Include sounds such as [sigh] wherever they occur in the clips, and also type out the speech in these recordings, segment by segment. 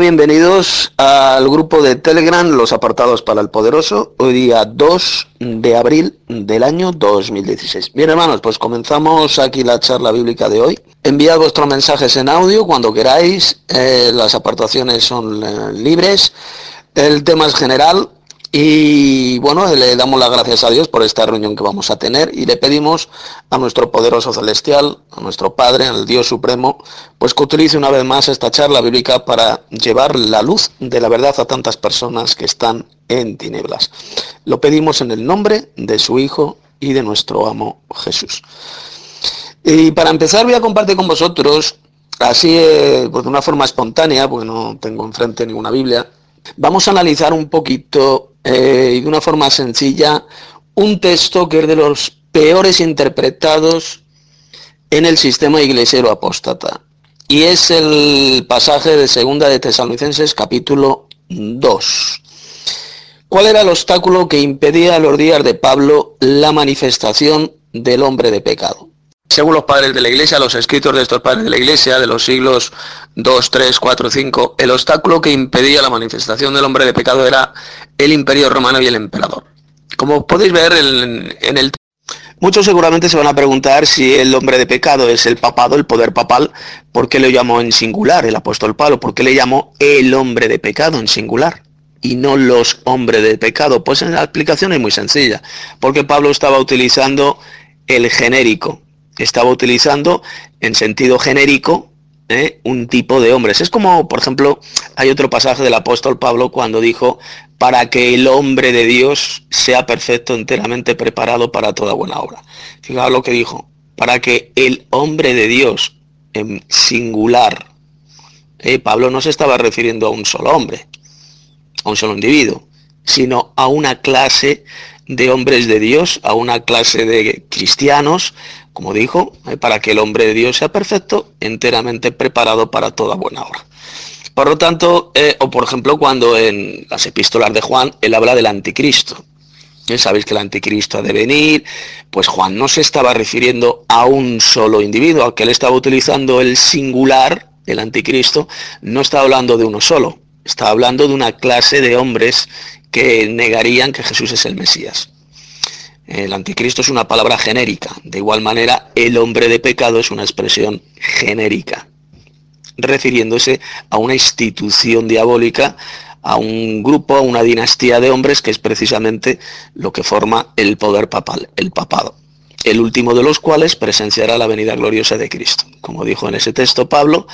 Bienvenidos al grupo de Telegram Los Apartados para el Poderoso, hoy día 2 de abril del año 2016. Bien hermanos, pues comenzamos aquí la charla bíblica de hoy. Enviad vuestros mensajes en audio cuando queráis, eh, las apartaciones son eh, libres, el tema es general, y bueno, le damos las gracias a Dios por esta reunión que vamos a tener y le pedimos a nuestro poderoso celestial, a nuestro Padre, al Dios Supremo, pues que utilice una vez más esta charla bíblica para llevar la luz de la verdad a tantas personas que están en tinieblas. Lo pedimos en el nombre de su Hijo y de nuestro amo Jesús. Y para empezar voy a compartir con vosotros, así eh, pues de una forma espontánea, porque no tengo enfrente ninguna Biblia, vamos a analizar un poquito eh, y de una forma sencilla un texto que es de los peores interpretados en el sistema iglesiero apóstata. Y es el pasaje de Segunda de Tesalonicenses capítulo 2. ¿Cuál era el obstáculo que impedía a los días de Pablo la manifestación del hombre de pecado? Según los padres de la iglesia, los escritos de estos padres de la iglesia de los siglos 2, 3, 4, 5, el obstáculo que impedía la manifestación del hombre de pecado era el imperio romano y el emperador. Como podéis ver en, el... Muchos seguramente se van a preguntar si el hombre de pecado es el papado, el poder papal, ¿por qué lo llamó en singular el apóstol Pablo? ¿Por qué le llamó el hombre de pecado en singular? y no los hombres de pecado? Pues la explicación es muy sencilla, porque Pablo estaba utilizando el genérico, estaba utilizando en sentido genérico ¿eh? un tipo de hombres. Es como, por ejemplo, hay otro pasaje del apóstol Pablo cuando dijo, para que el hombre de Dios sea perfecto, enteramente preparado para toda buena obra. Fijaos lo que dijo, para que el hombre de Dios, en singular, ¿eh? Pablo no se estaba refiriendo a un solo hombre, a un solo individuo, sino a una clase de hombres de Dios, a una clase de cristianos, como dijo, eh, para que el hombre de Dios sea perfecto, enteramente preparado para toda buena obra. Por lo tanto, eh, o por ejemplo, cuando en las epístolas de Juan, él habla del anticristo. Ya sabéis que el anticristo ha de venir, pues Juan no se estaba refiriendo a un solo individuo, aunque él estaba utilizando el singular, el anticristo, no estaba hablando de uno solo, estaba hablando de una clase de hombres que negarían que Jesús es el Mesías. El anticristo es una palabra genérica. De igual manera, el hombre de pecado es una expresión genérica, refiriéndose a una institución diabólica, a un grupo, a una dinastía de hombres que es precisamente lo que forma el poder papal, el papado. El último de los cuales presenciará la venida gloriosa de Cristo. Como dijo en ese texto Pablo,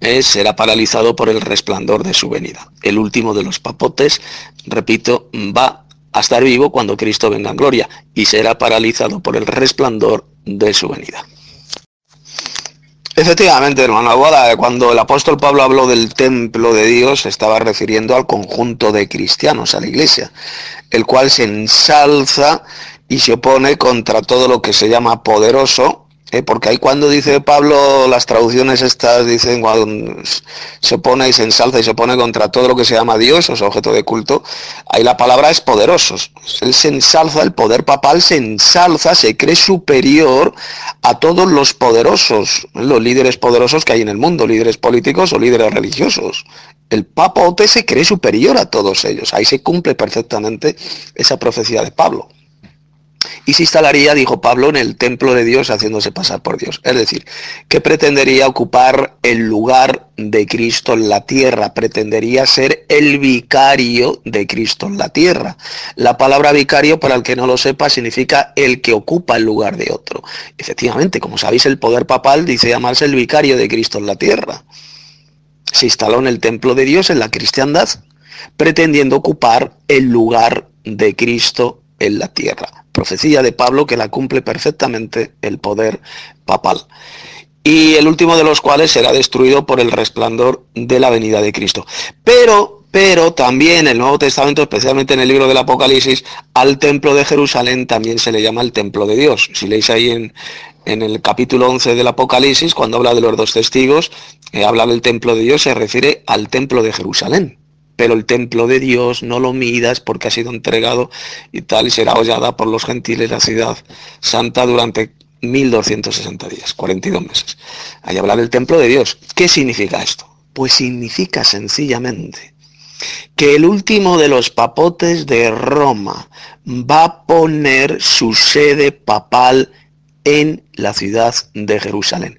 eh, será paralizado por el resplandor de su venida. El último de los papotes, repito, va a estar vivo cuando Cristo venga en gloria y será paralizado por el resplandor de su venida. Efectivamente, hermano, cuando el apóstol Pablo habló del templo de Dios, estaba refiriendo al conjunto de cristianos, a la iglesia, el cual se ensalza y se opone contra todo lo que se llama poderoso, ¿eh? porque ahí cuando dice Pablo, las traducciones estas dicen cuando se pone y se ensalza y se pone contra todo lo que se llama Dios, o sea, objeto de culto, ahí la palabra es poderosos. Él se ensalza, el poder papal se ensalza, se cree superior a todos los poderosos, los líderes poderosos que hay en el mundo, líderes políticos o líderes religiosos. El papote se cree superior a todos ellos. Ahí se cumple perfectamente esa profecía de Pablo y se instalaría, dijo Pablo, en el templo de Dios haciéndose pasar por Dios. Es decir, que pretendería ocupar el lugar de Cristo en la tierra, pretendería ser el vicario de Cristo en la tierra. La palabra vicario, para el que no lo sepa, significa el que ocupa el lugar de otro. Efectivamente, como sabéis, el poder papal dice llamarse el vicario de Cristo en la tierra. Se instaló en el templo de Dios, en la cristiandad, pretendiendo ocupar el lugar de Cristo en la tierra profecía de Pablo que la cumple perfectamente el poder papal. Y el último de los cuales será destruido por el resplandor de la venida de Cristo. Pero, pero también el Nuevo Testamento, especialmente en el libro del Apocalipsis, al templo de Jerusalén también se le llama el templo de Dios. Si leéis ahí en, en el capítulo 11 del Apocalipsis, cuando habla de los dos testigos, eh, habla del templo de Dios, se refiere al templo de Jerusalén pero el templo de Dios no lo midas porque ha sido entregado y tal, y será hollada por los gentiles la ciudad santa durante 1260 días, 42 meses. Ahí habla del templo de Dios. ¿Qué significa esto? Pues significa sencillamente que el último de los papotes de Roma va a poner su sede papal en la ciudad de Jerusalén.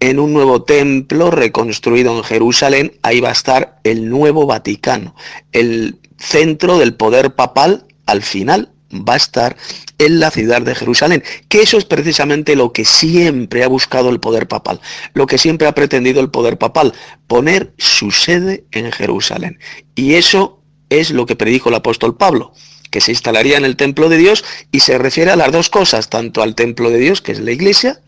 En un nuevo templo reconstruido en Jerusalén, ahí va a estar el nuevo Vaticano, el centro del poder papal al final va a estar en la ciudad de Jerusalén, que eso es precisamente lo que siempre ha buscado el poder papal, lo que siempre ha pretendido el poder papal, poner su sede en Jerusalén. Y eso es lo que predijo el apóstol Pablo, que se instalaría en el templo de Dios y se refiere a las dos cosas, tanto al templo de Dios, que es la iglesia,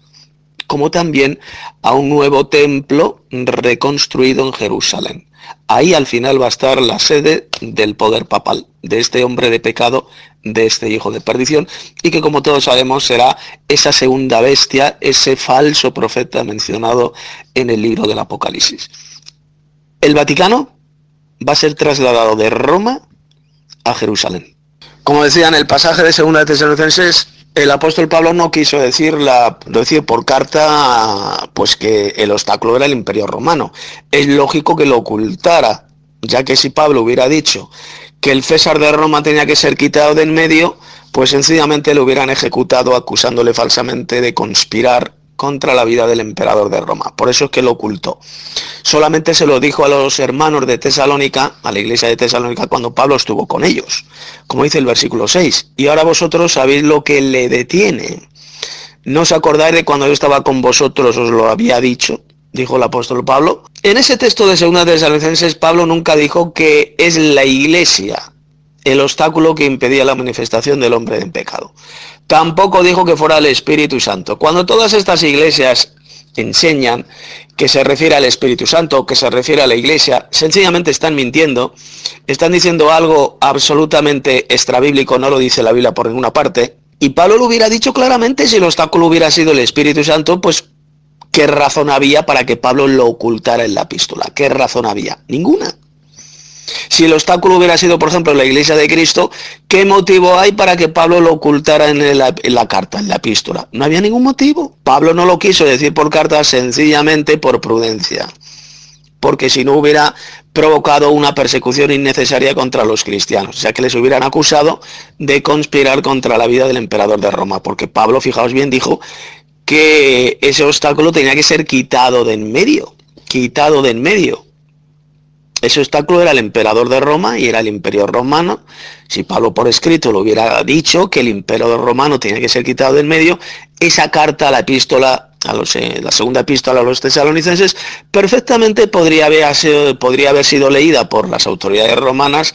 como también a un nuevo templo reconstruido en Jerusalén. Ahí al final va a estar la sede del poder papal, de este hombre de pecado, de este hijo de perdición, y que como todos sabemos será esa segunda bestia, ese falso profeta mencionado en el libro del Apocalipsis. El Vaticano va a ser trasladado de Roma a Jerusalén. Como decía en el pasaje de Segunda de Tesalonicenses, el apóstol Pablo no quiso decir, decir por carta pues que el obstáculo era el imperio romano. Es lógico que lo ocultara, ya que si Pablo hubiera dicho que el César de Roma tenía que ser quitado de en medio, pues sencillamente lo hubieran ejecutado acusándole falsamente de conspirar contra la vida del emperador de Roma. Por eso es que lo ocultó. Solamente se lo dijo a los hermanos de Tesalónica, a la iglesia de Tesalónica, cuando Pablo estuvo con ellos, como dice el versículo 6. Y ahora vosotros sabéis lo que le detiene. ¿No os acordáis de cuando yo estaba con vosotros os lo había dicho? Dijo el apóstol Pablo. En ese texto de Segunda de Tesalonicenses, Pablo nunca dijo que es la iglesia el obstáculo que impedía la manifestación del hombre en pecado. Tampoco dijo que fuera el Espíritu Santo. Cuando todas estas iglesias enseñan que se refiere al Espíritu Santo, que se refiere a la iglesia, sencillamente están mintiendo, están diciendo algo absolutamente extrabíblico, no lo dice la Biblia por ninguna parte, y Pablo lo hubiera dicho claramente si el obstáculo hubiera sido el Espíritu Santo, pues ¿qué razón había para que Pablo lo ocultara en la epístola? ¿Qué razón había? Ninguna. Si el obstáculo hubiera sido, por ejemplo, la iglesia de Cristo, ¿qué motivo hay para que Pablo lo ocultara en la, carta, en la epístola? No había ningún motivo. Pablo no lo quiso decir por carta sencillamente por prudencia. Porque si no hubiera provocado una persecución innecesaria contra los cristianos, o sea que les hubieran acusado de conspirar contra la vida del emperador de Roma, porque Pablo, fijaos bien, dijo que ese obstáculo tenía que ser quitado de en medio, quitado de en medio. Ese obstáculo era el emperador de Roma y era el imperio romano. Si Pablo por escrito lo hubiera dicho que el imperio romano tenía que ser quitado del medio, esa carta, la epístola, a los, eh, la segunda epístola a los tesalonicenses, perfectamente podría haber, sido, podría haber sido leída por las autoridades romanas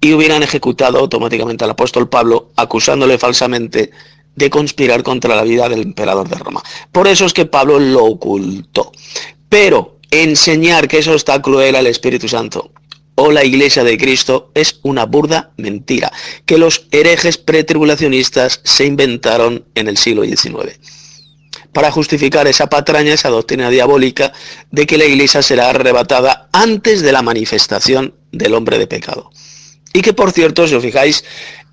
y hubieran ejecutado automáticamente al apóstol Pablo, acusándole falsamente de conspirar contra la vida del emperador de Roma. Por eso es que Pablo lo ocultó. Pero enseñar que ese obstáculo era el Espíritu Santo o la Iglesia de Cristo es una burda mentira que los herejes pretribulacionistas se inventaron en el siglo XIX para justificar esa patraña, esa doctrina diabólica de que la Iglesia será arrebatada antes de la manifestación del hombre de pecado. Y que por cierto, si os fijáis,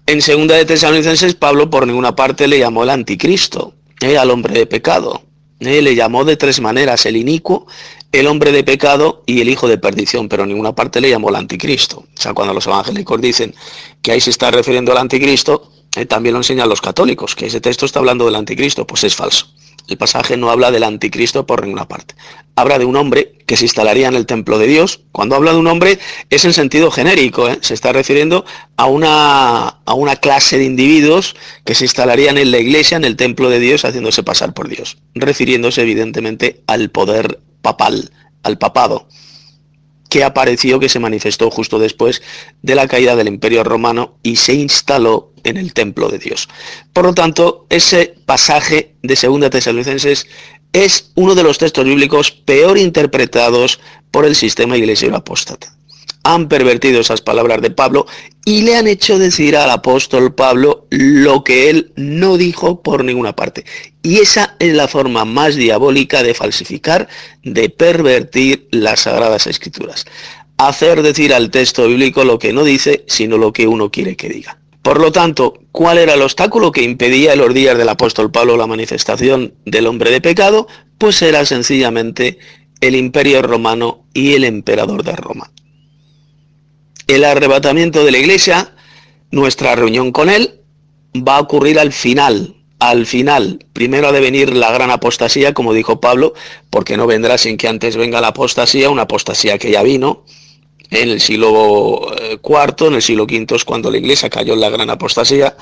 en segunda de Tesalonicenses Pablo por ninguna parte le llamó el anticristo, eh, al hombre de pecado. Eh, le llamó de tres maneras, el inicuo, el hombre de pecado y el hijo de perdición, pero en ninguna parte le llamó el anticristo. O sea, cuando los evangélicos dicen que ahí se está refiriendo al anticristo, eh, también lo enseñan los católicos, que ese texto está hablando del anticristo, pues es falso. El pasaje no habla del anticristo por ninguna parte. Habla de un hombre que se instalaría en el templo de Dios. Cuando habla de un hombre es en sentido genérico, ¿eh? se está refiriendo a una, a una clase de individuos que se instalarían en la iglesia, en el templo de Dios, haciéndose pasar por Dios, refiriéndose evidentemente al poder papal, al papado, que apareció, que se manifestó justo después de la caída del imperio romano y se instaló en el templo de Dios. Por lo tanto, ese pasaje de Segunda Tesalonicenses es uno de los textos bíblicos peor interpretados por el sistema iglesia apóstata han pervertido esas palabras de Pablo y le han hecho decir al apóstol Pablo lo que él no dijo por ninguna parte. Y esa es la forma más diabólica de falsificar, de pervertir las sagradas escrituras. Hacer decir al texto bíblico lo que no dice, sino lo que uno quiere que diga. Por lo tanto, ¿cuál era el obstáculo que impedía en los días del apóstol Pablo la manifestación del hombre de pecado? Pues era sencillamente el imperio romano y el emperador de Roma. El arrebatamiento de la iglesia, nuestra reunión con él, va a ocurrir al final, al final. Primero ha de venir la gran apostasía, como dijo Pablo, porque no vendrá sin que antes venga la apostasía, una apostasía que ya vino en el siglo IV, eh, en el siglo V es cuando la iglesia cayó en la gran apostasía.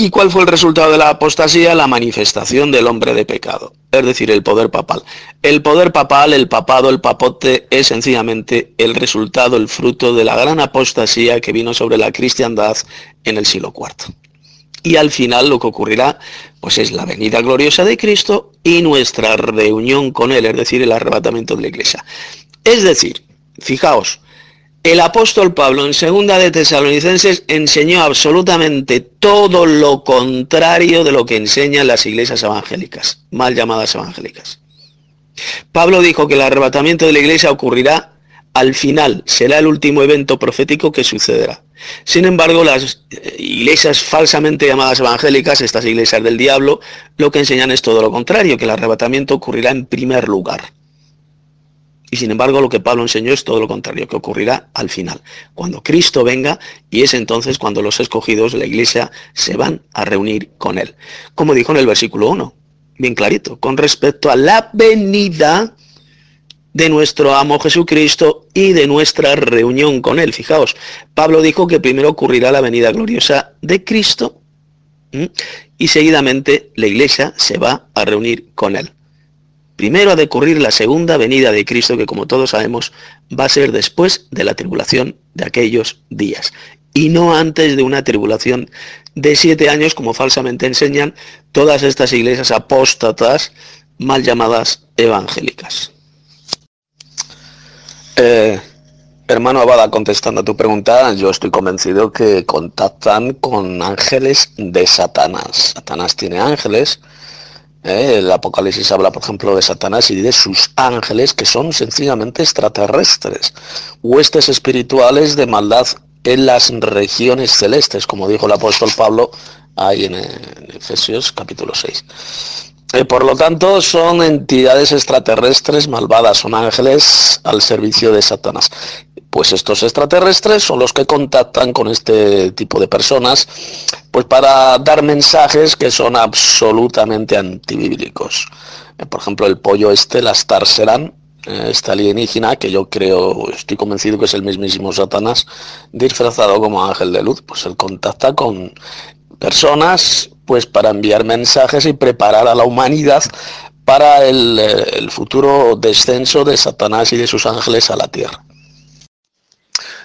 ¿Y cuál fue el resultado de la apostasía? La manifestación del hombre de pecado, es decir, el poder papal. El poder papal, el papado, el papote, es sencillamente el resultado, el fruto de la gran apostasía que vino sobre la cristiandad en el siglo IV. Y al final lo que ocurrirá, pues es la venida gloriosa de Cristo y nuestra reunión con Él, es decir, el arrebatamiento de la iglesia. Es decir, fijaos, el apóstol Pablo en segunda de Tesalonicenses enseñó absolutamente todo lo contrario de lo que enseñan las iglesias evangélicas, mal llamadas evangélicas. Pablo dijo que el arrebatamiento de la iglesia ocurrirá al final, será el último evento profético que sucederá. Sin embargo, las eh, iglesias falsamente llamadas evangélicas, estas iglesias del diablo, lo que enseñan es todo lo contrario, que el arrebatamiento ocurrirá en primer lugar. Y sin embargo lo que Pablo enseñó es todo lo contrario, que ocurrirá al final, cuando Cristo venga y es entonces cuando los escogidos, la iglesia, se van a reunir con él. Como dijo en el versículo 1, bien clarito, con respecto a la venida de nuestro amo Jesucristo y de nuestra reunión con él. Fijaos, Pablo dijo que primero ocurrirá la venida gloriosa de Cristo y seguidamente la iglesia se va a reunir con él. Primero ha de ocurrir la segunda venida de Cristo, que como todos sabemos va a ser después de la tribulación de aquellos días, y no antes de una tribulación de siete años, como falsamente enseñan todas estas iglesias apóstatas mal llamadas evangélicas. Eh, hermano Abada, contestando a tu pregunta, yo estoy convencido que contactan con ángeles de Satanás. Satanás tiene ángeles, ¿eh? el Apocalipsis habla, por ejemplo, de Satanás y de sus ángeles, que son sencillamente extraterrestres, huestes espirituales de maldad en las regiones celestes, como dijo el apóstol Pablo ahí en, Efesios capítulo 6. Eh, por lo tanto, son entidades extraterrestres malvadas, son ángeles al servicio de Satanás. Pues estos extraterrestres son los que contactan con este tipo de personas, pues para dar mensajes que son absolutamente antibíblicos. Eh, por ejemplo, el pollo este, la Star Serán, eh, esta alienígena, que yo creo, estoy convencido que es el mismísimo Satanás, disfrazado como ángel de luz, pues él contacta con personas pues para enviar mensajes y preparar a la humanidad para el, eh, el futuro descenso de Satanás y de sus ángeles a la tierra.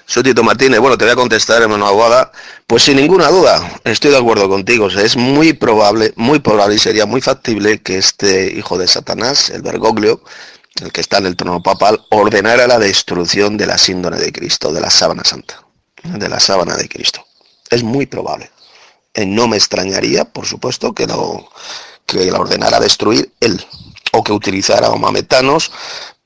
Soy Tito Martínez. Bueno, te voy a contestar, hermano Aguada. Pues sin ninguna duda, estoy de acuerdo contigo. es muy probable, muy probable y sería muy factible que este hijo de Satanás, el Bergoglio, el que está en el trono papal, ordenara la destrucción de la síndone de Cristo, de la sábana santa, de la sábana de Cristo. Es muy probable. Eh, no me extrañaría, por supuesto, que, lo, que la ordenara destruir él, o que utilizara mametanos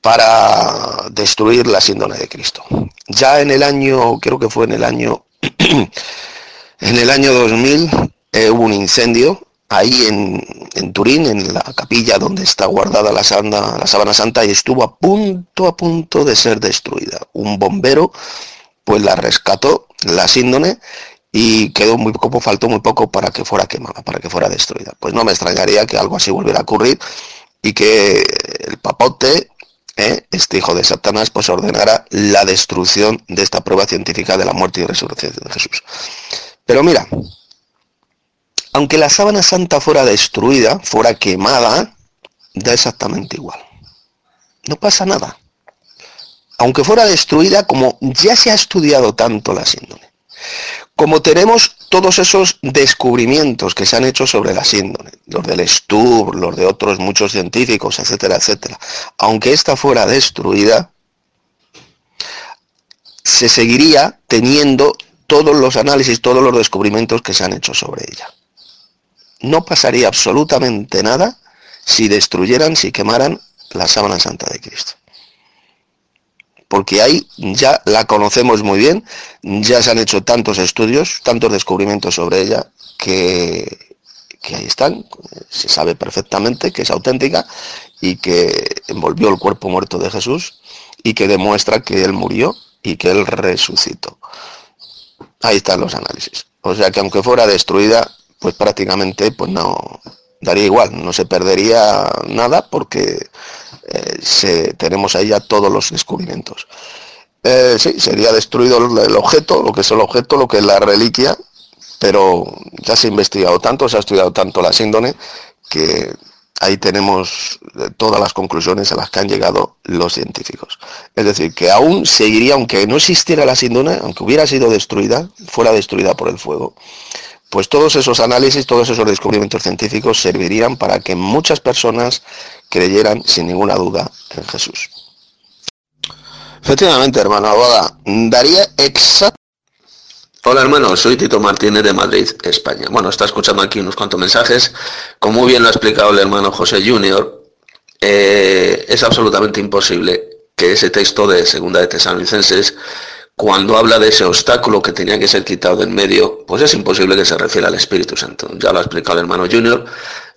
para destruir la síndrome de Cristo. Ya en el año, creo que fue en el año, [clears throat] en el año 2000, eh, hubo un incendio ahí en, Turín, en la capilla donde está guardada la, sábana santa, y estuvo a punto, a punto de ser destruida. Un bombero, pues la rescató, la síndone, y quedó muy poco, faltó muy poco para que fuera quemada, para que fuera destruida. Pues no me extrañaría que algo así volviera a ocurrir y que el papote ¿eh? este hijo de Satanás, pues ordenará la destrucción de esta prueba científica de la muerte y resurrección de Jesús. Pero mira, aunque la sábana santa fuera destruida, fuera quemada, da exactamente igual. No pasa nada. Aunque fuera destruida, como ya se ha estudiado tanto la síndrome, como tenemos todos esos descubrimientos que se han hecho sobre la síndrome, los del Stubb, los de otros muchos científicos, etcétera, etcétera, aunque esta fuera destruida, se seguiría teniendo todos los análisis, todos los descubrimientos que se han hecho sobre ella. No pasaría absolutamente nada si destruyeran, si quemaran la sábana santa de Cristo porque ahí ya la conocemos muy bien, ya se han hecho tantos estudios, tantos descubrimientos sobre ella, que, ahí están, se sabe perfectamente que es auténtica y que envolvió el cuerpo muerto de Jesús y que demuestra que Él murió y que Él resucitó. Ahí están los análisis. O sea que aunque fuera destruida, pues prácticamente pues no daría igual, no se perdería nada porque eh, tenemos ahí ya todos los descubrimientos. Eh, sí, sería destruido el, objeto, lo que es el objeto, lo que es la reliquia, pero ya se ha investigado tanto, se ha estudiado tanto la síndone, que ahí tenemos eh, todas las conclusiones a las que han llegado los científicos. Es decir, que aún seguiría, aunque no existiera la síndone, aunque hubiera sido destruida, fuera destruida por el fuego, pues todos esos análisis, todos esos descubrimientos científicos servirían para que muchas personas creyeran sin ninguna duda en Jesús. Efectivamente, hermano Abogada, daría exacto. Hola hermano, soy Tito Martínez de Madrid, España. Bueno, está escuchando aquí unos cuantos mensajes. Como muy bien lo ha explicado el hermano José Junior, eh, es absolutamente imposible que ese texto de Segunda de Tesalonicenses cuando habla de ese obstáculo que tenía que ser quitado del medio, pues es imposible que se refiera al Espíritu Santo. Ya lo ha explicado el hermano Junior,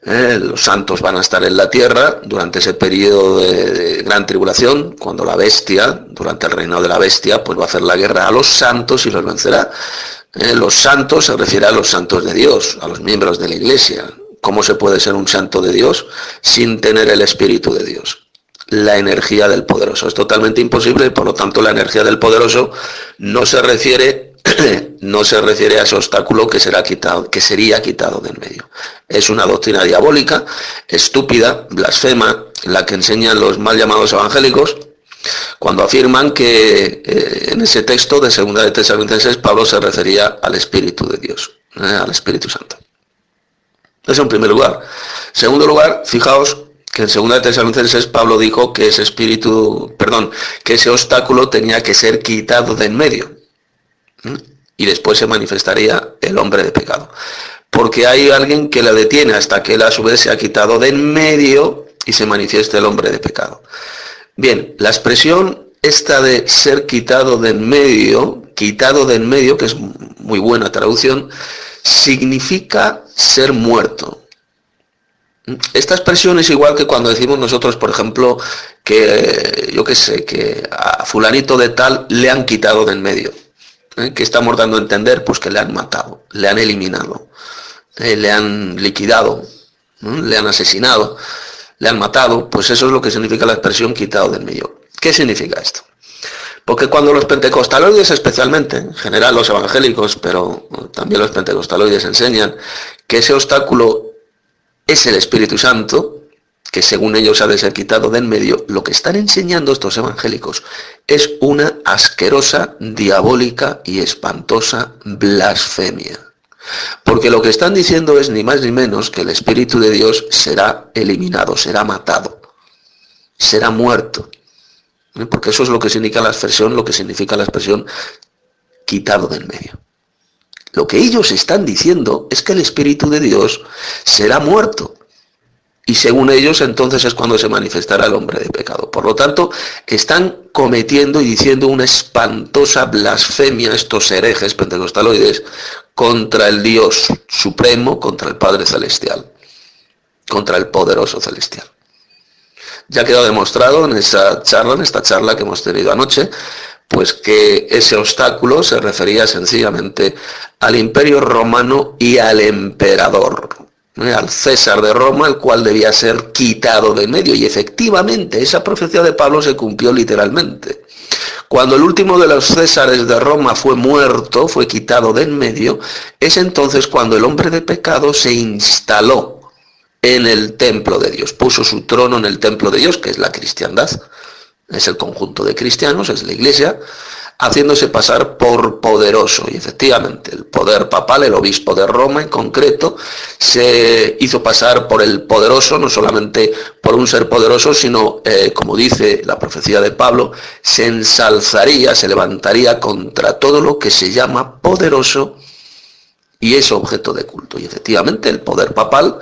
eh, los santos van a estar en la tierra durante ese periodo de, gran tribulación, cuando la bestia, durante el reinado de la bestia, pues va a hacer la guerra a los santos y los vencerá. Eh, los santos se refiere a los santos de Dios, a los miembros de la iglesia. ¿Cómo se puede ser un santo de Dios sin tener el Espíritu de Dios? La energía del poderoso. Es totalmente imposible por lo tanto la energía del poderoso no se refiere [clears throat] no se refiere a ese obstáculo que será quitado, que sería quitado del medio. Es una doctrina diabólica, estúpida, blasfema, la que enseñan los mal llamados evangélicos, cuando afirman que eh, en ese texto de Segunda de Tesalonicenses Pablo se refería al Espíritu de Dios, eh, al Espíritu Santo. Eso en primer lugar. Segundo lugar, fijaos que en segunda de Tesalonicenses Pablo dijo que ese espíritu, perdón, que ese obstáculo tenía que ser quitado de en medio. Y después se manifestaría el hombre de pecado. Porque hay alguien que la detiene hasta que él a su vez se ha quitado de en medio y se manifieste el hombre de pecado. Bien, la expresión esta de ser quitado de en medio, quitado de en medio, que es muy buena traducción, significa ser muerto. Esta expresión es igual que cuando decimos nosotros, por ejemplo, que yo qué sé, que a fulanito de tal le han quitado del medio. ¿eh? ¿Qué estamos dando a entender? Pues que le han matado, le han eliminado, ¿eh? le han liquidado, le han asesinado, le han matado. Pues eso es lo que significa la expresión quitado del medio. ¿Qué significa esto? Porque cuando los pentecostaloides especialmente, en general los evangélicos, pero también los pentecostaloides enseñan que ese obstáculo es el Espíritu Santo, que según ellos ha de ser quitado de en medio, lo que están enseñando estos evangélicos es una asquerosa, diabólica y espantosa blasfemia. Porque lo que están diciendo es ni más ni menos que el Espíritu de Dios será eliminado, será matado, será muerto. ¿Eh? Porque eso es lo que significa la expresión, lo que significa la expresión quitado del medio. Lo que ellos están diciendo es que el Espíritu de Dios será muerto. Y según ellos entonces es cuando se manifestará el hombre de pecado. Por lo tanto, están cometiendo y diciendo una espantosa blasfemia estos herejes pentecostaloides contra el Dios supremo, contra el Padre Celestial, contra el poderoso celestial. Ya quedado demostrado en esa charla, en esta charla que hemos tenido anoche, pues que ese obstáculo se refería sencillamente al imperio romano y al emperador, al César de Roma, el cual debía ser quitado de medio. Y efectivamente, esa profecía de Pablo se cumplió literalmente. Cuando el último de los Césares de Roma fue muerto, fue quitado de en medio, es entonces cuando el hombre de pecado se instaló en el templo de Dios, puso su trono en el templo de Dios, que es la cristiandad es el conjunto de cristianos, es la iglesia, haciéndose pasar por poderoso. Y efectivamente, el poder papal, el obispo de Roma en concreto, se hizo pasar por el poderoso, no solamente por un ser poderoso, sino, eh, como dice la profecía de Pablo, se ensalzaría, se levantaría contra todo lo que se llama poderoso y es objeto de culto. Y efectivamente, el poder papal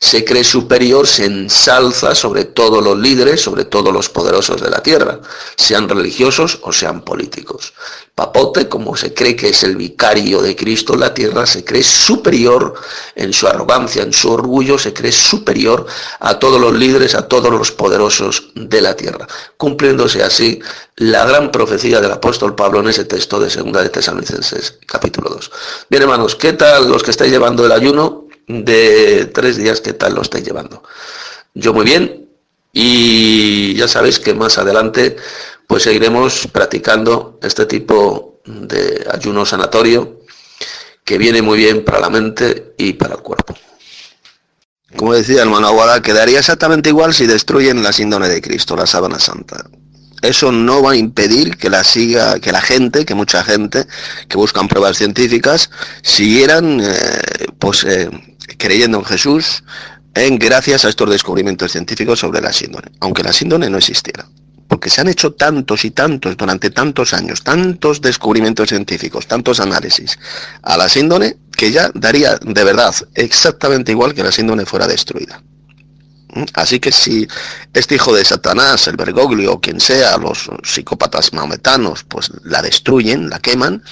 se cree superior, se ensalza sobre todos los líderes, sobre todos los poderosos de la tierra, sean religiosos o sean políticos. Papote, como se cree que es el vicario de Cristo en la tierra, se cree superior en su arrogancia, en su orgullo, se cree superior a todos los líderes, a todos los poderosos de la tierra, cumpliéndose así la gran profecía del apóstol Pablo en ese texto de Segunda de Tesalonicenses, capítulo 2. Bien, hermanos, ¿qué tal los que estáis llevando el ayuno? De tres días, ¿qué tal lo estáis llevando? Yo muy bien y ya sabéis que más adelante pues seguiremos practicando este tipo de ayuno sanatorio que viene muy bien para la mente y para el cuerpo. Como decía el hermano Aguada, quedaría exactamente igual si destruyen la síndrome de Cristo, la sábana santa. Eso no va a impedir que la siga, que la gente, que mucha gente que buscan pruebas científicas, siguieran eh, pues eh, creyendo en Jesús en gracias a estos descubrimientos científicos sobre la síndrome, aunque la síndrome no existiera. Porque se han hecho tantos y tantos durante tantos años, tantos descubrimientos científicos, tantos análisis a la síndrome, que ya daría de verdad exactamente igual que la síndrome fuera destruida. ¿Mm? Así que si este hijo de Satanás, el Bergoglio quien sea, los psicópatas maometanos, pues la destruyen, la queman,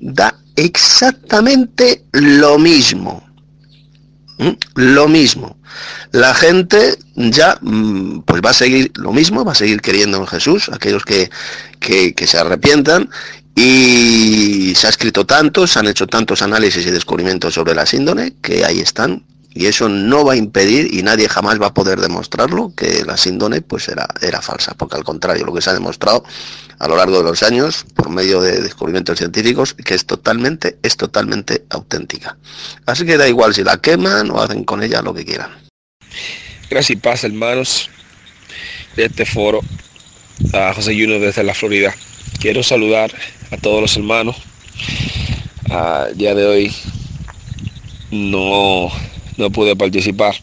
da exactamente lo mismo. Lo mismo. La gente ya mm, pues va a seguir lo mismo, va a seguir creyendo en Jesús, aquellos que, que, se arrepientan, y se ha escrito tanto, se han hecho tantos análisis y descubrimientos sobre la síndrome que ahí están. Y eso no va a impedir, y nadie jamás va a poder demostrarlo, que la síndrome pues era, era falsa, porque al contrario, lo que se ha demostrado a lo largo de los años, por medio de descubrimientos científicos, que es totalmente, es totalmente auténtica. Así que da igual si la queman o hacen con ella lo que quieran. Gracias y paz, hermanos, de este foro, a José Juno desde la Florida. Quiero saludar a todos los hermanos. Al día de hoy no, no pude participar.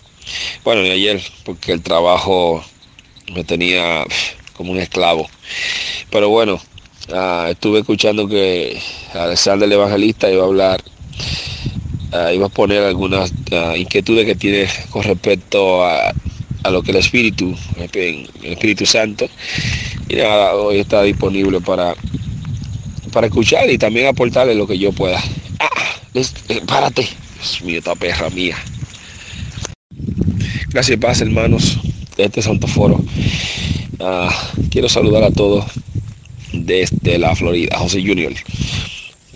Bueno, ni ayer, porque el trabajo me tenía como un esclavo. Pero bueno, ah, estuve escuchando que Alexander el Evangelista iba a hablar, ah, iba a poner algunas ah, inquietudes que tiene con respecto a, lo que el Espíritu, el Espíritu Santo, y hoy está disponible para, para escuchar y también aportarle lo que yo pueda. Ah, párate, Dios mío, esta perra mía. Gracias, paz, hermanos, de este Santo Foro. quiero saludar a todos desde la Florida, José Junior.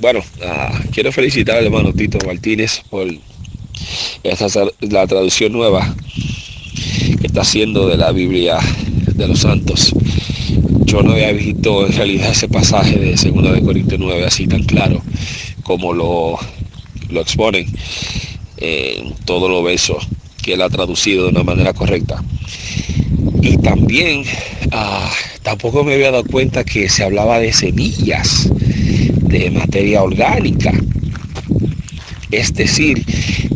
Bueno, ah, quiero felicitar al hermano Tito Martínez por esta, la traducción nueva que está haciendo de la Biblia de los Santos. Yo no había visto en realidad ese pasaje de 2 de Corintios 9 así tan claro como lo, lo exponen en todos los versos que él ha traducido de una manera correcta. Y también ah, tampoco me había dado cuenta que se hablaba de semillas, de materia orgánica. Es decir,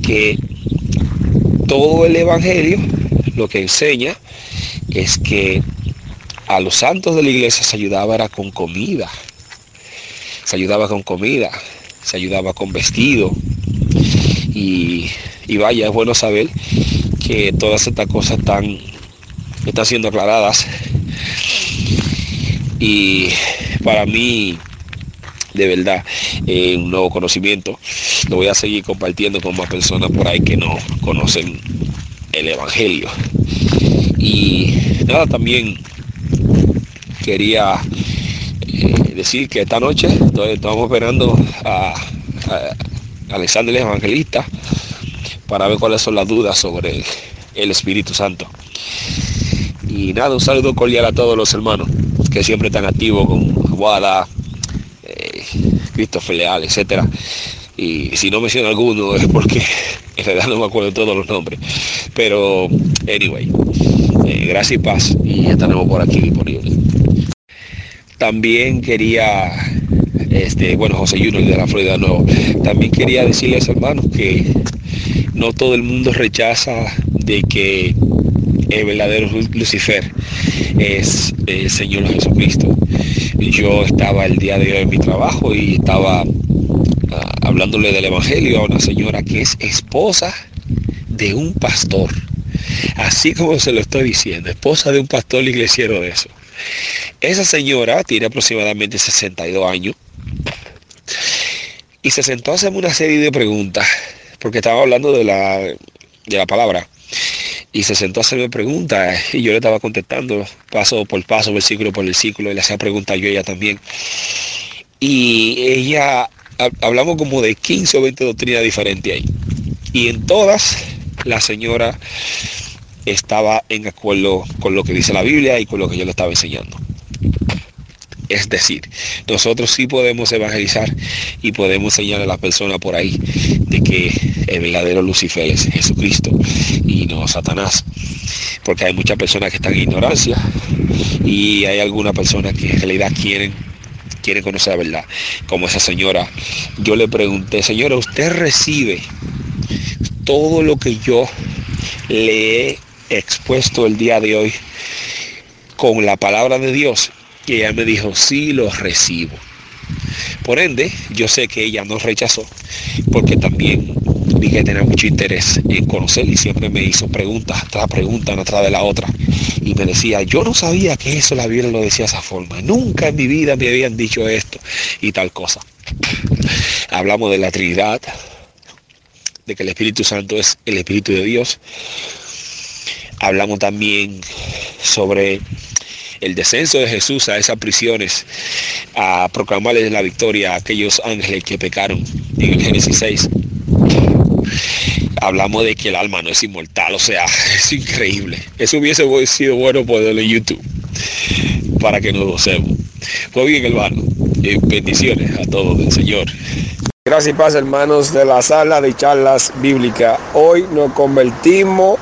que todo el Evangelio lo que enseña es que a los santos de la iglesia se ayudaba era con comida. Se ayudaba con comida, se ayudaba con vestido. Y, y vaya, es bueno saber que todas estas cosas están están siendo aclaradas. Y para mí, de verdad, eh, un nuevo conocimiento. Lo voy a seguir compartiendo con más personas por ahí que no conocen el Evangelio. Y nada, también quería eh, decir que esta noche estamos esperando a, Alexander el Evangelista para ver cuáles son las dudas sobre el Espíritu Santo. Y nada, un saludo cordial a todos los hermanos que siempre están activos con Guada, eh, Christopher Leal, etcétera. Y si no menciono alguno es porque [laughs] en realidad no me acuerdo todos los nombres. Pero, anyway, eh, gracias y paz. Y estaremos por aquí disponibles. También quería, este, bueno, José Junior de la Florida Nuevo, también quería decirles hermanos que no todo el mundo rechaza de que el verdadero Lucifer es el Señor Jesucristo. Yo estaba el día de hoy en mi trabajo y estaba ah, hablándole del Evangelio a una señora que es esposa de un pastor. Así como se lo estoy diciendo, esposa de un pastor iglesiero de eso. Esa señora tiene aproximadamente 62 años y se sentó a hacerme una serie de preguntas, porque estaba hablando de la, de la palabra. Y se sentó a hacerme preguntas y yo le estaba contestando paso por paso, versículo por versículo, y le hacía preguntas yo a ella también. Y ella, hablamos como de 15 o 20 doctrinas diferentes ahí. Y en todas, la señora estaba en acuerdo con lo que dice la Biblia y con lo que yo le estaba enseñando. Es decir, nosotros sí podemos evangelizar y podemos enseñar a la persona por ahí de que el verdadero Lucifer es Jesucristo y no Satanás. Porque hay muchas personas que están en ignorancia y hay algunas personas que en realidad quieren quieren conocer la verdad. Como esa señora, yo le pregunté, señora, ¿usted recibe todo lo que yo le he expuesto el día de hoy con la palabra de Dios? Y ella me dijo, sí, lo recibo. Por ende, yo sé que ella no rechazó, porque también vi que tenía mucho interés en conocer y siempre me hizo preguntas tras preguntas, una tras de la otra. Y me decía, yo no sabía que eso la Biblia lo decía de esa forma. Nunca en mi vida me habían dicho esto y tal cosa. Hablamos de la Trinidad, de que el Espíritu Santo es el Espíritu de Dios. Hablamos también sobre el descenso de Jesús a esas prisiones, a proclamarles la victoria a aquellos ángeles que pecaron en el Génesis 6. Hablamos de que el alma no es inmortal, o sea, [laughs] es increíble. Eso hubiese sido bueno poderlo en YouTube para que nos gocemos. Pues bien, hermano, bendiciones a todos del Señor. Gracias y paz hermanos de la sala de charlas bíblicas. Hoy nos convertimos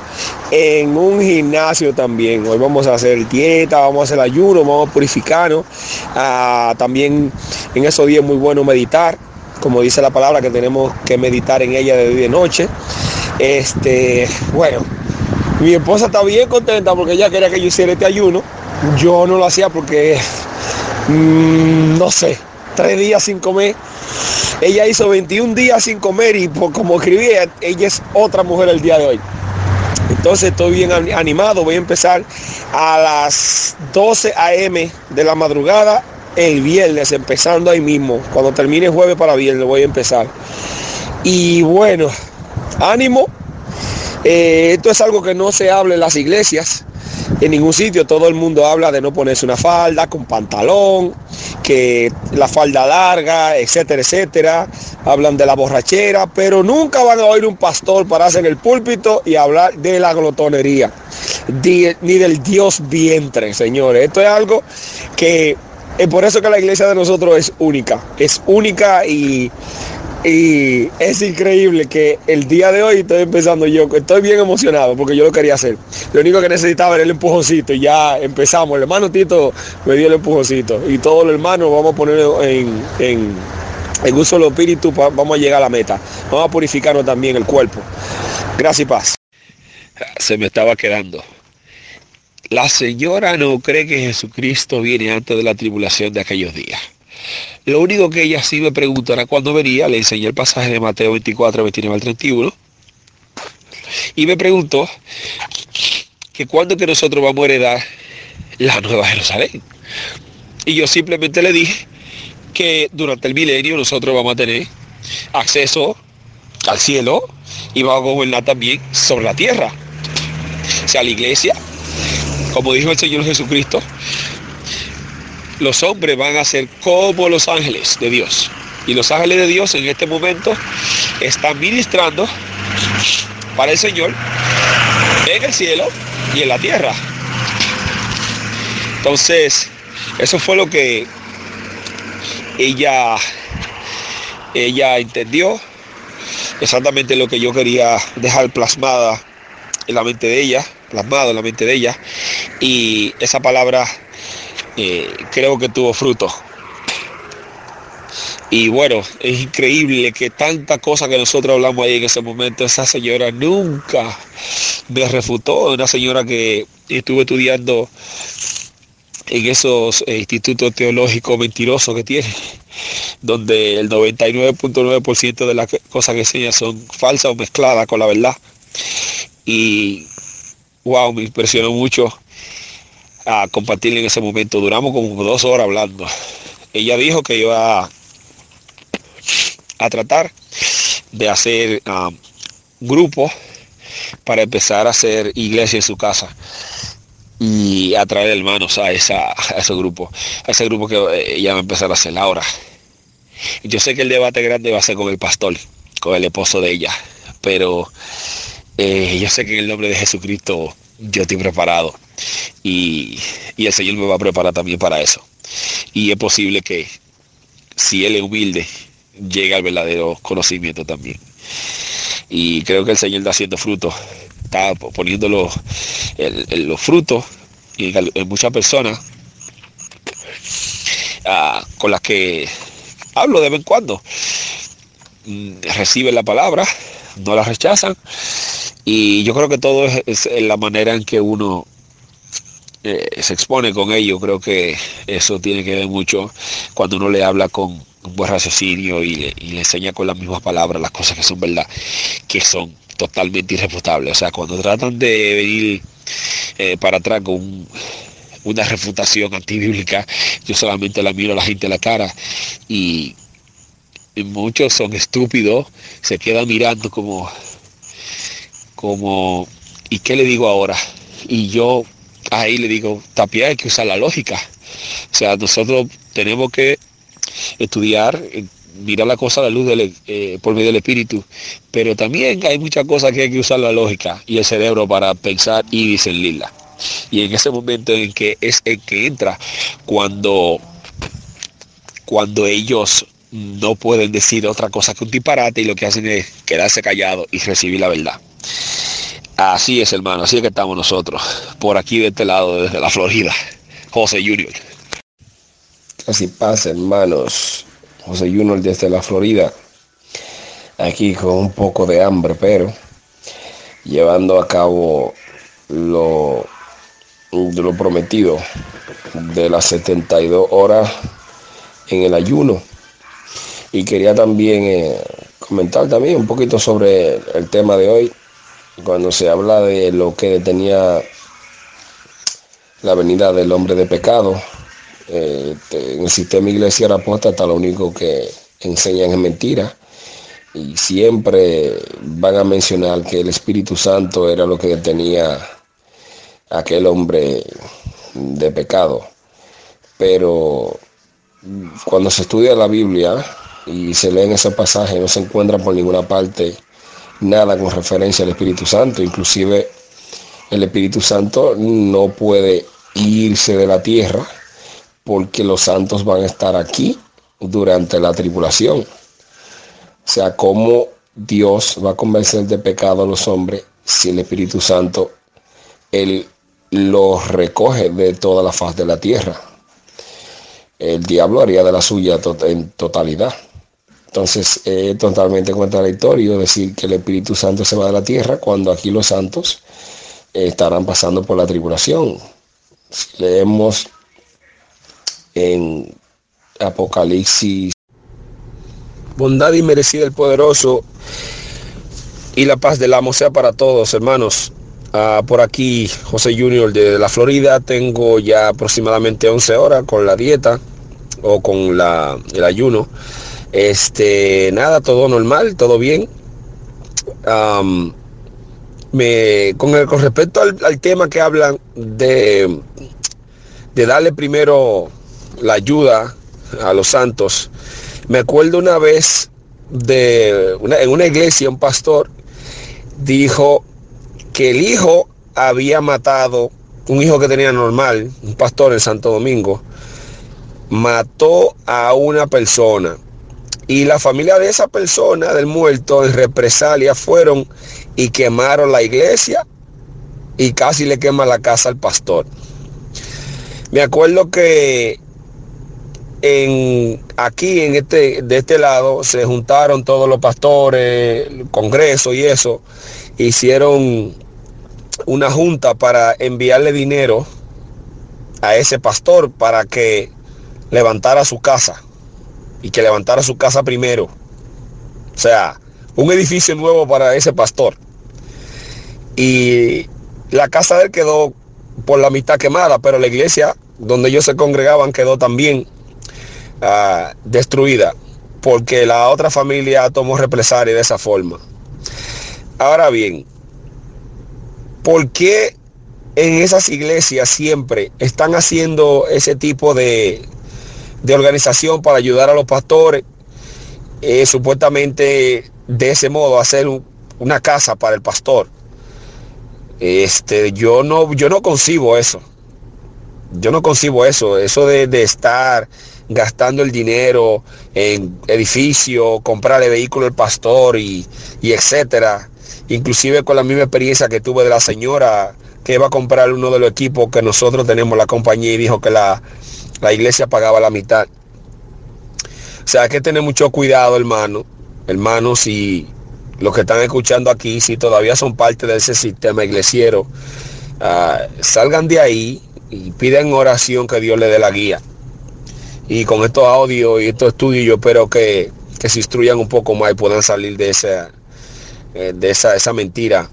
en un gimnasio también. Hoy vamos a hacer dieta, vamos a hacer ayuno, vamos a purificarnos. Ah, también en esos días es muy bueno meditar, como dice la palabra que tenemos que meditar en ella de noche. Este, bueno, mi esposa está bien contenta porque ella quería que yo hiciera este ayuno. Yo no lo hacía porque, mm, no sé, tres días sin comer ella hizo 21 días sin comer y como escribí, ella es otra mujer el día de hoy. Entonces estoy bien animado, voy a empezar a las 12 a.m. de la madrugada el viernes, empezando ahí mismo. Cuando termine jueves para viernes voy a empezar. Y bueno, ánimo. Eh, esto es algo que no se habla en las iglesias en ningún sitio todo el mundo habla de no ponerse una falda con pantalón, que la falda larga, etcétera, etcétera. Hablan de la borrachera, pero nunca van a oír un pastor pararse en el púlpito y hablar de la glotonería, ni del Dios vientre, señores. Esto es algo que es por eso que la iglesia de nosotros es única, es única y y es increíble que el día de hoy estoy empezando yo, estoy bien emocionado porque yo lo quería hacer. Lo único que necesitaba era el empujoncito y ya empezamos. El hermano Tito me dio el empujoncito y todos los hermanos vamos a ponerlo en, en, en un solo espíritu, vamos a llegar a la meta. Vamos a purificarnos también el cuerpo. Gracias y paz. Se me estaba quedando. La señora no cree que Jesucristo viene antes de la tribulación de aquellos días. Lo único que ella sí me preguntará cuando venía, le enseñé el pasaje de Mateo 24, 29 al 31, y me preguntó que cuándo que nosotros vamos a heredar la Nueva Jerusalén. Y yo simplemente le dije que durante el milenio nosotros vamos a tener acceso al cielo y vamos a gobernar también sobre la tierra. O sea, la iglesia, como dijo el Señor Jesucristo, los hombres van a ser como los ángeles de Dios. Y los ángeles de Dios en este momento están ministrando para el Señor en el cielo y en la tierra. Entonces, eso fue lo que ella, ella entendió, exactamente lo que yo quería dejar plasmada en la mente de ella, plasmado en la mente de ella. Y esa palabra eh, creo que tuvo fruto. Y bueno, es increíble que tanta cosa que nosotros hablamos ahí en ese momento, esa señora nunca me refutó, una señora que estuve estudiando en esos eh, institutos teológicos mentirosos que tiene, donde el 99.9% de las cosas que enseña son falsas o mezcladas con la verdad. Y wow, me impresionó mucho a compartir en ese momento. Duramos como dos horas hablando. Ella dijo que iba a, tratar de hacer um, grupo para empezar a hacer iglesia en su casa y atraer hermanos a, esa, a ese grupo, a ese grupo que eh, ella va a empezar a hacer ahora. Yo sé que el debate grande va a ser con el pastor, con el esposo de ella, pero eh, yo sé que en el nombre de Jesucristo yo estoy preparado y, el Señor me va a preparar también para eso. Y es posible que si Él es humilde, llegue al verdadero conocimiento también. Y creo que el Señor está haciendo fruto, está poniendo los, los frutos en, muchas personas uh, con las que hablo de vez en cuando. Mm, reciben la palabra, no la rechazan. Y yo creo que todo es la manera en que uno eh, se expone con ello. Creo que eso tiene que ver mucho cuando uno le habla con un buen raciocinio y le, enseña con las mismas palabras las cosas que son verdad, que son totalmente irrefutables. O sea, cuando tratan de venir eh, para atrás con un, una refutación antibíblica, yo solamente la miro a la gente a la cara y, y muchos son estúpidos, se quedan mirando como, como, ¿y qué le digo ahora? Y yo ahí le digo, tapia hay que usar la lógica. O sea, nosotros tenemos que estudiar, eh, mirar la cosa a la luz del, eh, por medio del espíritu, pero también hay muchas cosas que hay que usar la lógica y el cerebro para pensar y discernirla. Y en ese momento en que es el que entra cuando, cuando ellos no pueden decir otra cosa que un disparate y lo que hacen es quedarse callados y recibir la verdad. Así es, hermano, así es que estamos nosotros, por aquí de este lado, desde la Florida. José Junior. Así pasa, hermanos. José Junior desde la Florida. Aquí con un poco de hambre, pero llevando a cabo lo, lo prometido de las 72 horas en el ayuno. Y quería también eh, comentar también un poquito sobre el tema de hoy, cuando se habla de lo que detenía la venida del hombre de pecado, eh, en el sistema iglesia apóstata lo único que enseñan es mentira y siempre van a mencionar que el Espíritu Santo era lo que detenía a aquel hombre de pecado. Pero cuando se estudia la Biblia y se lee en ese pasaje no se encuentra por ninguna parte nada con referencia al Espíritu Santo. Inclusive el Espíritu Santo no puede irse de la tierra porque los santos van a estar aquí durante la tribulación. O sea, cómo Dios va a convencer de pecado a los hombres si el Espíritu Santo, Él los recoge de toda la faz de la tierra. El diablo haría de la suya en totalidad. Entonces es totalmente contradictorio decir que el Espíritu Santo se va de la tierra cuando aquí los santos estarán pasando por la tribulación. Leemos en Apocalipsis. Bondad y merecida el poderoso y la paz del amo sea para todos, hermanos. Uh, por aquí, José Junior de la Florida, tengo ya aproximadamente 11 horas con la dieta o con la, el ayuno. Este, nada, todo normal, todo bien. Me, con, el, con respecto al, al tema que hablan de, de darle primero la ayuda a los santos. Me acuerdo una vez de en una iglesia un pastor dijo que el hijo había matado, un hijo que tenía normal, un pastor en Santo Domingo, mató a una persona. Y la familia de esa persona, del muerto, en represalia, fueron y quemaron la iglesia y casi le quema la casa al pastor. Me acuerdo que en, aquí en este, de este lado se juntaron todos los pastores, el congreso y eso, hicieron una junta para enviarle dinero a ese pastor para que levantara su casa y que levantara su casa primero. O sea, un edificio nuevo para ese pastor. y la casa de él quedó por la mitad quemada, pero la iglesia donde ellos se congregaban quedó también uh, destruida porque la otra familia tomó represalia de esa forma. Ahora bien, ¿por qué en esas iglesias siempre están haciendo ese tipo de, de organización para ayudar a los pastores? Eh, supuestamente de ese modo hacer una casa para el pastor. Este, yo no, yo no concibo eso. Yo no concibo eso, eso de, de estar gastando el dinero en edificio, comprarle vehículo al pastor y, y etcétera. Inclusive con la misma experiencia que tuve de la señora que iba a comprar uno de los equipos que nosotros tenemos la compañía y dijo que la, la iglesia pagaba la mitad. O sea, hay que tener mucho cuidado, hermano. Hermanos, si los que están escuchando aquí, si todavía son parte de ese sistema iglesiero, uh, salgan de ahí y piden oración que Dios le dé la guía y con estos audios y estos estudios yo espero que, se instruyan un poco más y puedan salir de esa, eh, de esa, esa mentira.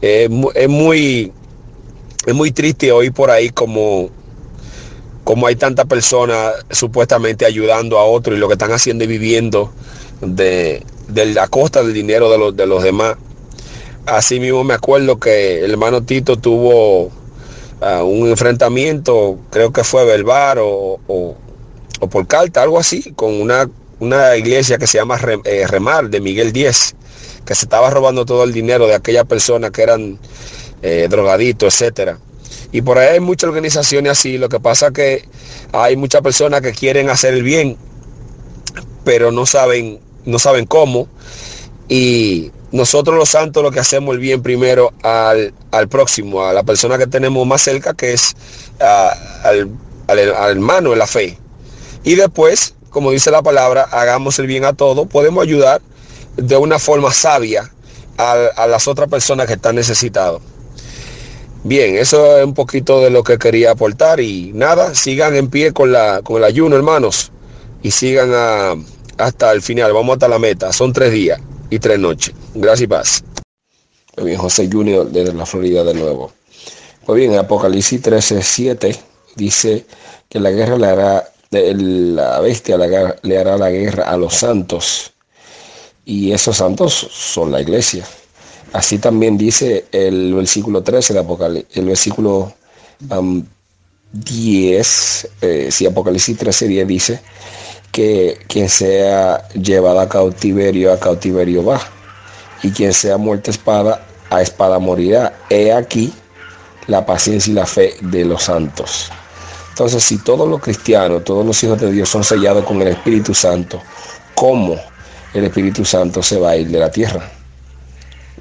es muy es muy triste hoy por ahí como, como hay tantas personas supuestamente ayudando a otros y lo que están haciendo y viviendo de, la costa del dinero de los, de los demás. Así mismo me acuerdo que el hermano Tito tuvo ah, un enfrentamiento, creo que fue verbal o, o por carta, algo así, con una, una iglesia que se llama eh, Remar de Miguel Díez, que se estaba robando todo el dinero de aquellas personas que eran eh, drogaditos, etcétera. Y por ahí hay muchas organizaciones así, lo que pasa que hay muchas personas que quieren hacer el bien, pero no saben, no saben cómo. Y nosotros los santos lo que hacemos el bien primero al, próximo, a la persona que tenemos más cerca, que es al, al, hermano de la fe. Y después, como dice la palabra, hagamos el bien a todos, podemos ayudar de una forma sabia a, las otras personas que están necesitados. Bien, eso es un poquito de lo que quería aportar y nada, sigan en pie con, la, con el ayuno, hermanos, y sigan hasta el final, vamos hasta la meta, son tres días y tres noches. Gracias y paz. Muy bien, José Junior desde la Florida de nuevo. Pues bien, Apocalipsis 13, 7 dice que la guerra le hará la bestia le hará la guerra a los santos y esos santos son la iglesia. Así también dice el versículo 13 de Apocalipsis, el versículo 10, eh, si Apocalipsis 13, 10 dice que quien sea llevado a cautiverio, a cautiverio va, y quien sea muerta espada, a espada morirá. He aquí la paciencia y la fe de los santos. Entonces, si todos los cristianos, todos los hijos de Dios son sellados con el Espíritu Santo, ¿cómo el Espíritu Santo se va a ir de la tierra?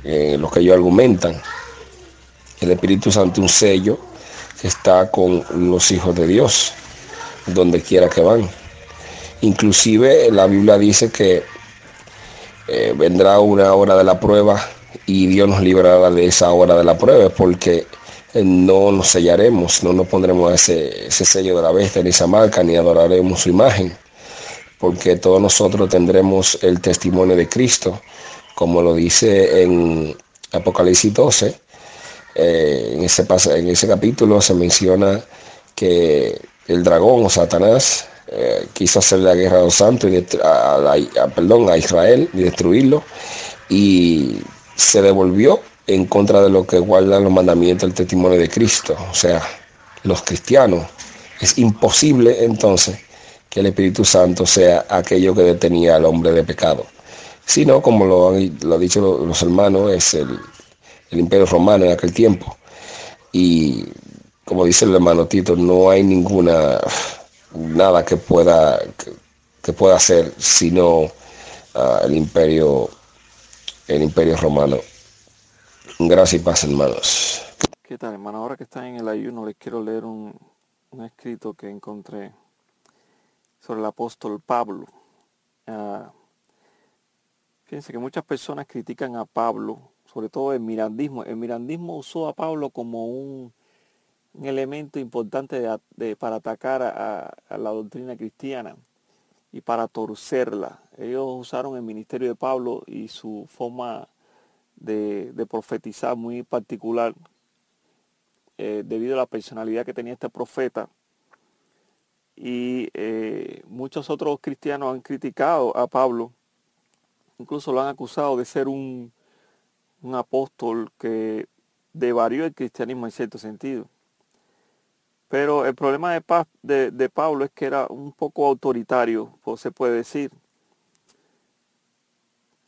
Eh, lo que ellos argumentan. El Espíritu Santo un sello que está con los hijos de Dios, donde quiera que van. Inclusive la Biblia dice que eh, vendrá una hora de la prueba y Dios nos librará de esa hora de la prueba, porque eh, no nos sellaremos, no nos pondremos ese, sello de la bestia ni esa marca, ni adoraremos su imagen, porque todos nosotros tendremos el testimonio de Cristo, como lo dice en Apocalipsis 12. Eh, en, ese, en ese capítulo se menciona que el dragón o Satanás eh, quiso hacer la guerra a los santos y perdón, a Israel y destruirlo y se devolvió en contra de lo que guardan los mandamientos del testimonio de Cristo, o sea, los cristianos. Es imposible entonces que el Espíritu Santo sea aquello que detenía al hombre de pecado, sino, como lo han, dicho los hermanos, es el, imperio romano en aquel tiempo. Y como dice el hermano Tito, no hay ninguna, nada que pueda, que, pueda hacer sino ah, el imperio, el imperio romano. Gracias y paz, hermanos. ¿Qué tal, hermano? Ahora que están en el ayuno, les quiero leer un, escrito que encontré sobre el apóstol Pablo. Ah, fíjense que muchas personas critican a Pablo, sobre todo el mirandismo. El mirandismo usó a Pablo como un, elemento importante para atacar a, la doctrina cristiana y para torcerla. Ellos usaron el ministerio de Pablo y su forma de, profetizar muy particular eh, debido a la personalidad que tenía este profeta. Y eh, muchos otros cristianos han criticado a Pablo, incluso lo han acusado de ser un, un apóstol que devarió el cristianismo en cierto sentido. Pero el problema de, de, Pablo es que era un poco autoritario, pues se puede decir.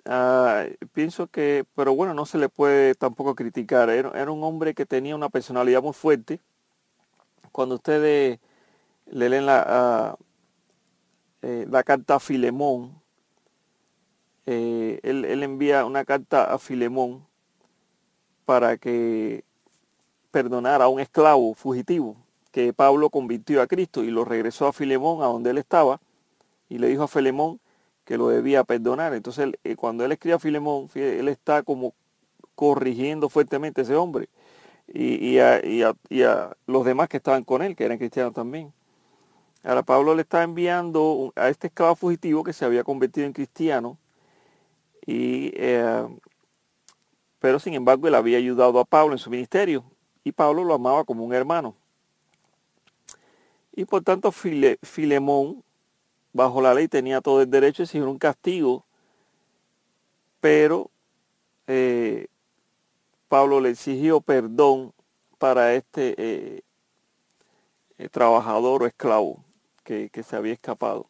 Ah, pienso que, pero bueno, no se le puede tampoco criticar. Era, un hombre que tenía una personalidad muy fuerte. Cuando ustedes le leen la, ah, eh, la carta a Filemón, eh, él, él envía una carta a Filemón para que perdonara a un esclavo fugitivo que Pablo convirtió a Cristo y lo regresó a Filemón, a donde él estaba, y le dijo a Filemón que lo debía perdonar. Entonces, eh, cuando él escribe a Filemón, él está como corrigiendo fuertemente a ese hombre y, a, los demás que estaban con él, que eran cristianos también. Ahora Pablo le está enviando a este esclavo fugitivo que se había convertido en cristiano, y, eh, pero sin embargo él había ayudado a Pablo en su ministerio y Pablo lo amaba como un hermano. Y por tanto Filemón, bajo la ley, tenía todo el derecho de exigir un castigo, pero eh, Pablo le exigió perdón para este eh, trabajador o esclavo que, se había escapado.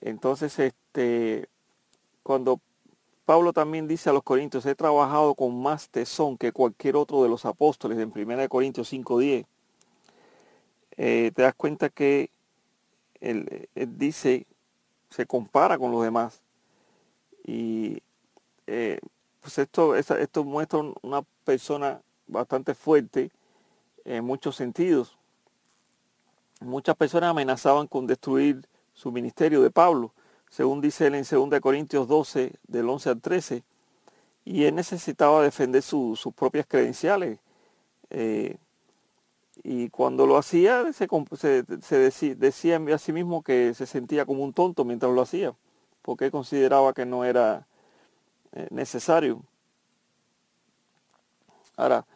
Entonces, este, cuando Pablo también dice a los Corintios, he trabajado con más tesón que cualquier otro de los apóstoles en 1 Corintios 5.10, eh, te das cuenta que él, dice, se compara con los demás. Y eh, pues esto, esto muestra una persona bastante fuerte en muchos sentidos. Muchas personas amenazaban con destruir su ministerio de Pablo, según dice él en 2 Corintios 12, del 11 al 13, y él necesitaba defender sus propias credenciales. Eh, y cuando lo hacía se, decía, a sí mismo que se sentía como un tonto mientras lo hacía, porque consideraba que no era eh, necesario. Ahora,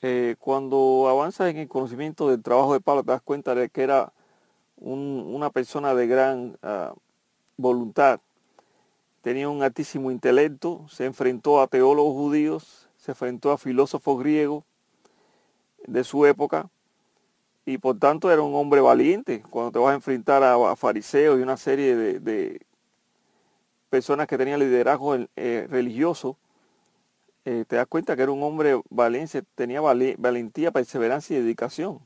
eh, cuando avanzas en el conocimiento del trabajo de Pablo, te das cuenta de que era una persona de gran ah, voluntad, tenía un altísimo intelecto, se enfrentó a teólogos judíos, se enfrentó a filósofos griegos, de su época y por tanto era un hombre valiente cuando te vas a enfrentar a, fariseos y una serie de, personas que tenían liderazgo eh, religioso, eh, te das cuenta que era un hombre valiente, tenía valentía, perseverancia y dedicación.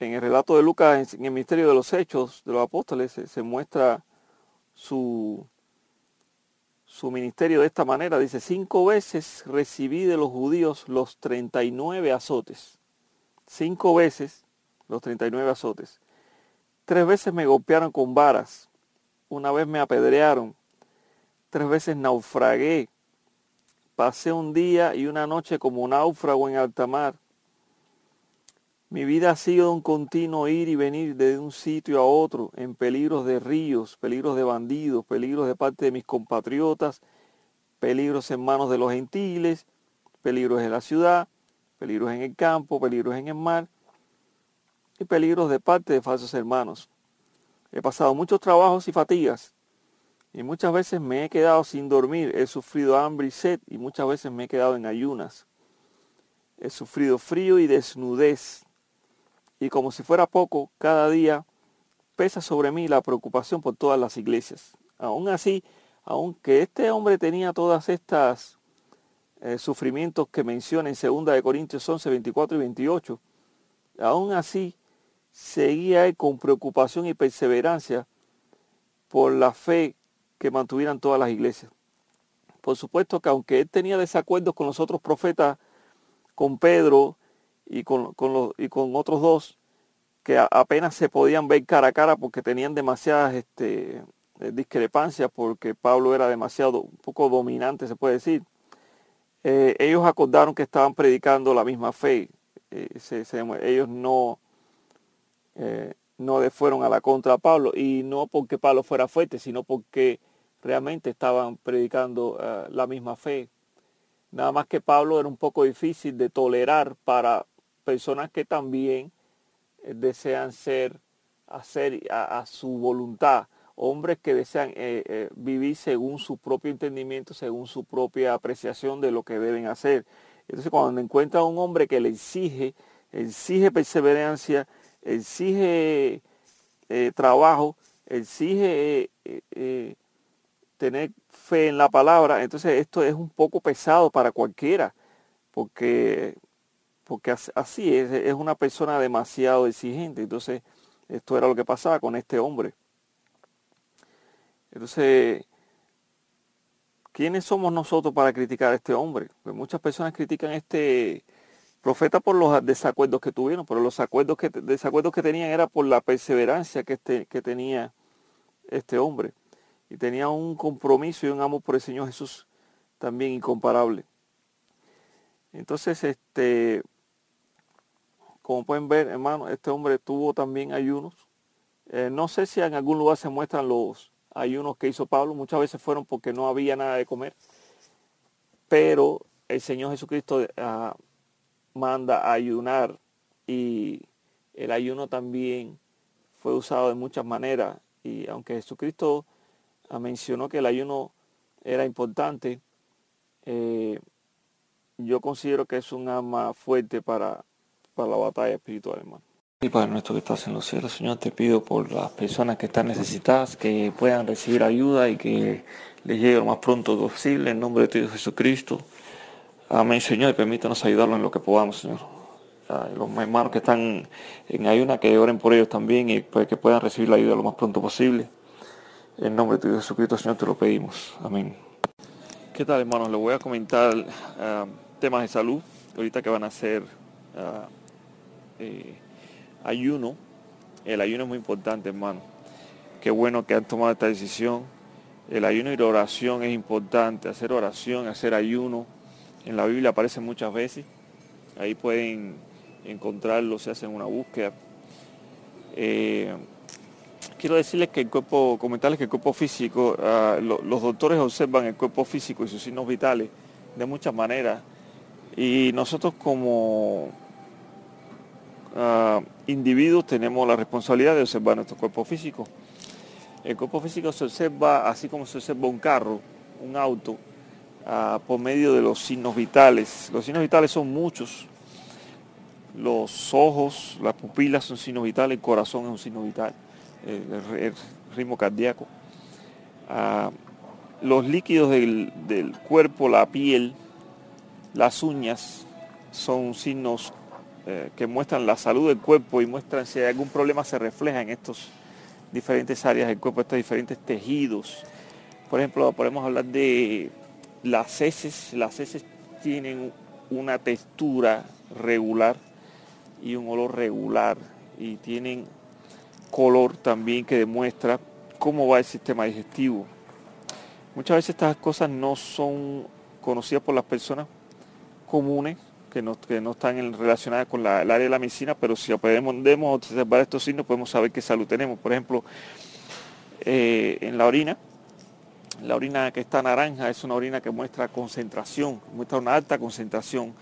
En el relato de Lucas, en el misterio de los hechos de los apóstoles, se muestra su, su ministerio de esta manera. Dice, cinco veces recibí de los judíos los 39 azotes. Cinco veces los 39 azotes. Tres veces me golpearon con varas. Una vez me apedrearon. Tres veces naufragué. Pasé un día y una noche como náufrago en alta mar. Mi vida ha sido un continuo ir y venir de un sitio a otro, en peligros de ríos, peligros de bandidos, peligros de parte de mis compatriotas, peligros en manos de los gentiles, peligros en la ciudad, peligros en el campo, peligros en el mar y peligros de parte de falsos hermanos. He pasado muchos trabajos y fatigas y muchas veces me he quedado sin dormir, he sufrido hambre y sed y muchas veces me he quedado en ayunas. He sufrido frío y desnudez y como si fuera poco, cada día pesa sobre mí la preocupación por todas las iglesias. Aún así, aunque este hombre tenía todas estas eh, sufrimientos que menciona en 2 de Corintios 11, 24 y 28, aún así seguía él con preocupación y perseverancia por la fe que mantuvieran todas las iglesias. Por supuesto que aunque él tenía desacuerdos con los otros profetas, con Pedro, y con, los, y con otros dos que apenas se podían ver cara a cara porque tenían demasiadas este, eh, discrepancias porque Pablo era demasiado, un poco dominante se puede decir. Eh, ellos acordaron que estaban predicando la misma fe. Eh, ellos no, no fueron a la contra Pablo y no porque Pablo fuera fuerte, sino porque realmente estaban predicando eh, la misma fe. Nada más que Pablo era un poco difícil de tolerar para personas que también eh, desean ser, hacer a, su voluntad, hombres que desean vivir según su propio entendimiento, según su propia apreciación de lo que deben hacer. Entonces cuando encuentra un hombre que le exige, exige perseverancia, exige trabajo, exige tener fe en la palabra, entonces esto es un poco pesado para cualquiera, porque, porque así es, es una persona demasiado exigente. Entonces, esto era lo que pasaba con este hombre. Entonces, ¿quiénes somos nosotros para criticar a este hombre? Pues muchas personas critican a este profeta por los desacuerdos que tuvieron, pero los acuerdos que, desacuerdos que tenían era por la perseverancia que, este, que tenía este hombre y tenía un compromiso y un amor por el Señor Jesús también incomparable. Entonces, este, como pueden ver, hermano, este hombre tuvo también ayunos. Eh, no sé si en algún lugar se muestran los ayunos que hizo Pablo. Muchas veces fueron porque no había nada de comer. Pero el Señor Jesucristo ah, manda ayunar y el ayuno también fue usado de muchas maneras. Y aunque Jesucristo mencionó que el ayuno era importante, eh, yo considero que es un arma fuerte para, para la batalla espiritual, hermano. Y Padre nuestro que estás en los cielos, Señor, te pido por las personas que están necesitadas, que puedan recibir ayuda y que les llegue lo más pronto posible, en nombre de tu Jesucristo. Amén, Señor, y permítanos ayudarlos en lo que podamos, Señor. los hermanos que están en ayuna, que oren por ellos también y pues, que puedan recibir la ayuda lo más pronto posible. En nombre de Jesucristo, Señor, te lo pedimos. Amén. ¿Qué tal, hermanos? Les voy a comentar ah, temas de salud, ahorita que van a ser ah, eh, ayuno. El ayuno es muy importante, hermano. Qué bueno que han tomado esta decisión. El ayuno y la oración es importante. Hacer oración, hacer ayuno. En la Biblia aparece muchas veces. Ahí pueden encontrarlo, se hacen una búsqueda. Eh, quiero decirles que el cuerpo, comentarles que el cuerpo físico, ah, los doctores observan el cuerpo físico y sus signos vitales de muchas maneras. Y nosotros como ah, individuos tenemos la responsabilidad de observar nuestro cuerpo físico. El cuerpo físico se observa así como se observa un carro, un auto, ah, por medio de los signos vitales. Los signos vitales son muchos. Los ojos, las pupilas son signos vitales, el corazón es un signo vital el, ritmo cardíaco. Ah, los líquidos del, cuerpo, la piel, las uñas, son signos eh, que muestran la salud del cuerpo y muestran si hay algún problema se refleja en estos diferentes áreas del cuerpo, estos diferentes tejidos. Por ejemplo, podemos hablar de las heces. Las heces tienen una textura regular y un olor regular y tienen color también que demuestra cómo va el sistema digestivo. Muchas veces estas cosas no son conocidas por las personas comunes que no, que no están relacionadas con el área de la medicina, pero si podemos observar estos signos podemos saber qué salud tenemos. Por ejemplo, eh, en la orina, la orina que está naranja es una orina que muestra concentración, muestra una alta concentración,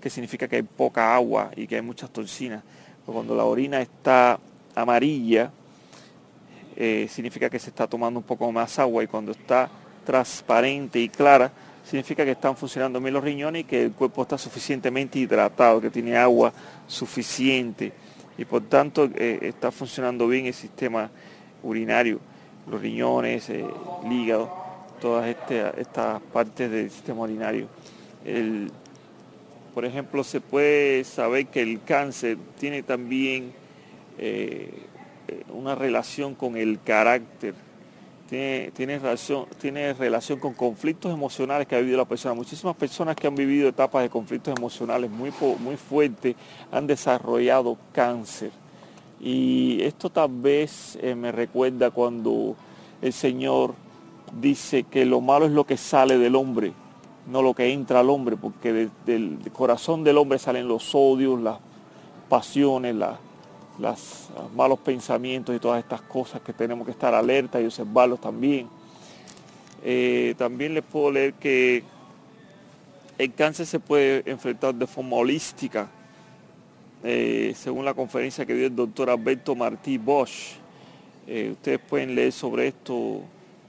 que significa que hay poca agua y que hay muchas toxinas. cuando la orina está amarilla, eh, significa que se está tomando un poco más agua y cuando está transparente y clara, significa que están funcionando bien los riñones y que el cuerpo está suficientemente hidratado, que tiene agua suficiente y por tanto eh, está funcionando bien el sistema urinario, los riñones, eh, el hígado, todas este, estas partes del sistema urinario. por ejemplo, se puede saber que el cáncer tiene también eh, una relación con el carácter, tiene, relación, tiene relación con conflictos emocionales que ha vivido la persona. Muchísimas personas que han vivido etapas de conflictos emocionales muy, muy fuertes han desarrollado cáncer. Y esto tal vez eh, me recuerda cuando el Señor dice que lo malo es lo que sale del hombre, no lo que entra al hombre, porque del corazón del hombre salen los odios, las pasiones, las los malos pensamientos y todas estas cosas que tenemos que estar alerta y observarlos también. Eh, también les puedo leer que el cáncer se puede enfrentar de forma holística, eh, según la conferencia que dio el doctor Alberto Martí Bosch. Eh, ustedes pueden leer sobre esto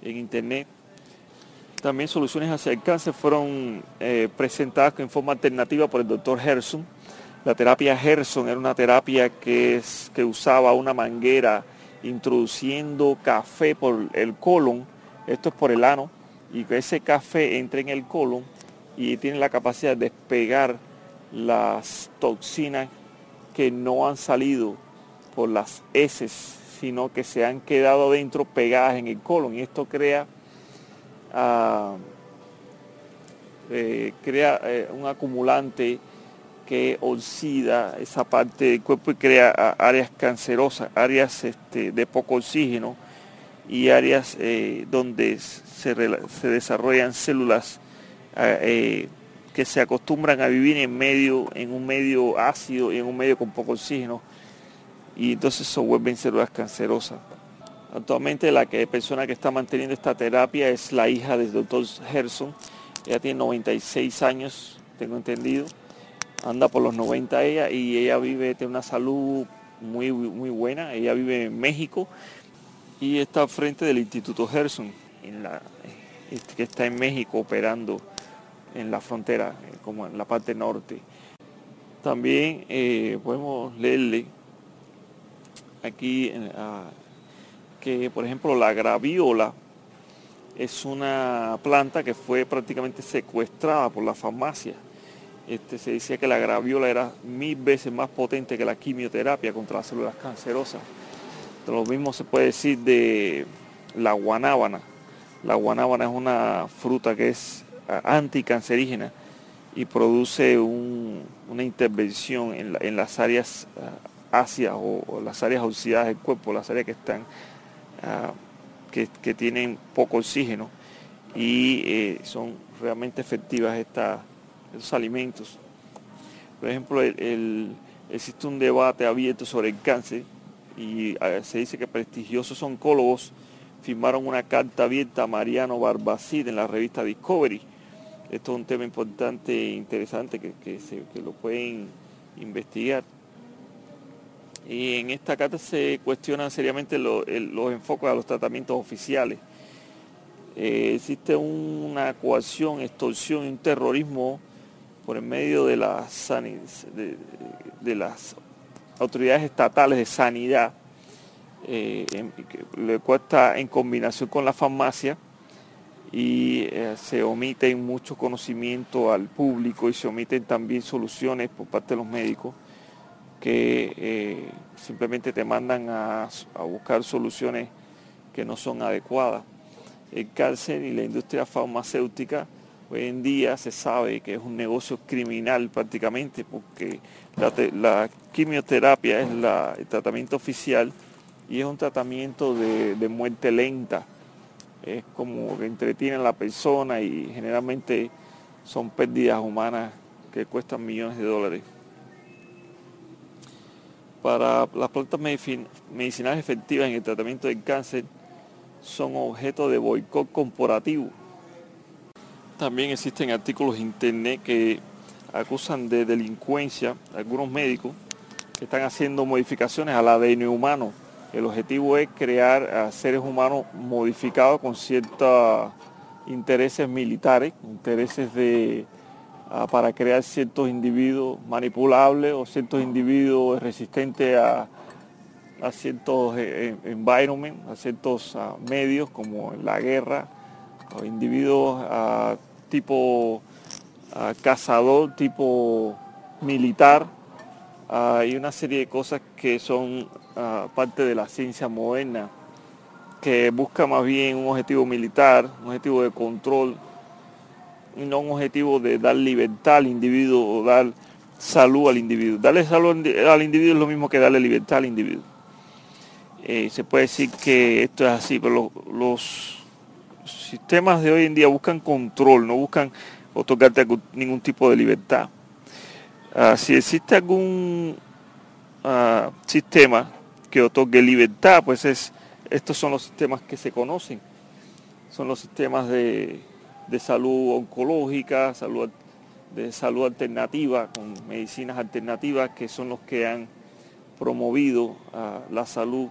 en internet. También soluciones hacia el cáncer fueron presentadas en forma alternativa por el doctor Gerson. La terapia Gerson era una terapia que, es, que usaba una manguera introduciendo café por el colon, esto es por el ano, y que ese café entre en el colon y tiene la capacidad de despegar las toxinas que no han salido por las heces, sino que se han quedado dentro pegadas en el colon. Y esto crea, ah, eh, crea eh, un acumulante que oxida esa parte del cuerpo y crea áreas cancerosas, áreas este, de poco oxígeno y áreas eh, donde se, desarrollan células eh, que se acostumbran a vivir en medio, en un medio ácido y en un medio con poco oxígeno y entonces se vuelven células cancerosas. Actualmente la que, persona que está manteniendo esta terapia es la hija del doctor Gerson. Ella tiene 96 años, tengo entendido anda por los 90 ella y ella vive, tiene una salud muy, muy buena. Ella vive en México y está frente del Instituto Gerson, en la, este, que está en México operando en la frontera, eh, como en la parte norte. También eh, podemos leerle aquí que, por ejemplo, la graviola es una planta que fue prácticamente secuestrada por la farmacia este, se decía que la graviola era mil veces más potente que la quimioterapia contra las células cancerosas. Lo mismo se puede decir de la guanábana. La guanábana es una fruta que es anticancerígena y produce una intervención en, las áreas ah, ácidas o, las áreas oxidadas del cuerpo, las áreas que están ah, que, tienen poco oxígeno y eh, son realmente efectivas estas esos alimentos. Por ejemplo, existe un debate abierto sobre el cáncer y se dice que prestigiosos oncólogos firmaron una carta abierta a Mariano Barbacid en la revista Discovery. Esto es un tema importante e interesante que, lo pueden investigar. Y en esta carta se cuestionan seriamente los enfoques a los tratamientos oficiales. Eh, existe una coacción, extorsión y un terrorismo por medio de las, de, las autoridades estatales de sanidad, eh, le cuesta en combinación con la farmacia y eh, se omiten mucho conocimiento al público y se omiten también soluciones por parte de los médicos que eh, simplemente te mandan a, a, buscar soluciones que no son adecuadas. El cáncer y la industria farmacéutica Hoy en día se sabe que es un negocio criminal prácticamente porque la, quimioterapia es el tratamiento oficial y es un tratamiento de, muerte lenta. Es como que entretiene a la persona y generalmente son pérdidas humanas que cuestan millones de dólares. Para las plantas medicinales efectivas en el tratamiento del cáncer son objeto de boicot corporativo también existen artículos en internet que acusan de delincuencia algunos médicos que están haciendo modificaciones al ADN humano. El objetivo es crear seres humanos modificados con ciertos intereses militares, intereses de, ah, para crear ciertos individuos manipulables o ciertos individuos resistentes a, ciertos eh, environment, a ciertos ah, medios como la guerra, o individuos ah, tipo ah, cazador, tipo militar. Hay una serie de cosas que son ah, parte de la ciencia moderna, que busca más bien un objetivo militar, un objetivo de control, y no un objetivo de dar libertad al individuo o dar salud al individuo. Darle salud al individuo es lo mismo que darle libertad al individuo. Eh, se puede decir que esto es así, pero los sistemas de hoy en día buscan control, no buscan otorgarte ningún tipo de libertad. Ah, si existe algún ah, sistema que otorgue libertad, pues es, estos son los sistemas que se conocen. son los sistemas de, salud oncológica, salud, de salud alternativa, con medicinas alternativas que son los que han promovido la salud.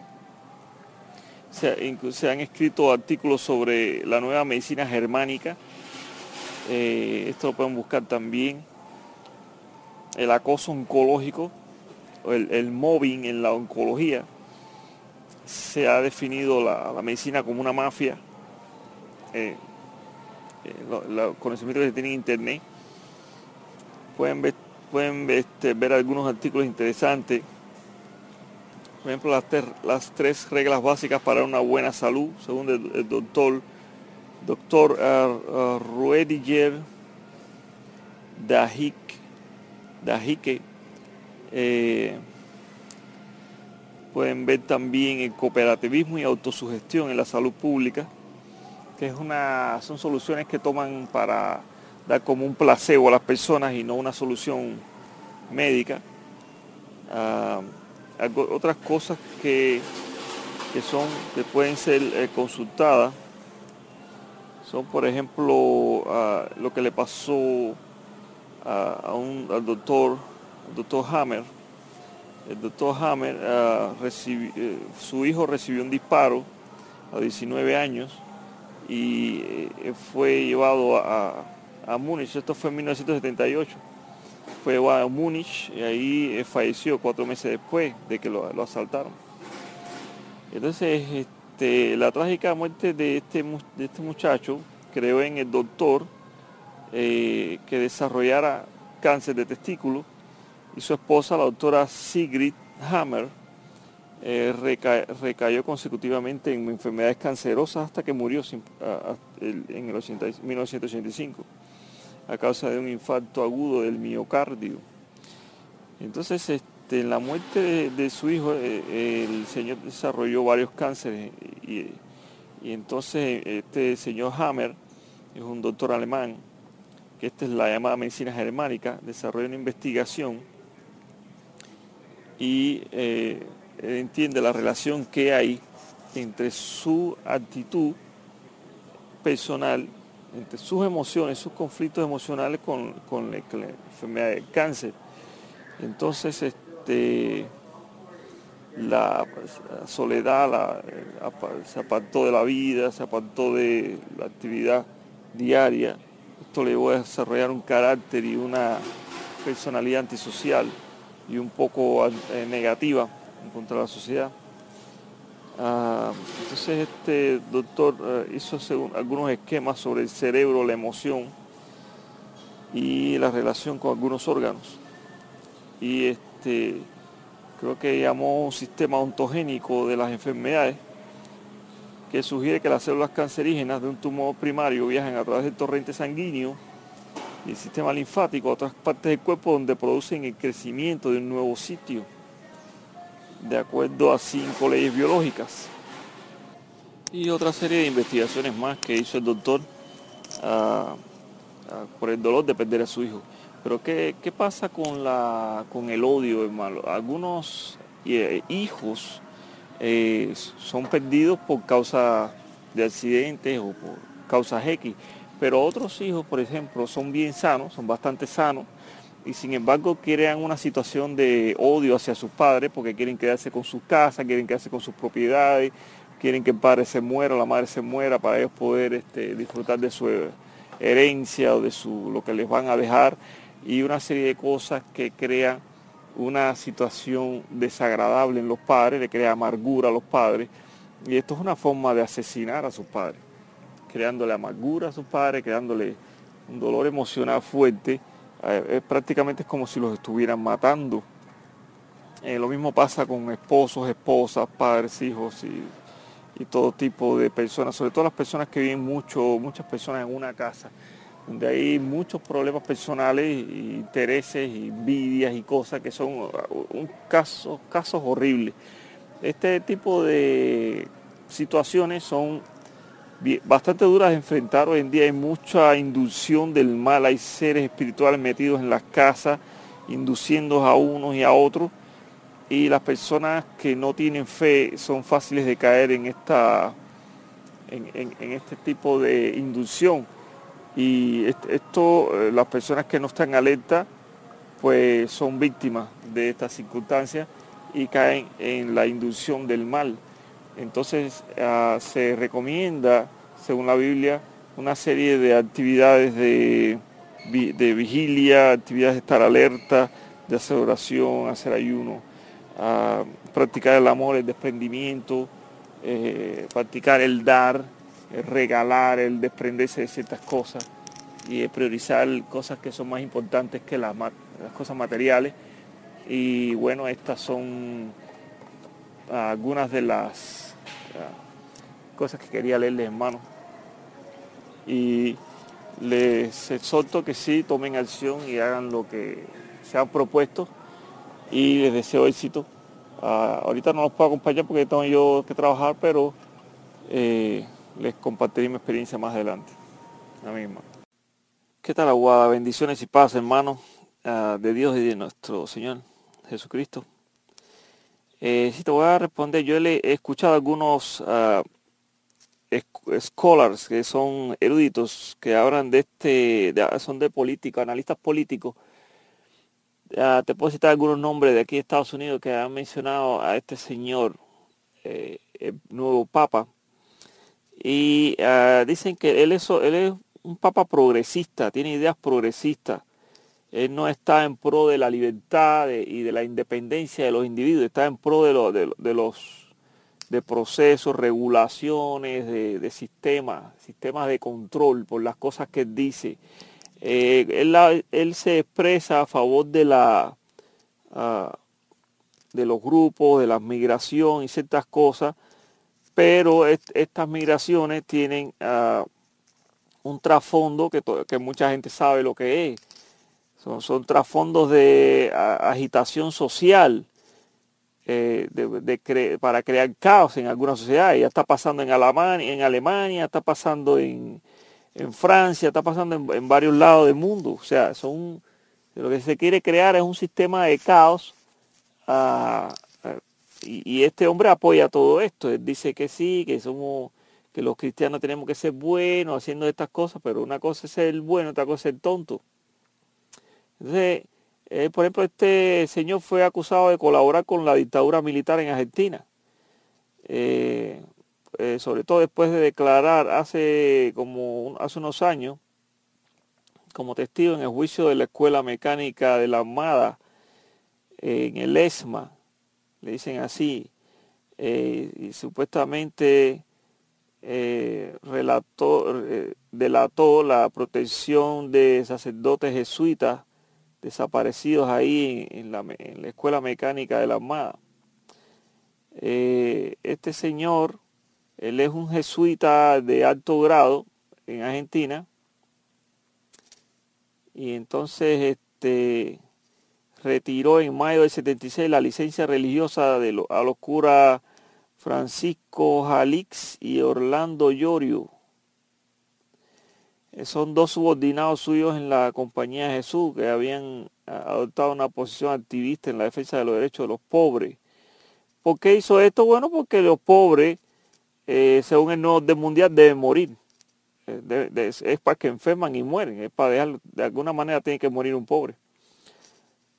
Se, han escrito artículos sobre la nueva medicina germánica. Eh, esto lo pueden buscar también. El acoso oncológico, el, mobbing en la oncología. Se ha definido la, medicina como una mafia. Eh, eh, los conocimientos que se tienen en internet. Pueden ver, pueden este, ver algunos artículos interesantes por ejemplo, las, tres reglas básicas para una buena salud, según el, doctor, doctor uh, uh, Ruediger Dajike. Eh, pueden ver también el cooperativismo y autosugestión en la salud pública, que es una, son soluciones que toman para dar como un placebo a las personas y no una solución médica. Otras cosas que, son, que pueden ser eh, consultadas. Son por ejemplo lo que le pasó a, un, al doctor, doctor Hammer. El doctor Hammer, ah, eh, su hijo recibió un disparo a 19 años y eh, fue llevado a, a Múnich, esto fue en 1978 fue a Múnich y ahí eh, falleció cuatro meses después de que lo, asaltaron. Entonces, este, la trágica muerte de este, de este muchacho creó en el doctor eh, que desarrollara cáncer de testículo y su esposa, la doctora Sigrid Hammer, eh, recayó consecutivamente en enfermedades cancerosas hasta que murió en el 1985 a causa de un infarto agudo del miocardio. Entonces, este, en la muerte de, su hijo, eh, el señor desarrolló varios cánceres y, entonces este señor Hammer es un doctor alemán, que esta es la llamada medicina germánica, desarrolló una investigación y eh, entiende la relación que hay entre su actitud personal entre sus emociones, sus conflictos emocionales con, la, enfermedad del cáncer. Entonces, este, la, soledad se apartó de la vida, se apartó de la actividad diaria. Esto le voy a desarrollar un carácter y una personalidad antisocial y un poco eh, negativa en contra de la sociedad. Ah, entonces este doctor eh, hizo algunos esquemas sobre el cerebro, la emoción y la relación con algunos órganos. Y este, creo que llamó un sistema ontogénico de las enfermedades que sugiere que las células cancerígenas de un tumor primario viajan a través del torrente sanguíneo y el sistema linfático a otras partes del cuerpo donde producen el crecimiento de un nuevo sitio de acuerdo a cinco leyes biológicas. Y otra serie de investigaciones más que hizo el doctor ah, ah, por el dolor de perder a su hijo. Pero ¿qué, pasa con, la, con el odio, hermano? Algunos eh, hijos eh, son perdidos por causa de accidentes o por causas X, pero otros hijos, por ejemplo, son bien sanos, son bastante sanos, y sin embargo crean una situación de odio hacia sus padres porque quieren quedarse con sus casas, quieren quedarse con sus propiedades, quieren que el padre se muera, la madre se muera para ellos poder este, disfrutar de su herencia o de su, lo que les van a dejar y una serie de cosas que crean una situación desagradable en los padres, le crea amargura a los padres y esto es una forma de asesinar a sus padres, creándole amargura a sus padres, creándole un dolor emocional fuerte eh, prácticamente es como si los estuvieran matando. Eh, lo mismo pasa con esposos, esposas, padres, hijos y, todo tipo de personas, sobre todo las personas que viven mucho, muchas personas en una casa, donde hay muchos problemas personales, intereses, envidias y cosas que son uh, un caso, casos horribles. Este tipo de situaciones son bastante duras de enfrentar. Hoy en día hay mucha inducción del mal, hay seres espirituales metidos en las casas, induciendo a unos y a otros. Y las personas que no tienen fe son fáciles de caer en esta, en, este tipo de inducción. Y esto, eh, las personas que no están alerta, pues son víctimas de estas circunstancias y caen en la inducción del mal. Entonces ah, se recomienda, según la Biblia, una serie de actividades de, vigilia, actividades de estar alerta, de hacer oración, hacer ayuno, ah, practicar el amor, el desprendimiento, eh, practicar el dar, el regalar, el desprenderse de ciertas cosas y priorizar cosas que son más importantes que las, cosas materiales. Y bueno, estas son algunas de las cosas que quería leerles, hermano. Y les exhorto que sí tomen acción y hagan lo que se han propuesto. Y les deseo éxito. Ah, ahorita no los puedo acompañar porque tengo yo que trabajar, pero eh, les compartiré mi experiencia más adelante. Amén, ¿Qué tal, Aguada? Bendiciones y paz, hermano, ah, de Dios y de nuestro Señor Jesucristo. Eh, si te voy a responder, yo le he escuchado algunos uh, scholars que son eruditos que hablan de este, son de políticos, analistas políticos. Uh, te puedo citar algunos nombres de aquí de Estados Unidos que han mencionado a este señor, eh, el nuevo papa, y dicen que él es un papa progresista, tiene ideas progresistas él no está en pro de la libertad y de la independencia de los individuos, está en pro de, los de procesos, regulaciones, de, sistemas, sistemas de control por las cosas que dice. Eh, él, se expresa a favor de la ah, de los grupos, de la migración y ciertas cosas, pero estas migraciones tienen ah, un trasfondo que, que mucha gente sabe lo que es son, trasfondos de agitación social eh, para crear caos en alguna sociedad. Ya está pasando en Alemania, en Alemania está pasando en, Francia, está pasando en, varios lados del mundo. O sea, son lo que se quiere crear es un sistema de caos. Ah, ah, y, este hombre apoya todo esto. Él dice que sí, que somos que los cristianos tenemos que ser buenos haciendo estas cosas, pero una cosa es ser bueno, otra cosa es ser tonto. Entonces, eh, por ejemplo, este señor fue acusado de colaborar con la dictadura militar en Argentina. Eh, eh, sobre todo después de declarar hace como hace unos años como testigo en el juicio de la Escuela Mecánica de la Armada en el ESMA, le dicen así, y supuestamente relató, delató la protección de sacerdotes jesuitas desaparecidos ahí en la, Escuela Mecánica de la Armada. Eh, este señor, él es un jesuita de alto grado en Argentina. Y entonces este, retiró en mayo del 76 la licencia religiosa de a los curas Francisco Jalix y Orlando Llorio son dos subordinados suyos en la compañía de Jesús que habían adoptado una posición activista en la defensa de los derechos de los pobres. ¿Por qué hizo esto? Bueno, porque los pobres, eh, según el nuevo orden mundial, deben morir. Eh, es para que enferman y mueren. Es para dejar, de alguna manera tiene que morir un pobre.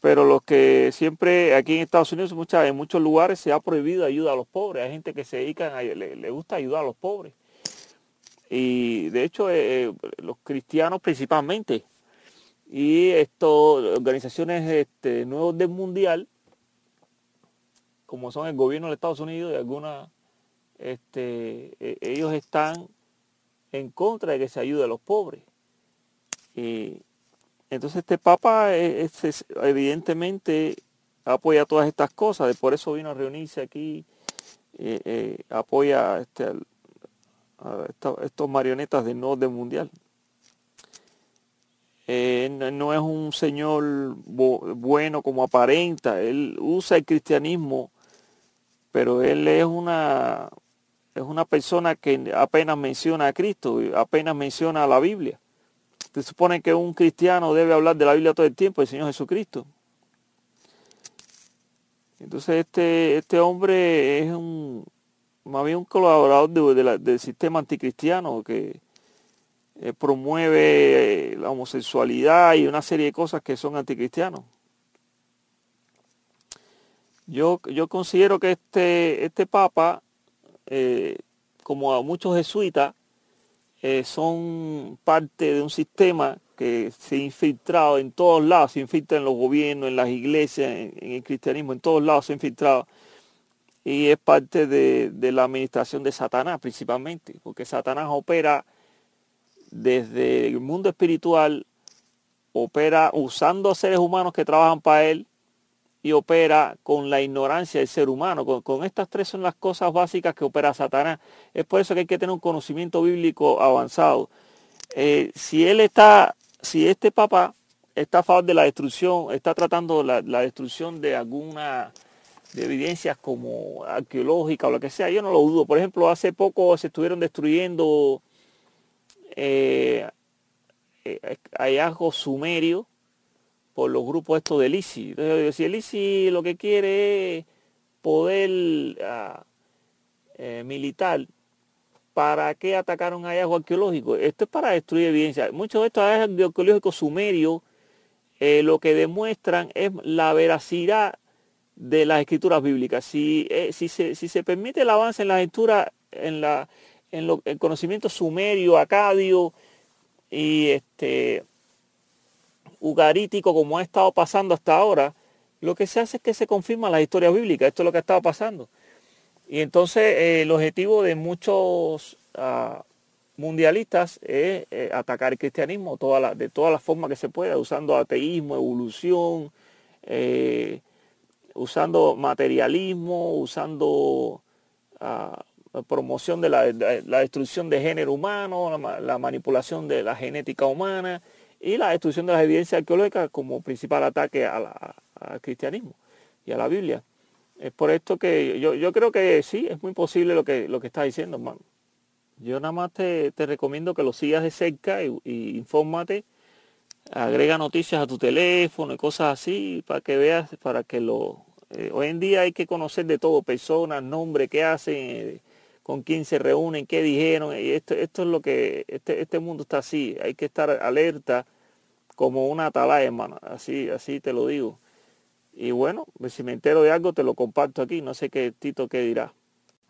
Pero los que siempre, aquí en Estados Unidos, en muchos lugares se ha prohibido ayuda a los pobres. Hay gente que se dedica, a, le gusta ayudar a los pobres. Y de hecho, eh, eh, los cristianos principalmente. Y esto, organizaciones este, nuevos del mundial, como son el gobierno de Estados Unidos y algunas, este, e, ellos están en contra de que se ayude a los pobres. Y entonces este Papa evidentemente apoya todas estas cosas, por eso vino a reunirse aquí, eh, apoya este, estos marionetas de no orden mundial. Eh, no, es un señor bueno como aparenta, él usa el cristianismo, pero él es una, es una persona que apenas menciona a Cristo, apenas menciona a la Biblia. Se supone que un cristiano debe hablar de la Biblia todo el tiempo, el Señor Jesucristo. Entonces este, este hombre es un, más bien un colaborador del sistema anticristiano que eh, promueve la homosexualidad y una serie de cosas que son anticristianos. Yo, yo considero que este, este Papa, eh, como a muchos jesuitas, eh, son parte de un sistema que se ha infiltrado en todos lados, se infiltra en los gobiernos, en las iglesias, en, el cristianismo, en todos lados se ha infiltrado. Y es parte de, de, la administración de Satanás principalmente, porque Satanás opera desde el mundo espiritual, opera usando seres humanos que trabajan para él y opera con la ignorancia del ser humano. Con, estas tres son las cosas básicas que opera Satanás. Es por eso que hay que tener un conocimiento bíblico avanzado. Eh, si él está, si este papa está a favor de la destrucción, está tratando la, destrucción de alguna de evidencias como arqueológica o lo que sea, yo no lo dudo. Por ejemplo, hace poco se estuvieron destruyendo eh, eh, hallazgos sumerios por los grupos estos del ICI. Entonces, si el ICI lo que quiere es poder ah, eh, militar, ¿para qué atacar un hallazgo arqueológico? Esto es para destruir evidencia. Muchos de estos hallazgos arqueológicos sumerios eh, lo que demuestran es la veracidad de las escrituras bíblicas. Si, si, se, si se permite el avance en la escritura, en la en el conocimiento sumerio, acadio y este ugarítico como ha estado pasando hasta ahora, lo que se hace es que se confirma la historia bíblica. Esto es lo que ha estado pasando. Y entonces eh, el objetivo de muchos ah, mundialistas es eh, atacar el cristianismo toda de todas las formas que se pueda, usando ateísmo, evolución, eh, usando materialismo, usando ah, promoción de la, destrucción de género humano, la, manipulación de la genética humana y la destrucción de las evidencias arqueológicas como principal ataque al cristianismo y a la Biblia. Es por esto que yo, creo que sí, es muy posible lo que, lo que está diciendo, hermano. Yo nada más te, recomiendo que lo sigas de cerca y, infórmate, agrega noticias a tu teléfono y cosas así para que veas, para que lo... Eh, hoy en día hay que conocer de todo, personas, nombres, qué hacen, eh, con quién se reúnen, qué dijeron. Y esto, esto es lo que, este, este mundo está así. Hay que estar alerta como una atalaya, hermano. Así, así te lo digo. Y bueno, pues si me entero de algo, te lo comparto aquí. No sé qué Tito qué dirá.